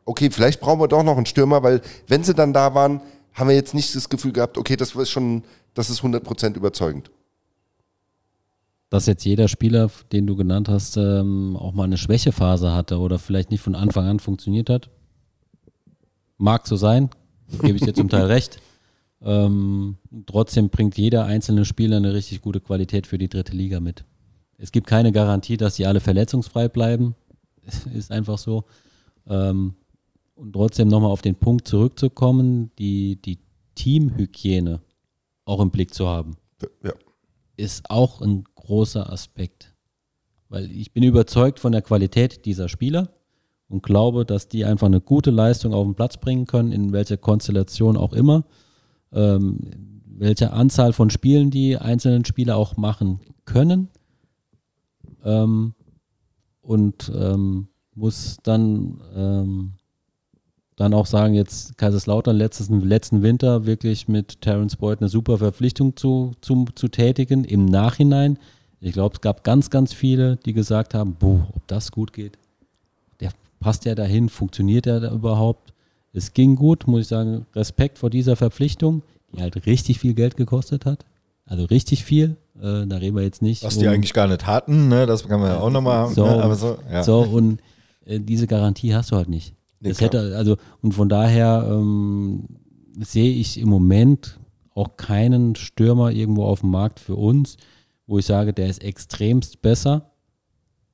okay, vielleicht brauchen wir doch noch einen Stürmer, weil wenn sie dann da waren, haben wir jetzt nicht das Gefühl gehabt, okay, das ist schon, das ist 100% überzeugend. Dass jetzt jeder Spieler, den du genannt hast, ähm, auch mal eine Schwächephase hatte oder vielleicht nicht von Anfang an funktioniert hat. Mag so sein, gebe ich dir zum Teil recht. Ähm, trotzdem bringt jeder einzelne Spieler eine richtig gute Qualität für die dritte Liga mit. Es gibt keine Garantie, dass die alle verletzungsfrei bleiben. Ist einfach so. Ähm, und trotzdem nochmal auf den Punkt zurückzukommen, die, die Teamhygiene auch im Blick zu haben Ja. ist auch ein großer Aspekt. Weil ich bin überzeugt von der Qualität dieser Spieler und glaube, dass die einfach eine gute Leistung auf den Platz bringen können, in welcher Konstellation auch immer. Ähm, welche Anzahl von Spielen die einzelnen Spieler auch machen können. Ähm, und ähm, muss dann, ähm, dann auch sagen, jetzt Kaiserslautern letztes, letzten Winter wirklich mit Terence Boyd eine super Verpflichtung zu, zu, zu tätigen im Nachhinein. Ich glaube, es gab ganz, ganz viele, die gesagt haben, boah, ob das gut geht. Der passt ja dahin, funktioniert er da überhaupt? Es ging gut, muss ich sagen, Respekt vor dieser Verpflichtung, die halt richtig viel Geld gekostet hat. Also richtig viel. Äh, da reden wir jetzt nicht. Was die um- eigentlich gar nicht hatten, ne? das kann man ja auch nochmal haben. So. ne? So, ja. So, und äh, diese Garantie hast du halt nicht. Nee, das klar. hätte, also, und von daher ähm, sehe ich im Moment auch keinen Stürmer irgendwo auf dem Markt für uns, wo ich sage, der ist extremst besser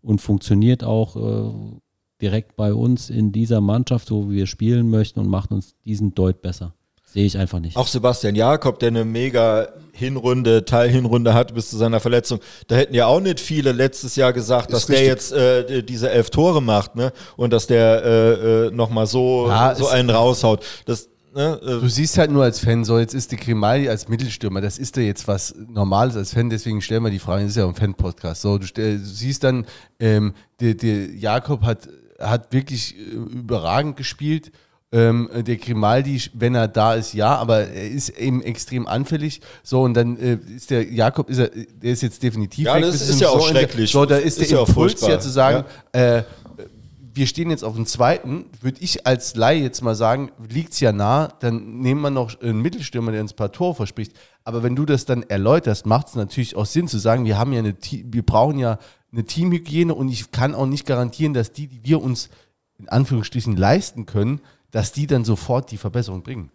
und funktioniert auch äh, direkt bei uns in dieser Mannschaft, so wie wir spielen möchten und macht uns diesen Deut besser. Sehe ich einfach nicht. Auch Sebastian Jakob, der eine mega Hinrunde, Teilhinrunde hatte bis zu seiner Verletzung. Da hätten ja auch nicht viele letztes Jahr gesagt, dass der richtig. jetzt äh, diese elf Tore macht, ne? Und dass der äh, äh, nochmal so, Ja, so einen raushaut. Das, ne, Du äh, siehst halt nur als Fan, so jetzt ist die Grimaldi als Mittelstürmer, das ist ja jetzt was Normales als Fan, deswegen stellen wir die Frage, das ist ja ein Fan-Podcast. So, du, du siehst dann, ähm, der, der Jakob hat, hat wirklich äh, überragend gespielt. Ähm, der Grimaldi, wenn er da ist, ja, aber er ist eben extrem anfällig. So, und dann äh, ist der Jakob, ist er, der ist jetzt definitiv Ja, das ist ja auch so der- schrecklich. So, da ist, Ist der ja auch Impuls ja zu sagen, äh, wir stehen jetzt auf dem zweiten, würde ich als Laie jetzt mal sagen, liegt es ja nah, dann nehmen wir noch einen Mittelstürmer, der uns ein paar Tore verspricht. Aber wenn du das dann erläuterst, macht es natürlich auch Sinn zu sagen, wir haben ja eine, wir brauchen ja eine Teamhygiene und ich kann auch nicht garantieren, dass die, die wir uns in Anführungsstrichen leisten können, dass die dann sofort die Verbesserung bringen.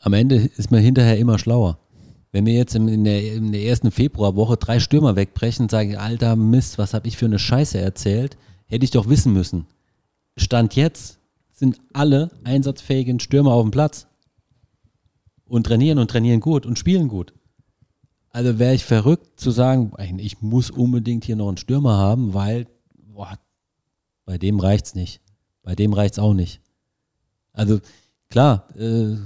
am Ende ist man hinterher immer schlauer. Wenn wir jetzt in der, in der ersten Februarwoche drei Stürmer wegbrechen und sagen, alter Mist, was habe ich für eine Scheiße erzählt, hätte ich doch wissen müssen. Stand jetzt sind alle einsatzfähigen Stürmer auf dem Platz und trainieren und trainieren gut und spielen gut. Also wäre ich verrückt zu sagen, ich muss unbedingt hier noch einen Stürmer haben, weil boah, bei dem reicht's nicht. Bei dem reicht's auch nicht. Also klar, äh,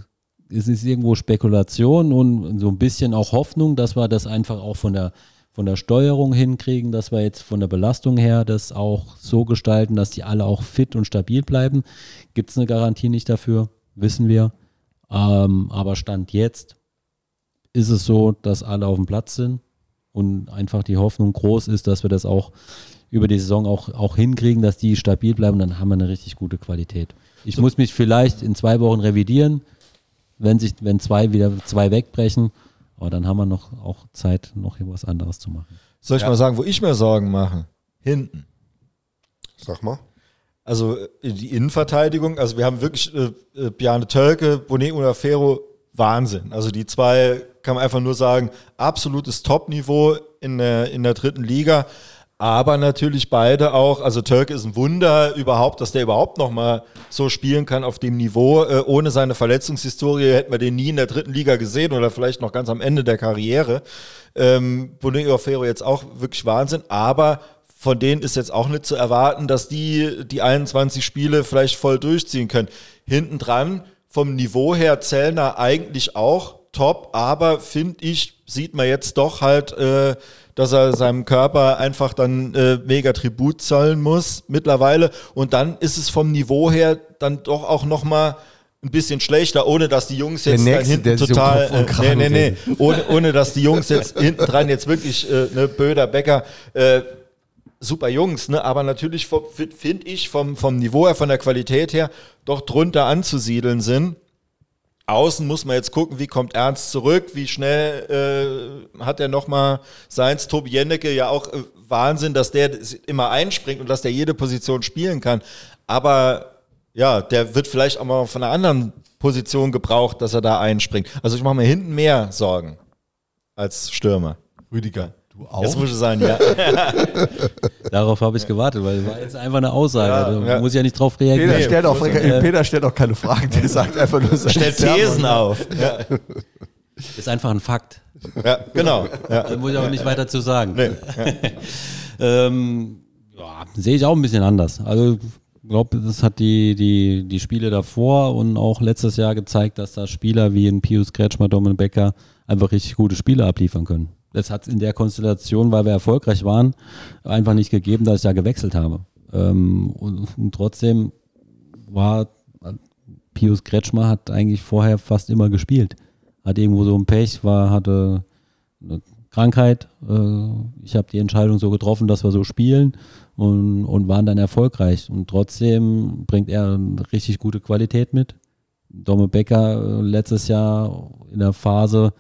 es ist irgendwo Spekulation und so ein bisschen auch Hoffnung, dass wir das einfach auch von der, von der Steuerung hinkriegen, dass wir jetzt von der Belastung her das auch so gestalten, dass die alle auch fit und stabil bleiben. Gibt es eine Garantie nicht dafür, wissen wir. Ähm, aber Stand jetzt ist es so, dass alle auf dem Platz sind und einfach die Hoffnung groß ist, dass wir das auch über die Saison auch, auch hinkriegen, dass die stabil bleiben, dann haben wir eine richtig gute Qualität. Ich muss mich vielleicht in zwei Wochen revidieren, wenn sich, wenn zwei wieder zwei wegbrechen, aber dann haben wir noch auch Zeit, noch hier was anderes zu machen. soll ich Ja. mal sagen, wo ich mir Sorgen mache? Hinten. Sag mal. Also äh, die Innenverteidigung, also wir haben wirklich äh, äh, Bjarne Tölke, Bonet und Afero, Wahnsinn. Also die zwei kann man einfach nur sagen, absolutes Top-Niveau in der, in der dritten Liga. Aber natürlich beide auch, also Türk ist ein Wunder überhaupt, dass der überhaupt nochmal so spielen kann auf dem Niveau. Äh, ohne seine Verletzungshistorie hätten wir den nie in der dritten Liga gesehen oder vielleicht noch ganz am Ende der Karriere. Ähm, Bonillo Ferro jetzt auch wirklich Wahnsinn, aber von denen ist jetzt auch nicht zu erwarten, dass die die 21 Spiele vielleicht voll durchziehen können. Hinten dran vom Niveau her Zellner eigentlich auch top, aber finde ich, sieht man jetzt doch halt, äh, dass er seinem Körper einfach dann äh, mega Tribut zollen muss mittlerweile. Und dann ist es vom Niveau her dann doch auch nochmal ein bisschen schlechter, ohne dass die Jungs jetzt nächste, hinten der sich um total, äh, nee, nee, nee, ohne, ohne dass die Jungs jetzt hinten dran jetzt wirklich, äh, ne, Böder, Becker, äh, super Jungs, ne, aber natürlich finde ich vom, vom Niveau her, von der Qualität her, doch drunter anzusiedeln sind. Außen muss man jetzt gucken, wie kommt Ernst zurück, wie schnell äh, hat er nochmal seins. Tobi Jennecke ja auch äh, Wahnsinn, dass der immer einspringt und dass der jede Position spielen kann. Aber ja, der wird vielleicht auch mal von einer anderen Position gebraucht, dass er da einspringt. Also ich mache mir hinten mehr Sorgen als Stürmer. Rüdiger, du auch? Das muss ich sagen, ja. Darauf habe ich gewartet, weil das war jetzt einfach eine Aussage. Ja, da ja. muss ich ja nicht drauf reagieren. Peter, stellt auch, Peter stellt auch keine Fragen, der sagt einfach nur seine Stellt Thesen auf. Ja, Ist einfach ein Fakt. ja genau. Ja. Da muss ich auch nicht weiter zu sagen. Nee. Ähm, ja, sehe ich auch ein bisschen anders. Also ich glaube, das hat die, die, die Spiele davor und auch letztes Jahr gezeigt, dass da Spieler wie ein Pius Kretschmer, Dominik Becker einfach richtig gute Spiele abliefern können. Das hat es in der Konstellation, weil wir erfolgreich waren, einfach nicht gegeben, dass ich da gewechselt habe. Ähm, und, und trotzdem war Pius Kretschmer hat eigentlich vorher fast immer gespielt. Hat irgendwo so ein Pech, war, hatte eine Krankheit. Äh, ich habe die Entscheidung so getroffen, dass wir so spielen und, und waren dann erfolgreich. Und trotzdem bringt er eine richtig gute Qualität mit. Domme Becker äh, letztes Jahr in der Phase,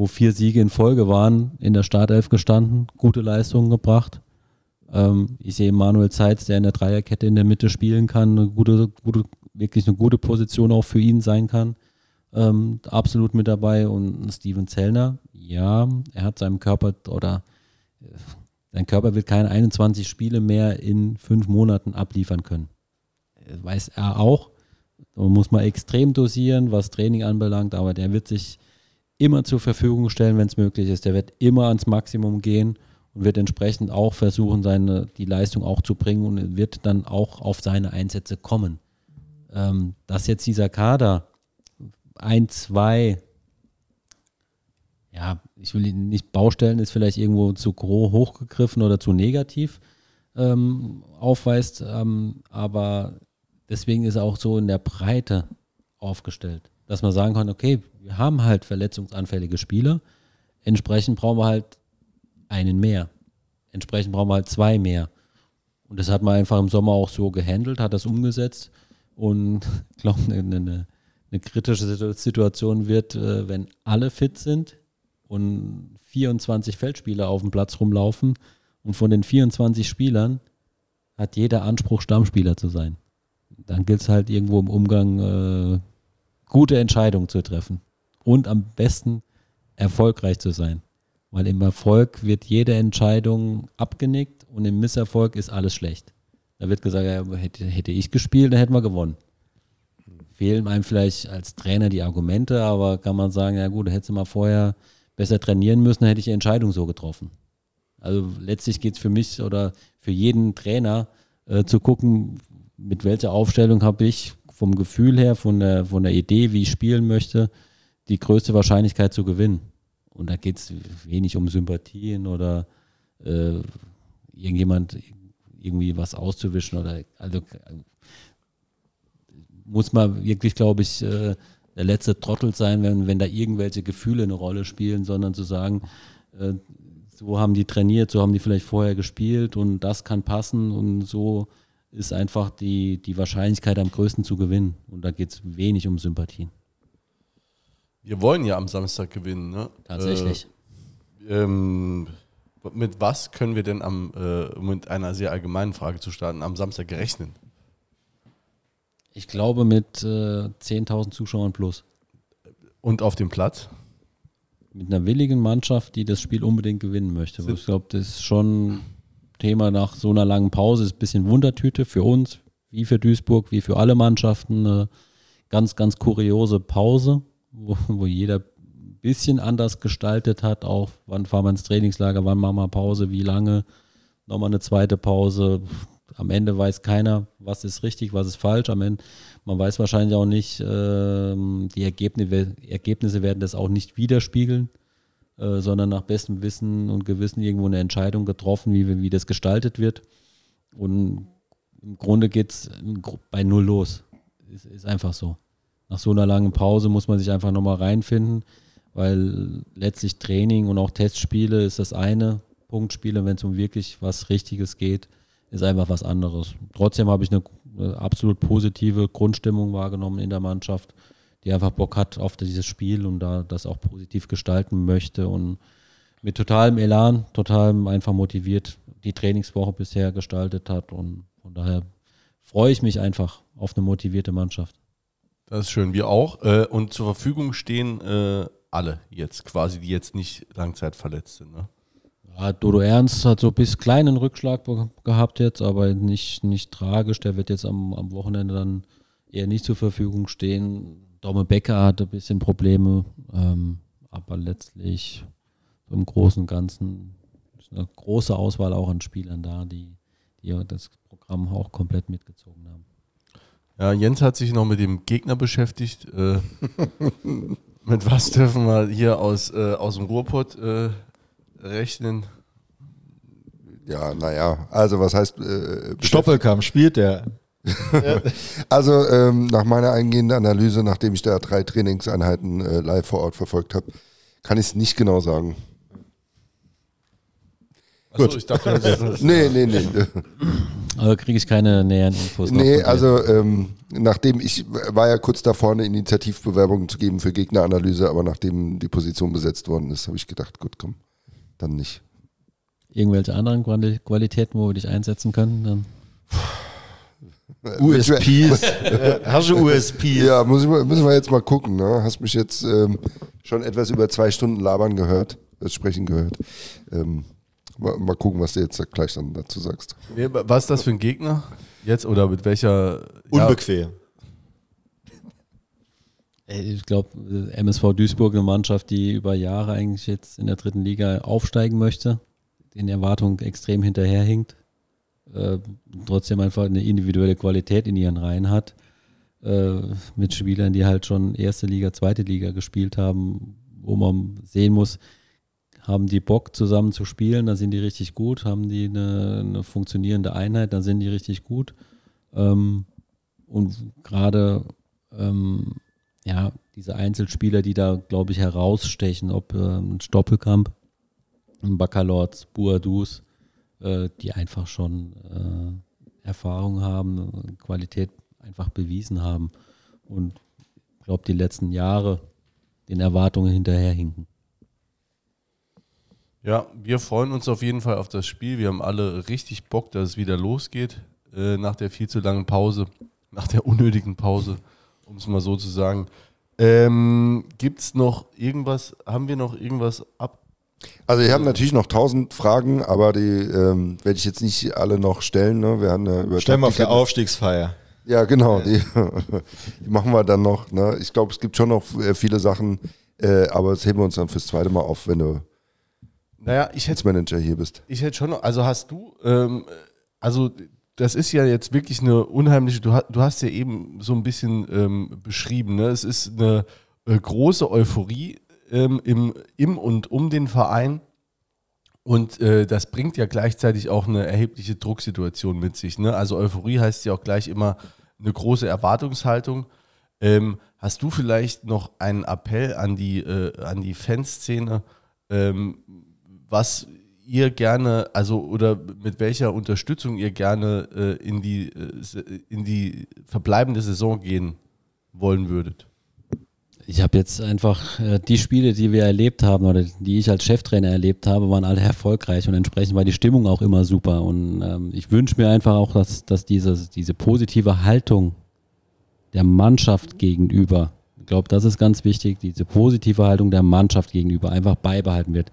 wo vier Siege in Folge waren, in der Startelf gestanden, gute Leistungen gebracht. Ähm, ich sehe Manuel Zeitz, der in der Dreierkette in der Mitte spielen kann, eine gute, gute, wirklich eine gute Position auch für ihn sein kann. Ähm, absolut mit dabei. Und Steven Zellner, ja, er hat seinem Körper oder äh, sein Körper wird keine 21 Spiele mehr in fünf Monaten abliefern können. Äh, Weiß er auch. Da muss man extrem dosieren, was Training anbelangt, aber der wird sich immer zur Verfügung stellen, wenn es möglich ist. Der wird immer ans Maximum gehen und wird entsprechend auch versuchen, seine, die Leistung auch zu bringen und wird dann auch auf seine Einsätze kommen. Ähm, dass jetzt dieser Kader ein, zwei, ja, ich will ihn nicht Baustellen, ist vielleicht irgendwo zu groß hochgegriffen oder zu negativ ähm, aufweist, ähm, aber deswegen ist er auch so in der Breite aufgestellt, dass man sagen kann, okay, wir haben halt verletzungsanfällige Spieler, entsprechend brauchen wir halt einen mehr, entsprechend brauchen wir halt zwei mehr. Und das hat man einfach im Sommer auch so gehandelt, hat das umgesetzt und ich glaube, eine, eine, eine kritische Situation wird, äh, wenn alle fit sind und 24 Feldspieler auf dem Platz rumlaufen und von den 24 Spielern hat jeder Anspruch, Stammspieler zu sein. Dann gilt es halt irgendwo im Umgang, äh, gute Entscheidungen zu treffen und am besten erfolgreich zu sein. Weil im Erfolg wird jede Entscheidung abgenickt und im Misserfolg ist alles schlecht. Da wird gesagt, ja, hätte, hätte ich gespielt, dann hätten wir gewonnen. Fehlen einem vielleicht als Trainer die Argumente, aber kann man sagen, ja gut, hättest du mal vorher besser trainieren müssen, hätte ich die Entscheidung so getroffen. Also letztlich geht es für mich oder für jeden Trainer äh, zu gucken, mit welcher Aufstellung habe ich vom Gefühl her, von der, von der Idee, wie ich spielen möchte, die größte Wahrscheinlichkeit zu gewinnen. Und da geht es wenig um Sympathien oder äh, irgendjemand irgendwie was auszuwischen oder also muss man wirklich, glaube ich, äh, der letzte Trottel sein, wenn, wenn da irgendwelche Gefühle eine Rolle spielen, sondern zu sagen, äh, so haben die trainiert, so haben die vielleicht vorher gespielt und das kann passen und so ist einfach die, die Wahrscheinlichkeit am größten zu gewinnen. Und da geht es wenig um Sympathien. Wir wollen ja am Samstag gewinnen, ne? Tatsächlich. Äh, ähm, mit was können wir denn am, äh, um mit einer sehr allgemeinen Frage zu starten, am Samstag rechnen? Ich glaube mit äh, 10.000 Zuschauern plus. Und auf dem Platz? Mit einer willigen Mannschaft, die das Spiel unbedingt gewinnen möchte. Ich glaube, das ist schon Thema nach so einer langen Pause ist ein bisschen Wundertüte für uns, wie für Duisburg, wie für alle Mannschaften. Eine ganz, ganz kuriose Pause, wo, wo jeder ein bisschen anders gestaltet hat. Auch wann fahren wir ins Trainingslager, wann machen wir Pause, wie lange. Nochmal eine zweite Pause. Am Ende weiß keiner, was ist richtig, was ist falsch. Am Ende, man weiß wahrscheinlich auch nicht, ähm, die Ergebnisse, Ergebnisse werden das auch nicht widerspiegeln, äh, sondern nach bestem Wissen und Gewissen irgendwo eine Entscheidung getroffen, wie, wie das gestaltet wird. Und im Grunde geht es bei Null los. Ist, ist einfach so. Nach so einer langen Pause muss man sich einfach nochmal reinfinden, weil letztlich Training und auch Testspiele ist das eine. Punktspiele, wenn es um wirklich was Richtiges geht, ist einfach was anderes. Trotzdem habe ich eine, eine absolut positive Grundstimmung wahrgenommen in der Mannschaft, die einfach Bock hat auf dieses Spiel und da das auch positiv gestalten möchte und mit totalem Elan, total einfach motiviert die Trainingswoche bisher gestaltet hat und von daher freue ich mich einfach auf eine motivierte Mannschaft. Das ist schön, wir auch. Äh, und zur Verfügung stehen äh, alle jetzt quasi, die jetzt nicht langzeitverletzt sind. Ne? Ja, Dodo Ernst hat so bis kleinen Rückschlag gehabt jetzt, aber nicht, nicht tragisch. Der wird jetzt am, am Wochenende dann eher nicht zur Verfügung stehen. Domme Becker hatte ein bisschen Probleme, ähm, aber letztlich im Großen und Ganzen ist eine große Auswahl auch an Spielern da, die, die das Programm auch komplett mitgezogen haben. Ja, Jens hat sich noch mit dem Gegner beschäftigt. Äh, mit was dürfen wir hier aus, äh, aus dem Ruhrpott äh, rechnen? Ja, naja, also was heißt. Äh, Stoppelkamp spielt der. Also ähm, nach meiner eingehenden Analyse, nachdem ich da drei Trainingseinheiten äh, live vor Ort verfolgt habe, kann ich es nicht genau sagen. Achso, ich dachte, das ist Nee, nee, nee. Aber kriege ich keine näheren Infos. Nee, also ähm, nachdem ich war ja kurz davor, eine Initiativbewerbung zu geben für Gegneranalyse, aber nachdem die Position besetzt worden ist, habe ich gedacht, gut, komm, dann nicht. Irgendwelche anderen Quali Qualitäten, wo wir dich einsetzen können? Dann USPs. Hast du USPs? Ja, muss ich mal, müssen wir jetzt mal gucken. Ne? Hast mich jetzt ähm, schon etwas über zwei Stunden labern gehört, das Sprechen gehört. Ähm, mal, mal gucken, was du jetzt gleich dann dazu sagst. Nee, was ist das für ein Gegner? Jetzt oder mit welcher. Ja, Unbequem. Ey, Ich glaube, MSV Duisburg, eine Mannschaft, die über Jahre eigentlich jetzt in der dritten Liga aufsteigen möchte, den Erwartungen extrem hinterherhinkt, äh, trotzdem einfach eine individuelle Qualität in ihren Reihen hat, äh, mit Spielern, die halt schon erste Liga, zweite Liga gespielt haben, wo man sehen muss, haben die Bock zusammen zu spielen, dann sind die richtig gut, haben die eine, eine funktionierende Einheit, dann sind die richtig gut. Ähm, und gerade ähm, ja, diese Einzelspieler, die da, glaube ich, herausstechen, ob ähm, ein Stoppelkamp, ein Baccalords, Buadus, äh, die einfach schon äh, Erfahrung haben, äh, Qualität einfach bewiesen haben und ich glaube, die letzten Jahre den Erwartungen hinterherhinken. Ja, wir freuen uns auf jeden Fall auf das Spiel. Wir haben alle richtig Bock, dass es wieder losgeht äh, nach der viel zu langen Pause, nach der unnötigen Pause, um es mal so zu sagen. Ähm, Gibt es noch irgendwas, haben wir noch irgendwas ab? Also wir haben natürlich noch tausend Fragen, aber die ähm, werde ich jetzt nicht alle noch stellen. Ne? Wir haben ja über Stell mal auf der Aufstiegsfeier. Ja, genau. Die, die machen wir dann noch. Ne? Ich glaube, es gibt schon noch äh, viele Sachen, äh, aber das heben wir uns dann fürs zweite Mal auf, wenn du Naja, ich hätte als Manager hier bist. Ich hätte schon noch, also hast du, ähm, also das ist ja jetzt wirklich eine unheimliche, du, ha- du hast ja eben so ein bisschen ähm, beschrieben, ne? es ist eine äh, große Euphorie ähm, im, im und um den Verein und äh, das bringt ja gleichzeitig auch eine erhebliche Drucksituation mit sich. Ne? Also Euphorie heißt ja auch gleich immer eine große Erwartungshaltung. Ähm, hast du vielleicht noch einen Appell an die, äh, an die Fanszene, ähm, was ihr gerne, also oder mit welcher Unterstützung ihr gerne äh, in, die, äh, in die verbleibende Saison gehen wollen würdet? Ich habe jetzt einfach äh, die Spiele, die wir erlebt haben oder die ich als Cheftrainer erlebt habe, waren alle erfolgreich und entsprechend war die Stimmung auch immer super. Und ähm, ich wünsche mir einfach auch, dass, dass diese, diese positive Haltung der Mannschaft gegenüber, ich glaube, das ist ganz wichtig, diese positive Haltung der Mannschaft gegenüber einfach beibehalten wird.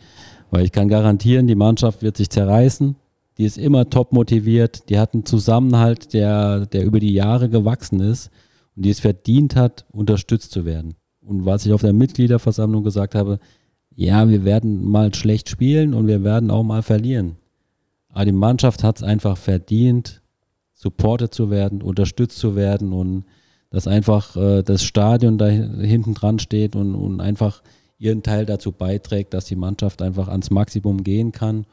Weil ich kann garantieren, die Mannschaft wird sich zerreißen, die ist immer top motiviert, die hat einen Zusammenhalt, der, der über die Jahre gewachsen ist und die es verdient hat, unterstützt zu werden. Und was ich auf der Mitgliederversammlung gesagt habe, ja, wir werden mal schlecht spielen und wir werden auch mal verlieren. Aber die Mannschaft hat es einfach verdient, supported zu werden, unterstützt zu werden und dass einfach äh, das Stadion da hinten dran steht und, und einfach ihren Teil dazu beiträgt, dass die Mannschaft einfach ans Maximum gehen kann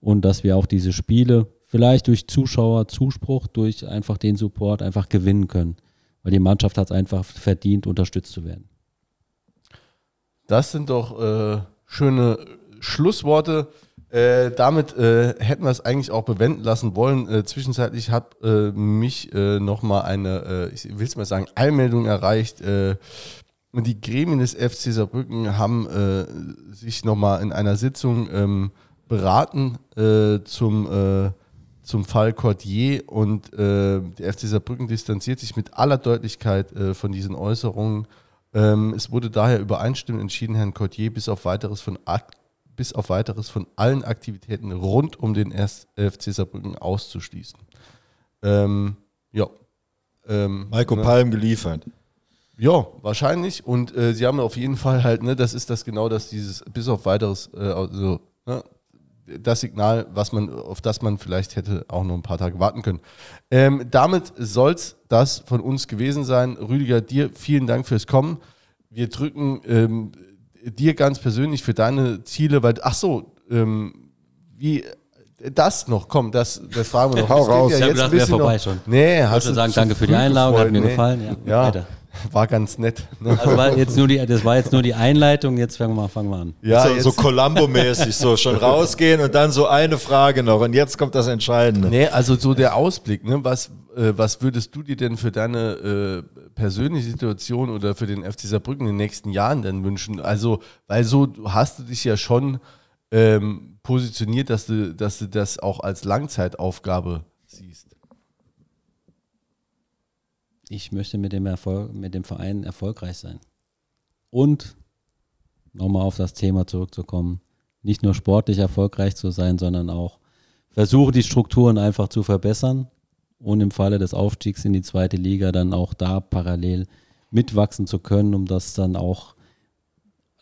und dass wir auch diese Spiele vielleicht durch Zuschauerzuspruch, durch einfach den Support einfach gewinnen können. Weil die Mannschaft hat es einfach verdient, unterstützt zu werden. Das sind doch äh, schöne Schlussworte. Äh, damit äh, hätten wir es eigentlich auch bewenden lassen wollen. Äh, zwischenzeitlich hat äh, mich äh, nochmal eine, äh, ich will es mal sagen, Einmeldung erreicht. Äh, die Gremien des FC Saarbrücken haben sich nochmal in einer Sitzung ähm, beraten zum, zum Fall Cordier und der FC Saarbrücken distanziert sich mit aller Deutlichkeit von diesen Äußerungen. Ähm, es wurde daher übereinstimmend entschieden, Herrn Cordier bis auf weiteres von bis auf weiteres von allen Aktivitäten rund um den FC Saarbrücken auszuschließen. Ähm, ja. Ähm, Maiko ne? Palm geliefert. Ja, wahrscheinlich. Und äh, sie haben auf jeden Fall halt, ne, das ist das genau, dass dieses bis auf weiteres, äh, also, ne, das Signal, was man, auf das man vielleicht hätte auch noch ein paar Tage warten können. Ähm, damit soll es das von uns gewesen sein. Rüdiger, dir vielen Dank fürs Kommen. Wir drücken ähm, dir ganz persönlich für deine Ziele, weil, ach so, ähm, wie das noch, komm, das, das fragen wir noch. Hau raus. Ja ich habe gedacht, vorbei noch, schon. Nee, hast du sagen, danke für die Einladung, hat mir nee. gefallen. Ja, ja war ganz nett. Ne? Also war jetzt nur die, das war jetzt nur die Einleitung, jetzt fangen wir, fangen wir an. Ja, so, so Columbo-mäßig, so schon rausgehen und dann so eine Frage noch und jetzt kommt das Entscheidende. Nee, also so der Ausblick, ne? was, äh, was würdest du dir denn für deine äh, persönliche Situation oder für den FC Saarbrücken in den nächsten Jahren denn wünschen? Also, weil so hast du dich ja schon ähm, positioniert, dass du, dass du das auch als Langzeitaufgabe siehst ich möchte mit dem, Erfolg, mit dem Verein erfolgreich sein. Und nochmal auf das Thema zurückzukommen, nicht nur sportlich erfolgreich zu sein, sondern auch versuche die Strukturen einfach zu verbessern und im Falle des Aufstiegs in die zweite Liga dann auch da parallel mitwachsen zu können, um das dann auch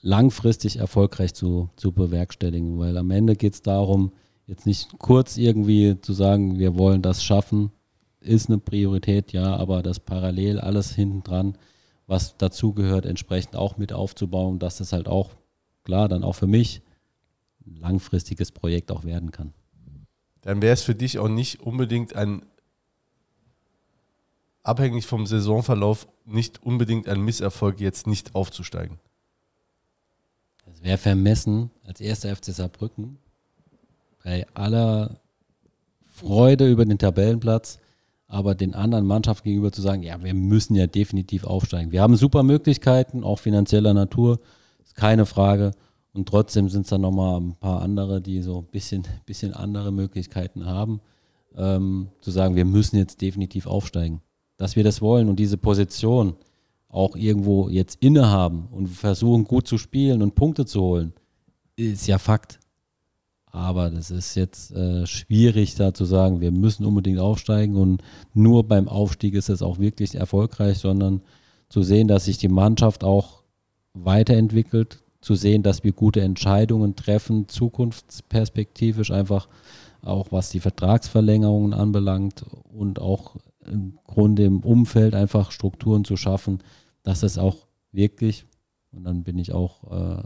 langfristig erfolgreich zu, zu bewerkstelligen. Weil am Ende geht es darum, jetzt nicht kurz irgendwie zu sagen, wir wollen das schaffen, ist eine Priorität, ja, aber das parallel alles hinten dran, was dazugehört, entsprechend auch mit aufzubauen, dass das halt auch, klar, dann auch für mich ein langfristiges Projekt auch werden kann. Dann wäre es für dich auch nicht unbedingt ein, abhängig vom Saisonverlauf, nicht unbedingt ein Misserfolg, jetzt nicht aufzusteigen. Es wäre vermessen, als erster FC Saarbrücken, bei aller Freude über den Tabellenplatz, aber den anderen Mannschaften gegenüber zu sagen, ja, wir müssen ja definitiv aufsteigen. Wir haben super Möglichkeiten, auch finanzieller Natur, ist keine Frage. Und trotzdem sind es dann nochmal ein paar andere, die so ein bisschen, bisschen andere Möglichkeiten haben, ähm, zu sagen, wir müssen jetzt definitiv aufsteigen. Dass wir das wollen und diese Position auch irgendwo jetzt innehaben und versuchen gut zu spielen und Punkte zu holen, ist ja Fakt. Aber das ist jetzt äh, schwierig, da zu sagen, wir müssen unbedingt aufsteigen und nur beim Aufstieg ist es auch wirklich erfolgreich, sondern zu sehen, dass sich die Mannschaft auch weiterentwickelt, zu sehen, dass wir gute Entscheidungen treffen, zukunftsperspektivisch einfach auch was die Vertragsverlängerungen anbelangt und auch im Grunde im Umfeld einfach Strukturen zu schaffen, dass es auch wirklich, und dann bin ich auch äh,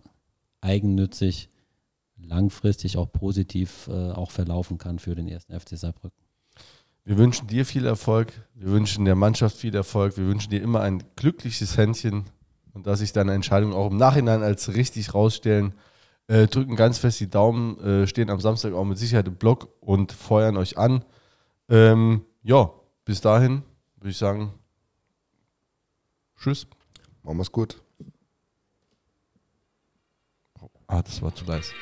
eigennützig, langfristig auch positiv äh, auch verlaufen kann für den ersten FC Saarbrücken. Wir wünschen dir viel Erfolg, wir wünschen der Mannschaft viel Erfolg, wir wünschen dir immer ein glückliches Händchen und dass sich deine Entscheidungen auch im Nachhinein als richtig rausstellen. Äh, drücken ganz fest die Daumen, äh, stehen am Samstag auch mit Sicherheit im Block und feuern euch an. Ähm, ja, bis dahin würde ich sagen, tschüss. Machen wir's gut. Ah, das war zu leise.